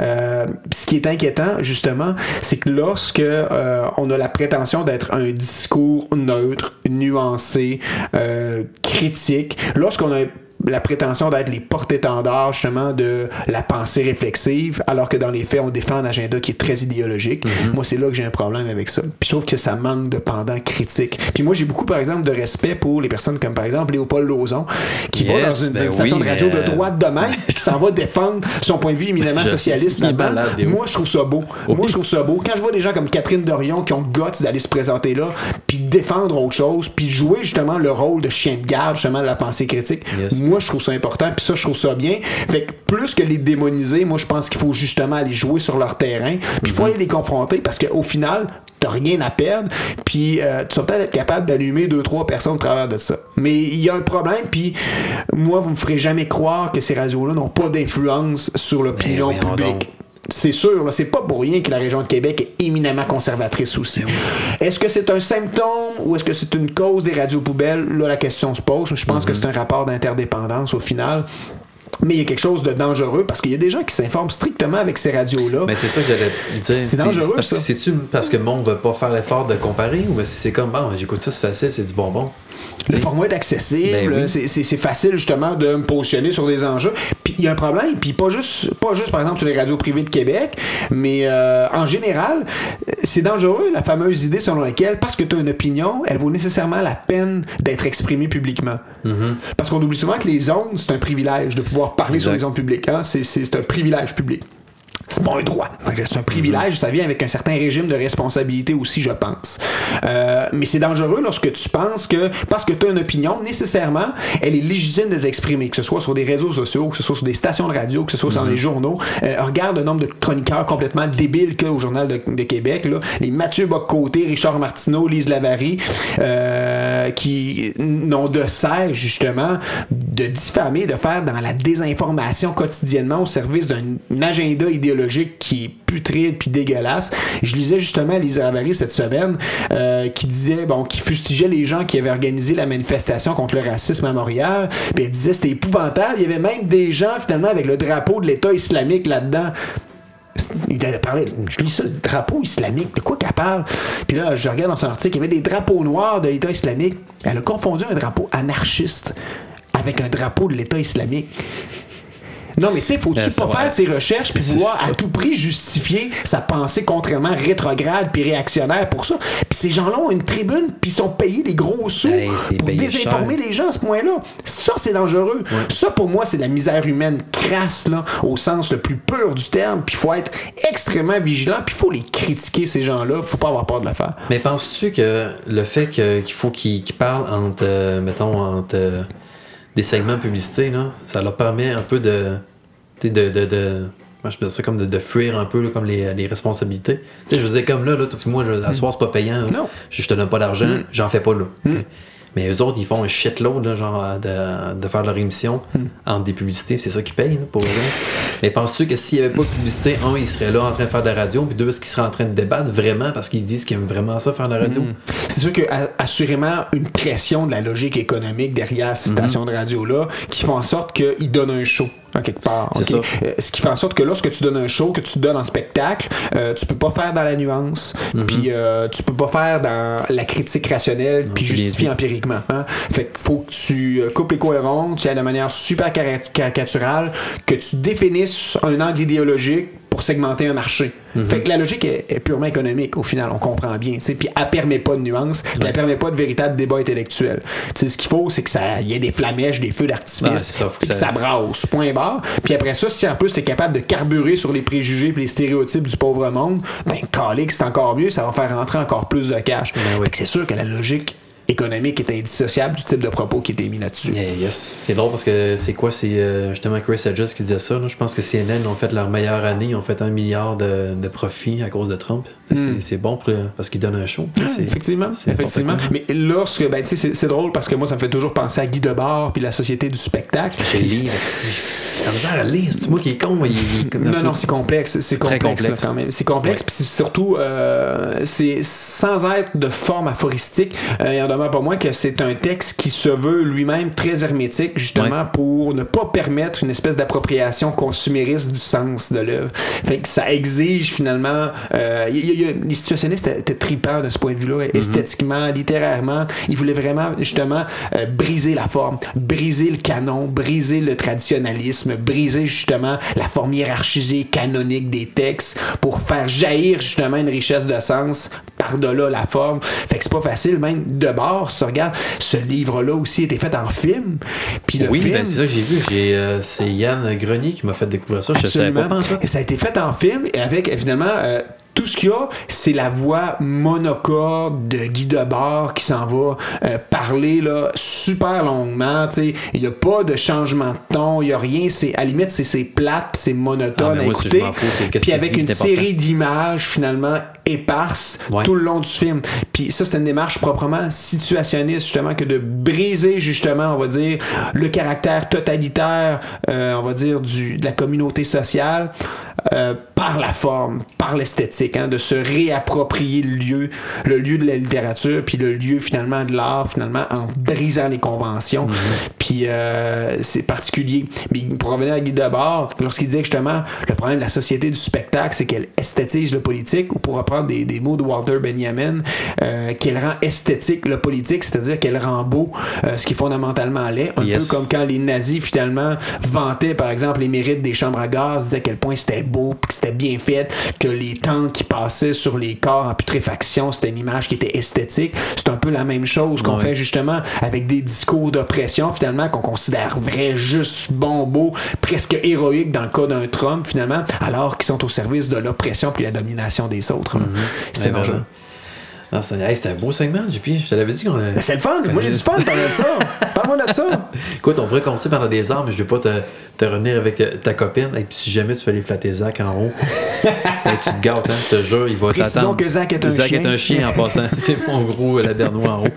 Euh, ce qui est inquiétant, justement, c'est que lorsque euh, on a la prétention d'être un discours neutre, nuancé, euh, critique, lorsqu'on a la prétention d'être les porte-étendards justement de la pensée réflexive, alors que dans les faits, on défend un agenda qui est très idéologique. Mm-hmm. Moi, c'est là que j'ai un problème avec ça. Puis je trouve que ça manque de pendant critique. Puis moi, j'ai beaucoup, par exemple, de respect pour les personnes comme, par exemple, Léopold Lozon, qui va dans une, ben une station oui, de radio mais, de euh, droite de même, <laughs> puis qui s'en va défendre son point de vue éminemment Je- socialiste là-dedans. Moi, je trouve ça beau. Oui. Moi, je trouve ça beau. Quand je vois des gens comme Catherine Dorion qui ont le guts d'aller se présenter là, puis défendre autre chose, puis jouer justement le rôle de chien de garde, justement, de la pensée critique, Yes. moi, je trouve ça important, puis ça, je trouve ça bien. Fait que plus que les démoniser, moi, je pense qu'il faut justement aller jouer sur leur terrain, puis il Mhm. faut aller les confronter, parce qu'au final, t'as rien à perdre, puis euh, tu vas peut-être être capable d'allumer deux, trois personnes au travers de ça. Mais il y a un problème, puis moi, vous me ferez jamais croire que ces radios-là n'ont pas d'influence sur l'opinion voyons publique. donc. C'est sûr, c'est pas pour rien que la région de Québec est éminemment conservatrice aussi. Est-ce que c'est un symptôme ou est-ce que c'est une cause des radios poubelles? Là, la question se pose. Je pense que c'est un rapport d'interdépendance au final. Mais il y a quelque chose de dangereux parce qu'il y a des gens qui s'informent strictement avec ces radios-là. Mais c'est ça que j'allais dire. C'est dangereux, parce que ça. C'est-tu parce que le monde veut pas faire l'effort de comparer ou si c'est comme, bon, j'écoute ça, c'est facile, c'est du bonbon? Le format est accessible, Ben oui. c'est- facile justement de me positionner sur des enjeux. Puis il y a un problème, puis pas juste, pas juste par exemple sur les radios privées de Québec, mais euh, en général, c'est dangereux la fameuse idée selon laquelle parce que tu as une opinion, elle vaut nécessairement la peine d'être exprimée publiquement. Mm-hmm. Parce qu'on oublie souvent que les ondes, c'est un privilège de pouvoir parler sur les ondes publiques. Hein? C'est un privilège public. C'est pas un droit. C'est un privilège, ça vient avec un certain régime de responsabilité aussi, je pense. Euh, mais c'est dangereux lorsque tu penses que, parce que tu as une opinion, nécessairement, elle est légitime de t'exprimer, que ce soit sur des réseaux sociaux, que ce soit sur des stations de radio, que ce soit dans les journaux. Euh, regarde le nombre de chroniqueurs complètement débiles qu'il y a au Journal de, de Québec. Là. Les Mathieu Bock-Côté, Richard Martineau, Lise Lavary, euh, qui n'ont de cesse, justement, de diffamer, de faire dans la désinformation quotidiennement au service d'un agenda idéologique qui est putride puis dégueulasse. Je lisais justement Lise Lavary cette semaine euh, qui disait, bon, qui fustigeait les gens qui avaient organisé la manifestation contre le racisme à Montréal. Puis elle disait c'était épouvantable. Il y avait même des gens, finalement, avec le drapeau de l'État islamique là-dedans. Il je lis ça, le drapeau islamique, de quoi qu'elle parle? Puis là, je regarde dans son article, il y avait des drapeaux noirs de l'État islamique. Elle a confondu un drapeau anarchiste avec un drapeau de l'État islamique. Non, mais tu sais, faut-tu Ben, pas faire ses recherches puis vouloir à tout prix justifier sa pensée contrairement rétrograde puis réactionnaire pour ça? Puis ces gens-là ont une tribune puis ils sont payés des gros sous Hey, c'est pour désinformer cher. les gens à ce point-là. Ça, c'est dangereux. Ça, pour moi, c'est de la misère humaine crasse, là, au sens le plus pur du terme. Puis il faut être extrêmement vigilant, puis il faut les critiquer, ces gens-là. faut pas avoir peur de le faire. Mais penses-tu que le fait qu'il faut qu'ils parlent entre, euh, mettons, entre euh, des segments de publicité, là, ça leur permet un peu de. De, de, de moi, je dire ça comme de, de fuir un peu là, comme les, les responsabilités. Tu sais, je veux dire, comme là, là moi, je, à soir, c'est pas payant. Non. Je te donne pas d'argent, Mm. j'en fais pas là. Mais eux autres, ils font un shitload, là, genre, de, de faire leur émission entre des publicités, c'est ça qui paye, pour eux. Mais penses-tu que s'il n'y avait pas de publicité, un, ils seraient là en train de faire de la radio, puis deux, est-ce qu'ils seraient en train de débattre vraiment parce qu'ils disent qu'ils aiment vraiment ça, faire de la radio? C'est sûr qu'il y a assurément une pression de la logique économique derrière ces stations de radio-là qui font en sorte qu'ils donnent un show. En quelque part. C'est ok? ça. Euh, ce qui fait en sorte que lorsque tu donnes un show, que tu donnes en spectacle, euh, tu peux pas faire dans la nuance, puis euh, tu peux pas faire dans la critique rationnelle, puis justifier empiriquement. Hein? Fait qu'il faut que tu euh, coupes les cohérents, tu ailles de manière super cari- caricaturale, que tu définisses un angle idéologique pour segmenter un marché. Fait que la logique est, est purement économique au final, on comprend bien. Puis elle permet pas de nuances, puis elle permet pas de véritable débat intellectuel. Ce qu'il faut, c'est que ça y ait des flamèches, des feux d'artifice, que ça- ça brasse, point barre. Puis après ça, si en plus t'es capable de carburer sur les préjugés puis les stéréotypes du pauvre monde, ben calé que c'est encore mieux, ça va faire rentrer encore plus de cash. Ben oui. Fait que c'est sûr que la logique économique est indissociable du type de propos qui était mis là-dessus. Yeah, yes. C'est drôle parce que c'est quoi? C'est euh, justement Chris Hedges qui disait ça. là. Je pense que CNN ont fait leur meilleure année. Ils ont fait un milliard de, de profit à cause de Trump. C'est- Mm. C'est c'est bon pour- parce qu'ils donnent un show. Effectivement, effectivement. Mais lorsque, ben, tu sais, c'est- drôle parce que moi, ça me fait toujours penser à Guy Debord puis la Société du spectacle. J'ai lu, la misère à lire. C'est moi qui est con. Il, Non, non, c'est complexe. C'est complexe, complexe. là, quand même. C'est complexe, puis c'est surtout, euh, c'est sans être de forme aphoristique, euh, demeure pas moins que c'est un texte qui se veut lui-même très hermétique, justement, Ouais. pour ne pas permettre une espèce d'appropriation consumériste du sens de l'œuvre. Fait que ça exige finalement. euh, y y les situationnistes étaient, tripants de ce point de vue-là, esthétiquement, littérairement. Ils voulaient vraiment, justement, euh, briser la forme, briser le canon, briser le traditionnalisme, briser justement la forme hiérarchisée, canonique des textes pour faire jaillir justement une richesse de sens par-delà la forme. Fait que c'est pas facile, même de bord, si tu regardes, ce livre-là aussi a été fait en film. Puis le Oui, film. ben c'est ça que j'ai vu. J'ai, euh, c'est Yann Grenier qui m'a fait découvrir ça. Je savais pas Absolument. pas en Et ça a été fait en film et avec évidemment euh, tout ce qu'il y a, c'est la voix monocorde de Guy Debord qui s'en va euh, parler là, super longuement. tu sais. Il n'y a pas de changement de ton, il n'y a rien. C'est, à la limite, c'est, c'est plate, c'est monotone Ah, à moi, si écouter. Puis avec dit une série d'images finalement éparses Ouais. tout le long du film. Puis ça, c'est une démarche proprement situationniste, justement, que de briser, justement, on va dire, le caractère totalitaire, euh, on va dire, du, de la communauté sociale euh, par la forme, par l'esthétique, hein, de se réapproprier le lieu, le lieu de la littérature, puis le lieu finalement de l'art, finalement, en brisant les conventions. Puis euh, c'est particulier. Mais pour revenir à Guy Debord, lorsqu'il disait justement le problème de la société du spectacle, c'est qu'elle esthétise le politique, ou pour reprendre des, des mots de Walter Benjamin, euh, qu'elle rend esthétique le politique, c'est-à-dire qu'elle rend beau euh, ce qui est fondamentalement laid, un Yes. peu comme quand les nazis finalement vantaient par exemple les mérites des chambres à gaz, disaient à quel point c'était beau, puis que c'était bien fait, que les tanks qui passaient sur les corps en putréfaction, c'était une image qui était esthétique. C'est un peu la même chose qu'on fait justement avec des discours d'oppression finalement qu'on considère vrai, juste, bon, beau, presque héroïque dans le cas d'un Trump finalement, alors qu'ils sont au service de l'oppression puis la domination des autres. là. C'est dangereux. Ah, hey, c'était un beau segment, JP. Je te l'avais dit qu'on a... Mais c'est le fun, moi j'ai du fun pendant ça. Parle-moi de ça. <laughs> Écoute, on pourrait continuer pendant des heures, mais je vais pas te, te revenir avec ta, ta copine. Et puis si jamais tu fais aller flatter Zach en haut, <laughs> ben, tu te gâtes, hein, je te jure, il va t'attendre. que Zach est un Zach chien. est un chien en passant. <laughs> C'est mon gros labernois en haut.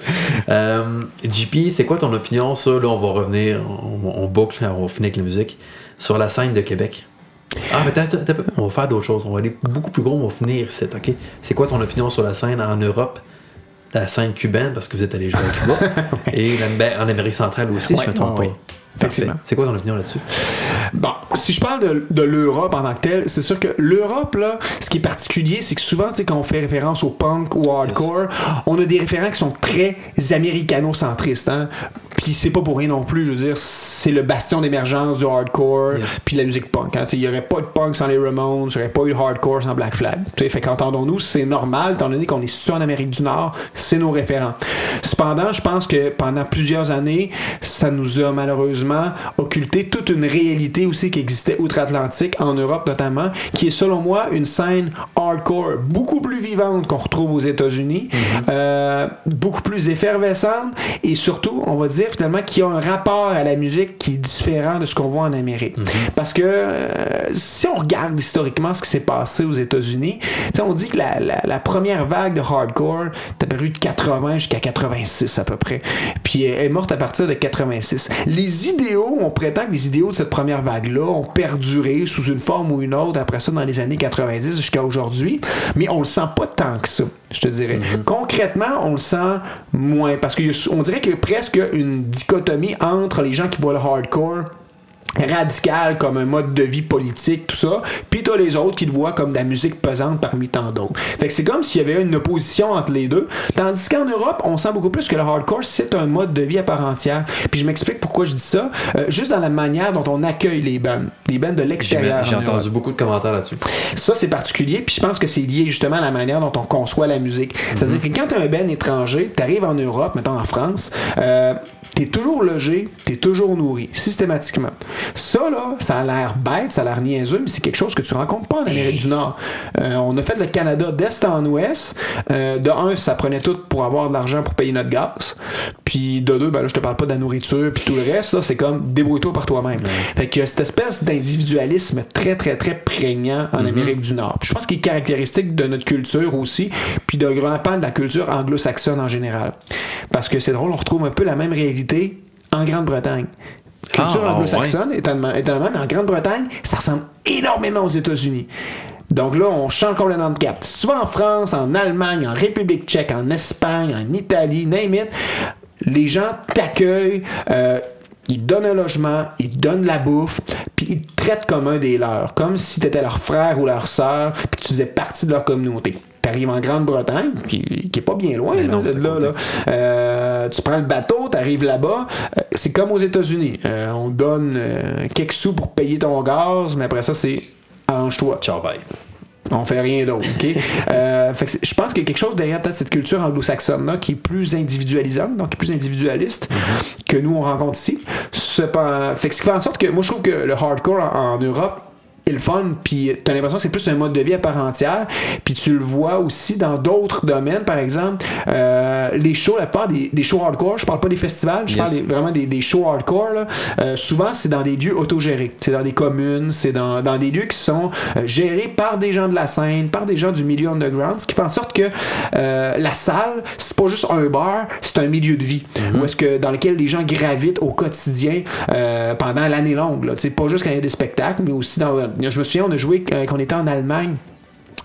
Euh, JP, c'est quoi ton opinion? Sur, là, on va revenir, on, on boucle, on va finir avec la musique, sur la scène de Québec? Ah, mais attends, attends, on va faire d'autres choses. On va aller beaucoup plus gros, on va finir ici, OK? C'est quoi ton opinion sur la scène en Europe? La scène cubaine, parce que vous êtes allé jouer à Cuba. <laughs> Et la- ben, en Amérique centrale aussi, Ouais, je me trompe ouais, pas. Effectivement. C'est quoi ton opinion là-dessus? Bon, si je parle de, de l'Europe en tant que telle, c'est sûr que l'Europe, là, ce qui est particulier, c'est que souvent, tu sais, quand on fait référence au punk ou au hardcore, on a des référents qui sont très américano-centristes, hein. Puis c'est pas pour rien non plus, je veux dire, c'est le bastion d'émergence du hardcore, Yes. puis la musique punk. Hein. Il y aurait pas de punk sans les Ramones, il y aurait pas eu de hardcore sans Black Flag. Tu sais, Fait qu'entendons-nous, c'est normal, étant donné qu'on est situé en Amérique du Nord, c'est nos référents. Cependant, je pense que pendant plusieurs années, ça nous a malheureusement occulté toute une réalité aussi qui existait outre-Atlantique, en Europe notamment, qui est selon moi une scène hardcore beaucoup plus vivante qu'on retrouve aux États-Unis, euh, beaucoup plus effervescente et surtout, on va dire finalement, qui a un rapport à la musique qui est différent de ce qu'on voit en Amérique. Parce que euh, si on regarde historiquement ce qui s'est passé aux États-Unis, on dit que la, la- la première vague de hardcore est apparue de 80 jusqu'à 86 à peu près. Puis elle est morte à partir de 86. Les idéaux, on prétend que les idéaux de cette première vague-là ont perduré sous une forme ou une autre après ça dans les années 90 jusqu'à aujourd'hui, mais on le sent pas tant que ça, je te dirais. Concrètement, on le sent moins parce qu'on dirait qu'il y a presque une dichotomie entre les gens qui voient le hardcore radical comme un mode de vie politique, tout ça. Puis t'as les autres qui le voient comme de la musique pesante parmi tant d'autres. Fait que c'est comme s'il y avait une opposition entre les deux. Tandis qu'en Europe, on sent beaucoup plus que le hardcore, c'est un mode de vie à part entière. Puis je m'explique pourquoi je dis ça. Euh, juste dans la manière dont on accueille les bands. Les bands de l'extérieur. J'ai en entendu beaucoup de commentaires là-dessus. Ça, c'est particulier, puis je pense que c'est lié justement à la manière dont on conçoit la musique. C'est-à-dire que quand t'es un band étranger, t'arrives en Europe, mettons en France, euh, t'es toujours logé, t'es toujours nourri, systématiquement. Ça, là, ça a l'air bête, ça a l'air niaiseux, mais c'est quelque chose que tu rencontres pas en Amérique du Nord. Euh, on a fait le Canada d'est en ouest. Euh, de un, ça prenait tout pour avoir de l'argent pour payer notre gaz. Puis de deux, ben là, je te parle pas de la nourriture, puis tout le reste, là, c'est comme débrouille-toi par toi-même. Fait que cette espèce d'individualisme très, très, très prégnant en Amérique du Nord. Puis je pense qu'il est caractéristique de notre culture aussi, puis d'un grand pan de la culture anglo-saxonne en général. Parce que c'est drôle, on retrouve un peu la même réalité en Grande-Bretagne. Culture Ah, anglo-saxonne la même, mais en Grande-Bretagne, ça ressemble énormément aux États-Unis. Donc là, on change complètement de cap. Si tu vas en France, en Allemagne, en République tchèque, en Espagne, en Italie, name it, les gens t'accueillent, euh, ils te donnent un logement, ils te donnent de la bouffe, puis ils te traitent comme un des leurs, comme si tu étais leur frère ou leur sœur, puis que tu faisais partie de leur communauté. Tu arrives en Grande-Bretagne, qui, qui est pas bien loin Mais là, non, de là. là. Euh, tu prends le bateau, tu arrives là-bas, euh, c'est comme aux États-Unis. Euh, on donne quelques sous pour payer ton gaz, mais après ça, c'est arrange-toi. Ciao, bye. On fait rien d'autre, OK? <laughs> Euh, fait je pense qu'il y a quelque chose derrière peut-être cette culture anglo-saxonne-là qui est plus individualisante, donc qui est plus individualiste que nous on rencontre ici. Cependant- fait que ce qui fait en sorte que moi je trouve que le hardcore en, en Europe est le fun, puis t'as l'impression que c'est plus un mode de vie à part entière, puis tu le vois aussi dans d'autres domaines, par exemple, euh, les shows, la part des, des shows hardcore, je parle pas des festivals, je Yes. parle des- vraiment des, des shows hardcore, là. Euh, souvent c'est dans des lieux autogérés, c'est dans des communes, c'est dans, dans des lieux qui sont euh, gérés par des gens de la scène, par des gens du milieu underground, ce qui fait en sorte que euh, la salle, c'est pas juste un bar, c'est un milieu de vie, où est-ce que dans lequel les gens gravitent au quotidien euh, pendant l'année longue, là, pas juste quand il y a des spectacles, mais aussi dans, je me souviens, on a joué euh, quand on était en Allemagne.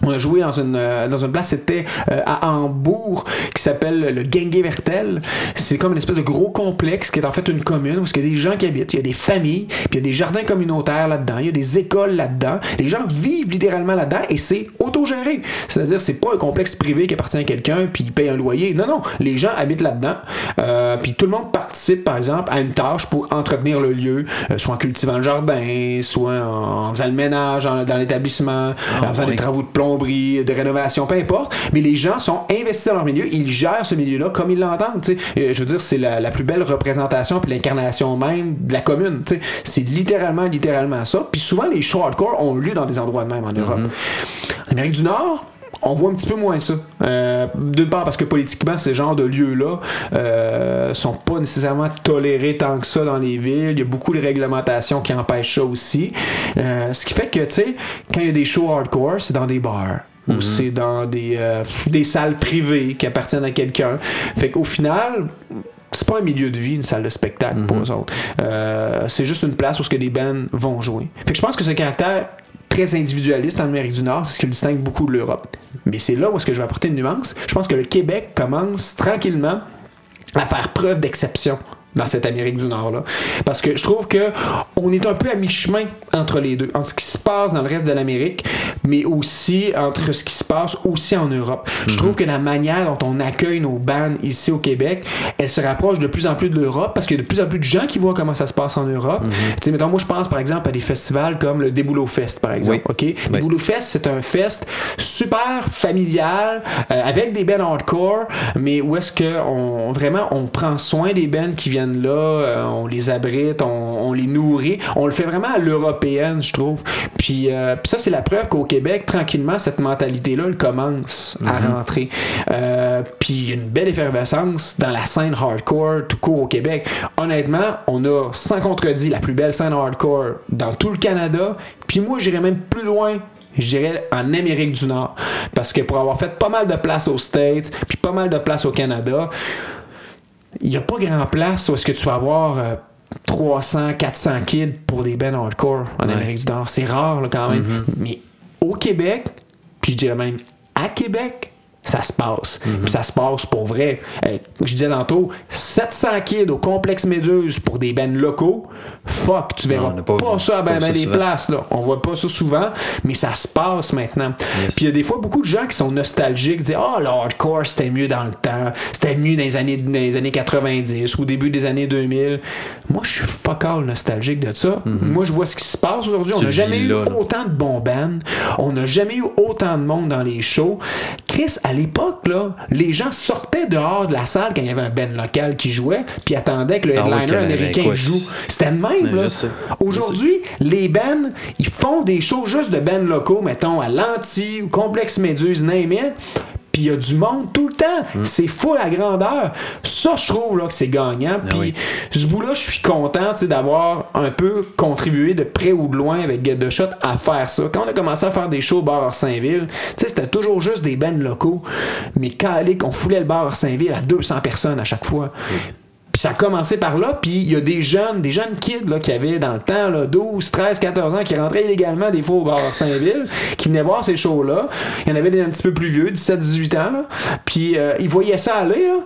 On a joué dans une, euh, dans une place, c'était euh, à Hambourg, qui s'appelle le Gengevertel. C'est comme une espèce de gros complexe qui est en fait une commune où il y a des gens qui habitent, il y a des familles, puis il y a des jardins communautaires là-dedans, il y a des écoles là-dedans. Les gens vivent littéralement là-dedans et c'est autogéré. C'est-à-dire, c'est pas un complexe privé qui appartient à quelqu'un puis il paye un loyer. Non, non, les gens habitent là-dedans. Euh, puis tout le monde participe, par exemple, à une tâche pour entretenir le lieu, euh, soit en cultivant le jardin, soit en, en faisant le ménage en- dans l'établissement, en faisant des travaux de plomberie, de rénovation, peu importe. Mais les gens sont investis dans leur milieu, ils gèrent ce milieu-là comme ils l'entendent. Je veux dire, c'est la, la plus belle représentation puis l'incarnation même de la commune. C'est littéralement, littéralement ça. Puis souvent, les shows hardcore ont lieu dans des endroits de même en Europe. En Amérique du Nord, on voit un petit peu moins ça. Euh, D'une part parce que politiquement, ces genres de lieux-là euh, sont pas nécessairement tolérés tant que ça dans les villes. Il y a beaucoup de réglementations qui empêchent ça aussi. Euh, ce qui fait que, tu sais, quand il y a des shows hardcore, c'est dans des bars. Ou c'est dans des, euh, des salles privées qui appartiennent à quelqu'un. Fait qu'au final, c'est pas un milieu de vie, une salle de spectacle pour eux autres. Euh, c'est juste une place où ce que des bands vont jouer. Fait que je pense que ce caractère très individualiste en Amérique du Nord, c'est ce qui le distingue beaucoup de l'Europe. Mais c'est là où je vais apporter une nuance. Je pense que le Québec commence tranquillement à faire preuve d'exception dans cette Amérique du Nord là parce que je trouve que on est un peu à mi-chemin entre les deux entre ce qui se passe dans le reste de l'Amérique mais aussi entre ce qui se passe aussi en Europe. Je trouve que la manière dont on accueille nos bands ici au Québec elle se rapproche de plus en plus de l'Europe parce qu'il y a de plus en plus de gens qui voient comment ça se passe en Europe. Tu sais mettons moi je pense par exemple à des festivals comme le Déboulot Fest par exemple ok? Déboulot Fest c'est un fest super familial euh, avec des bands hardcore mais où est-ce que on vraiment on prend soin des bands qui viennent là euh, on les abrite on, on les nourrit. On le fait vraiment à l'européenne je trouve. Puis, euh, puis ça c'est la preuve qu'au Québec tranquillement cette mentalité là elle commence à rentrer. Euh, puis il y a une belle effervescence dans la scène hardcore tout court au Québec. Honnêtement on a sans contredit la plus belle scène hardcore dans tout le Canada. Puis moi j'irais même plus loin je dirais en Amérique du Nord. Parce que pour avoir fait pas mal de place aux States, puis pas mal de place au Canada, il n'y a pas grand place où est-ce que tu vas avoir euh, 300, 400 kids pour des bands hardcore en Ouais. Amérique du Nord. C'est rare là, quand même. Mais au Québec, puis je dirais même à Québec, ça se passe. Puis ça se passe pour vrai. Euh, je disais tantôt, 700 kids au complexe Méduse pour des bands locaux. Fuck, tu verras Non, pas, pas ça à ben, ben des souvent. places. Là. On voit pas ça souvent, mais ça se passe maintenant. Yes. Puis il y a des fois beaucoup de gens qui sont nostalgiques, disent Ah, le hardcore c'était mieux dans le temps, c'était mieux dans les, années, dans les années 90 ou au début des années 2000. Moi, je suis fuck all nostalgique de ça. Moi, je vois ce qui se passe aujourd'hui. On n'a jamais eu là. autant de bons bands. On n'a jamais eu autant de monde dans les shows. Chris, à l'époque, là, les gens sortaient dehors de la salle quand il y avait un band local qui jouait, puis attendaient que le Ah headliner américain quoi. joue. C'était le même, là. Aujourd'hui, les bands, ils font des shows juste de bands locaux, mettons, à Lanty ou Complexe Méduse, name it. Puis il y a du monde tout le temps. Mm. C'est full à grandeur. Ça, je trouve là, que c'est gagnant. Puis Ah oui. ce bout-là, je suis content tu sais, d'avoir un peu contribué de près ou de loin avec Get the Shot à faire ça. Quand on a commencé à faire des shows au bar sais, c'était toujours juste des bands locaux. Mais calique, on foulait le bar Orsainville à 200 personnes à chaque fois. Puis ça a commencé par là, puis il y a des jeunes, des jeunes kids là, qui avaient dans le temps là, 12, 13, 14 ans, qui rentraient illégalement des fois au bar Saint-Ville, qui venaient voir ces shows-là. Il y en avait des un petit peu plus vieux, 17, 18 ans. Puis euh, ils voyaient ça aller, là.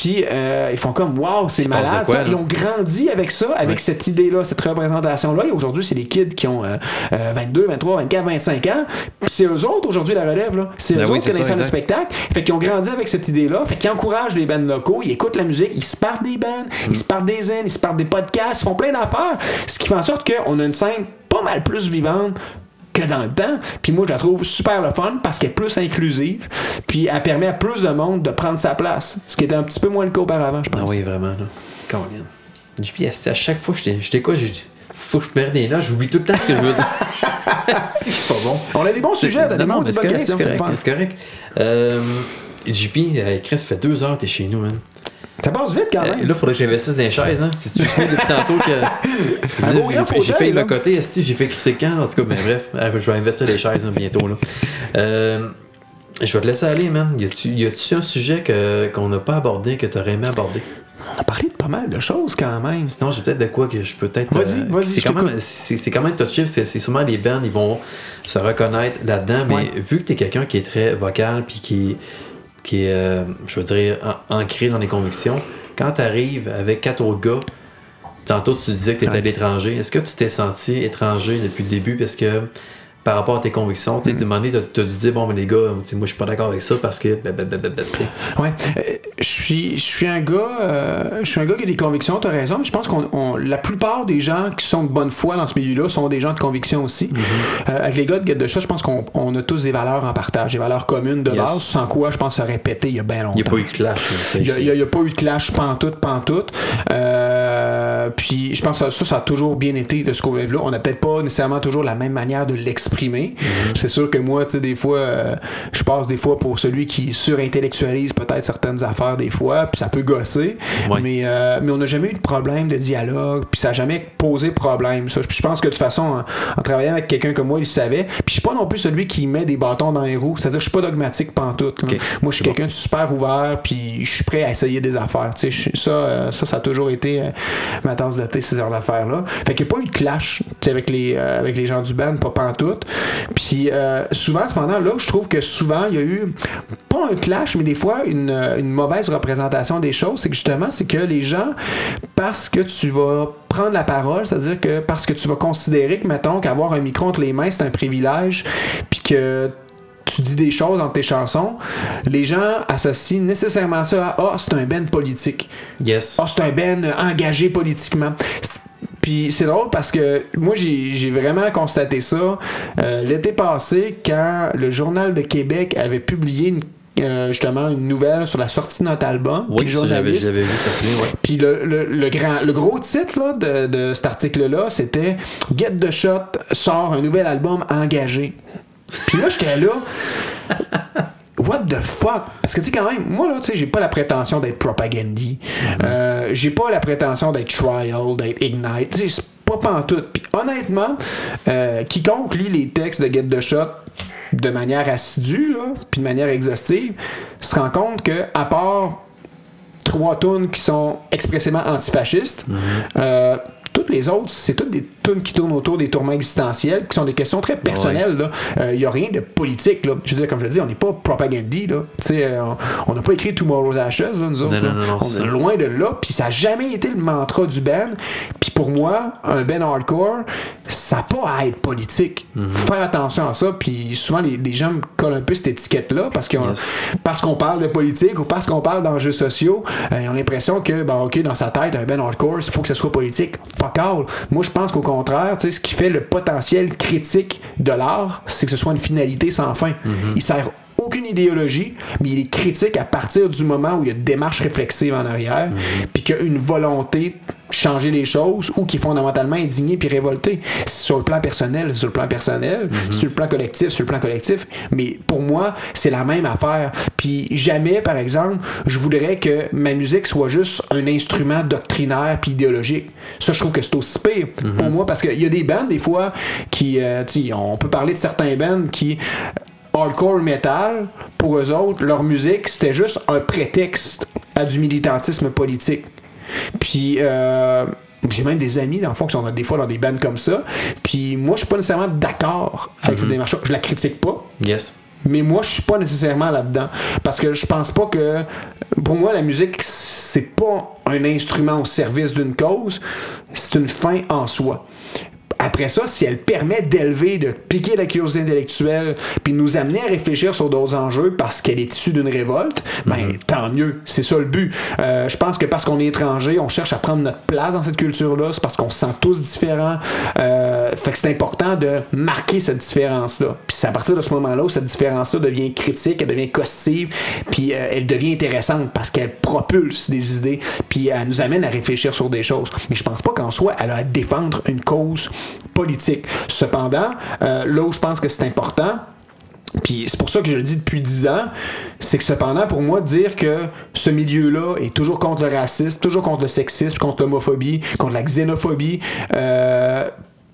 Puis euh, ils font comme Waouh, c'est malade. quoi? Ils ont grandi avec ça, avec Ouais. cette idée-là, cette représentation-là. Et aujourd'hui, c'est des kids qui ont euh, euh, 22, 23, 24, 25 ans. Puis c'est eux autres aujourd'hui la relève. là. C'est Ben eux oui, autres qui les de exact. spectacle. Fait qu'ils ont grandi avec cette idée-là. Fait qu'ils encouragent les bands locaux, ils écoutent la musique, ils se partent des bands, ils se partent des zen, ils se partent des podcasts, ils font plein d'affaires. Ce qui fait en sorte qu'on a une scène pas mal plus vivante que dans le temps. Puis moi, je la trouve super le fun parce qu'elle est plus inclusive. Puis elle permet à plus de monde de prendre sa place. Ce qui était un petit peu moins le cas auparavant, je Ah pense. oui, vraiment, là. Esti, à chaque fois, j'étais j'étais quoi? j'ai- Faut que je me des là, j'oublie tout le temps ce que je veux dire. <laughs> c'est pas bon. On a des bons sujets, des bonnes correct, questions, c'est correct. C'est correct. Euh, JP, euh, Chris, ça fait deux heures que t'es chez nous, man. Ça passe vite quand Euh, même. là, faudrait que j'investisse dans les chaises, hein. Si tu sais depuis tantôt que. <laughs> J'ai fait- le côté, j'ai fait crisser quand, en tout cas, mais bref, euh, je vais investir les chaises hein, bientôt, là. Euh, je vais te laisser aller, man. Y a-tu un sujet qu'on n'a pas abordé, que t'aurais aimé aborder? On a parlé de pas mal de choses quand même. Sinon, j'ai peut-être de quoi que je peux peut-être. Vas-y, vas-y, C'est quand, même, c'est quand même touché parce que c'est souvent les bands, ils vont se reconnaître là-dedans. Mais Ouais. vu que tu es quelqu'un qui est très vocal puis qui, qui est, euh, je veux dire, ancré dans les convictions, quand tu arrives avec quatre autres gars, tantôt tu disais que tu étais à l'étranger, est-ce que tu t'es senti étranger depuis le début? Parce que par rapport à tes convictions, tu as demandé, tu as dû dire, bon, mais les gars, tu moi je suis pas d'accord avec ça parce que. blablabla. Ouais. Euh, je suis, je suis un gars, euh, je suis un gars qui a des convictions. T'as raison. mais Je pense qu'on, on- la plupart des gens qui sont de bonne foi dans ce milieu-là sont des gens de conviction aussi. Mm-hmm. Euh, avec les gars de Get de Chat, je pense qu'on on a tous des valeurs en partage, des valeurs communes de Yes. base, sans quoi je pense aurait pété il y a bien longtemps. Il n'y a pas eu de clash. Il n'y a, pas eu de clash pantoute, pantoute. Euh, puis je pense que ça, ça a toujours bien été de ce qu'on là On n'a peut-être pas nécessairement toujours la même manière de l'exprimer. C'est sûr que moi, tu sais, des fois, euh, je passe des fois pour celui qui surintellectualise peut-être certaines affaires des fois, puis ça peut gosser. Ouais. Mais, euh, mais on n'a jamais eu de problème de dialogue, puis ça n'a jamais posé problème. Ça. Puis je pense que de toute façon, en, en travaillant avec quelqu'un comme moi, il savait. Puis je suis pas non plus celui qui met des bâtons dans les roues. C'est-à-dire que je suis pas dogmatique pantoute. là. Ok. Moi, je suis bon. quelqu'un de super ouvert, puis je suis prêt à essayer des affaires. Tu sais, ça, euh, ça, ça a toujours été ma tasse de thé, ces heures d'affaires-là. Fait qu'il n'y a pas eu de clash tu sais, avec les, avec les gens du band, pas pantoute. Puis euh, souvent, cependant, là, je trouve que souvent, il y a eu, pas un clash, mais des fois, une, une mauvaise représentation des choses. C'est que justement, c'est que les gens, parce que tu vas prendre la parole, c'est-à-dire que parce que tu vas considérer que, mettons, qu'avoir un micro entre les mains, c'est un privilège, puis que tu dis des choses dans tes chansons, les gens associent nécessairement ça à Ah, c'est un ben politique. Yes. Ah, c'est un ben engagé politiquement. C'est- Puis c'est drôle parce que moi, j'ai vraiment constaté ça euh, l'été passé quand le Journal de Québec avait publié une- euh, justement une nouvelle sur la sortie de notre album. Oui, j'avais, vu ça puis le, le, le grand, le gros titre là, de, de cet article-là, c'était Get the Shot sort un nouvel album engagé. Puis là, j'étais là. What the fuck? Parce que tu sais, quand même, moi là, tu sais, j'ai pas la prétention d'être propagandie. Euh, j'ai pas la prétention d'être trial, d'être ignite. Tu sais, c'est pas pantoute. Puis honnêtement, euh, quiconque lit les textes de Get the Shot de manière assidue, là, puis de manière exhaustive, se rend compte que, à part trois tunes qui sont expressément antifascistes. Euh, toutes les autres, c'est toutes des tunes qui tournent autour des tourments existentiels, qui sont des questions très personnelles. Il n'y a rien de politique. Là. Je veux dire, comme je le dis, on n'est pas propagandie. Là. Euh, on n'a pas écrit Tomorrow's Ashes, là, nous autres. Non, non, non, on est loin de là. Puis ça n'a jamais été le mantra du band. Puis pour moi, un band hardcore, ça n'a pas à être politique. Mhm. Faire attention à ça. Puis souvent, les, les gens me collent un peu cette étiquette-là parce qu'on Yes. parce qu'on parle de politique ou parce qu'on parle d'enjeux sociaux, euh, ils ont l'impression que, ben, OK, dans sa tête, un band hardcore, il faut que ce soit politique. Fuck all. Moi, je pense qu'au contraire, tu sais, ce qui fait le potentiel critique de l'art, c'est que ce soit une finalité sans fin. Il sert aucune idéologie, mais il est critique à partir du moment où il y a une démarche réflexive en arrière, puis qu'il y a une volonté de changer les choses ou qui est fondamentalement indigné puis révolté. Sur le plan personnel, c'est sur le plan personnel, sur le plan collectif, sur le plan collectif, mais pour moi, c'est la même affaire. Puis jamais, par exemple, je voudrais que ma musique soit juste un instrument doctrinaire puis idéologique. Ça, je trouve que c'est aussi pire pour moi parce qu'il y a des bands, des fois, qui, euh, on peut parler de certains bands qui hardcore metal, pour eux autres, leur musique, c'était juste un prétexte à du militantisme politique. Puis, euh, j'ai même des amis, dans le fond, qui sont des fois dans des bands comme ça. Puis, moi, je suis pas nécessairement d'accord avec cette démarche-là. Je la critique pas. Yes. Mais moi, je suis pas nécessairement là-dedans. Parce que je pense pas que. Pour moi, la musique, c'est pas un instrument au service d'une cause, c'est une fin en soi. Après ça, si elle permet d'élever, de piquer la curiosité intellectuelle, puis de nous amener à réfléchir sur d'autres enjeux parce qu'elle est issue d'une révolte, ben tant mieux. C'est ça le but. Euh, je pense que parce qu'on est étranger, on cherche à prendre notre place dans cette culture-là. C'est parce qu'on se sent tous différents. Euh, fait que c'est important de marquer cette différence-là. Puis c'est à partir de ce moment-là où cette différence-là devient critique, elle devient caustique, puis euh, elle devient intéressante parce qu'elle propulse des idées, puis elle nous amène à réfléchir sur des choses. Mais je pense pas qu'en soi, elle a à défendre une cause politique. Cependant, euh, là où je pense que c'est important, puis c'est pour ça que je le dis depuis 10 ans, c'est que cependant, pour moi, dire que ce milieu-là est toujours contre le racisme, toujours contre le sexisme, contre l'homophobie, contre la xénophobie, euh,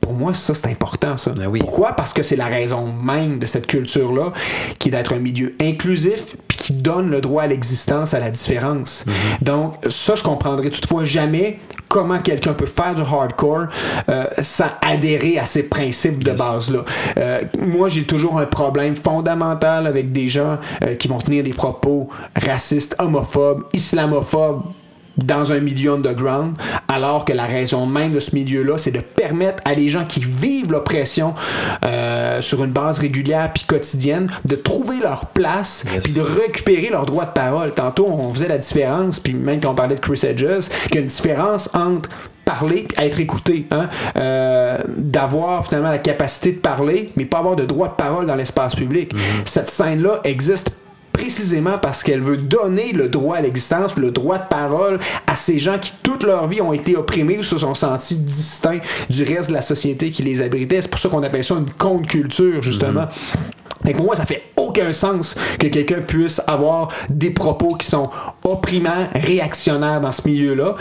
pour moi, ça, c'est important, ça. Ben oui. Pourquoi? Parce que c'est la raison même de cette culture-là, qui est d'être un milieu inclusif, puis qui donne le droit à l'existence, à la différence. Donc, ça, je comprendrai toutefois jamais comment quelqu'un peut faire du hardcore euh, sans adhérer à ces principes de base-là. Euh, moi, j'ai toujours un problème fondamental avec des gens euh, qui vont tenir des propos racistes, homophobes, islamophobes, dans un milieu underground, alors que la raison même de ce milieu-là, c'est de permettre à les gens qui vivent l'oppression euh, sur une base régulière puis quotidienne de trouver leur place Yes. puis de récupérer leur droit de parole. Tantôt, on faisait la différence, puis même quand on parlait de Chris Edges, qu'il y a une différence entre parler et être écouté, hein? Euh, d'avoir finalement la capacité de parler, mais pas avoir de droit de parole dans l'espace public. Cette scène-là existe précisément parce qu'elle veut donner le droit à l'existence, le droit de parole à ces gens qui toute leur vie ont été opprimés ou se sont sentis distincts du reste de la société qui les abritait. C'est pour ça qu'on appelle ça une contre-culture, justement. Fait que pour moi, ça fait aucun sens que quelqu'un puisse avoir des propos qui sont opprimants, réactionnaires dans ce milieu-là.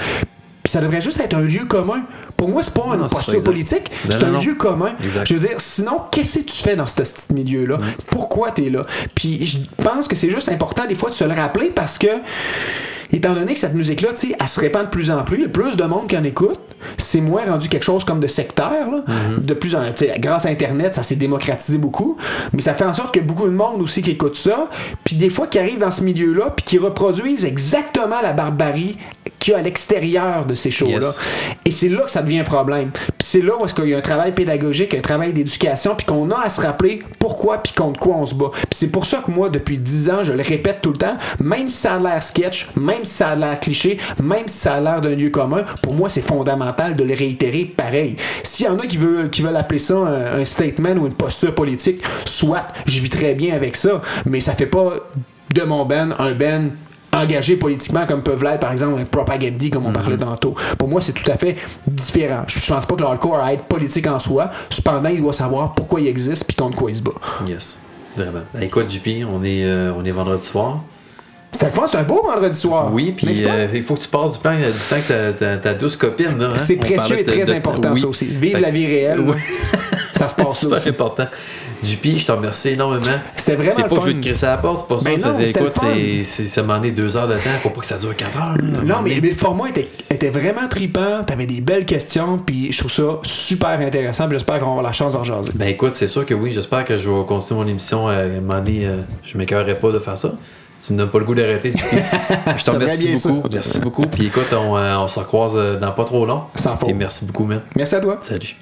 Puis ça devrait juste être un lieu commun. Pour moi, c'est pas une Non, posture politique, c'est un non. lieu commun. Exact. Je veux dire, sinon, qu'est-ce que tu fais dans ce petit milieu-là? Pourquoi tu es là? Puis je pense que c'est juste important des fois de se le rappeler parce que, étant donné que cette musique-là, tu sais, elle se répand de plus en plus, il y a plus de monde qui en écoute, c'est moins rendu quelque chose comme de sectaire, là. Mm-hmm. De plus en grâce à Internet, ça s'est démocratisé beaucoup, mais ça fait en sorte que beaucoup de monde aussi qui écoute ça, puis des fois qui arrivent dans ce milieu-là, puis qui reproduisent exactement la barbarie qu'il y a à l'extérieur de ces shows-là. Yes. Et c'est là que ça devient un problème. Puis c'est là où est-ce qu'il y a un travail pédagogique, un travail d'éducation, puis qu'on a à se rappeler pourquoi puis contre quoi on se bat. Puis c'est pour ça que moi, depuis 10 ans, je le répète tout le temps, même si ça a l'air sketch, même si ça a l'air cliché, même si ça a l'air d'un lieu commun, pour moi, c'est fondamental de le réitérer pareil. S'il y en a qui veulent, qui veulent appeler ça un, un statement ou une posture politique, soit, je vis très bien avec ça, mais ça fait pas de mon ben un ben engagés politiquement comme peuvent l'être par exemple un propagandie comme on parlait tantôt. Pour moi, c'est tout à fait différent. Je pense pas que le hardcore à être politique en soi. Cependant, il doit savoir pourquoi il existe puis contre quoi il se bat. Yes. Vraiment. Ben, écoute, JP, on est, euh, on est vendredi soir. C'était le fun, c'est un beau vendredi soir. Oui, puis euh, il faut que tu passes du, plan, du temps que ta, ta, ta douce copine. hein? c'est précieux et de- très de- important oui. ça aussi. Vive Fait- la vie réelle. Oui. Ça se passe <laughs> aussi. important. JP, je te remercie énormément. C'était vraiment C'est le pas que je veux te crisser à la porte, c'est pas ça. Ben non, le écoute, fun. c'est- c'est- ça m'a donné deux heures de temps. Faut pas que ça dure quatre heures. là. Non, mais, le format était, était vraiment tripant. T'avais des belles questions, puis je trouve ça super intéressant. J'espère qu'on va avoir la chance d'en jaser. Ben écoute, c'est sûr que oui. J'espère que je vais continuer mon émission. euh, À un moment donné, euh, je m'écœurerai pas de faire ça. Tu me donnes pas le goût d'arrêter. <laughs> Je te remercie ça. beaucoup. Merci beaucoup. Puis écoute, on, euh, on se recroise euh, dans pas trop long. Sans faute. Et merci beaucoup, man. Merci à toi. Salut.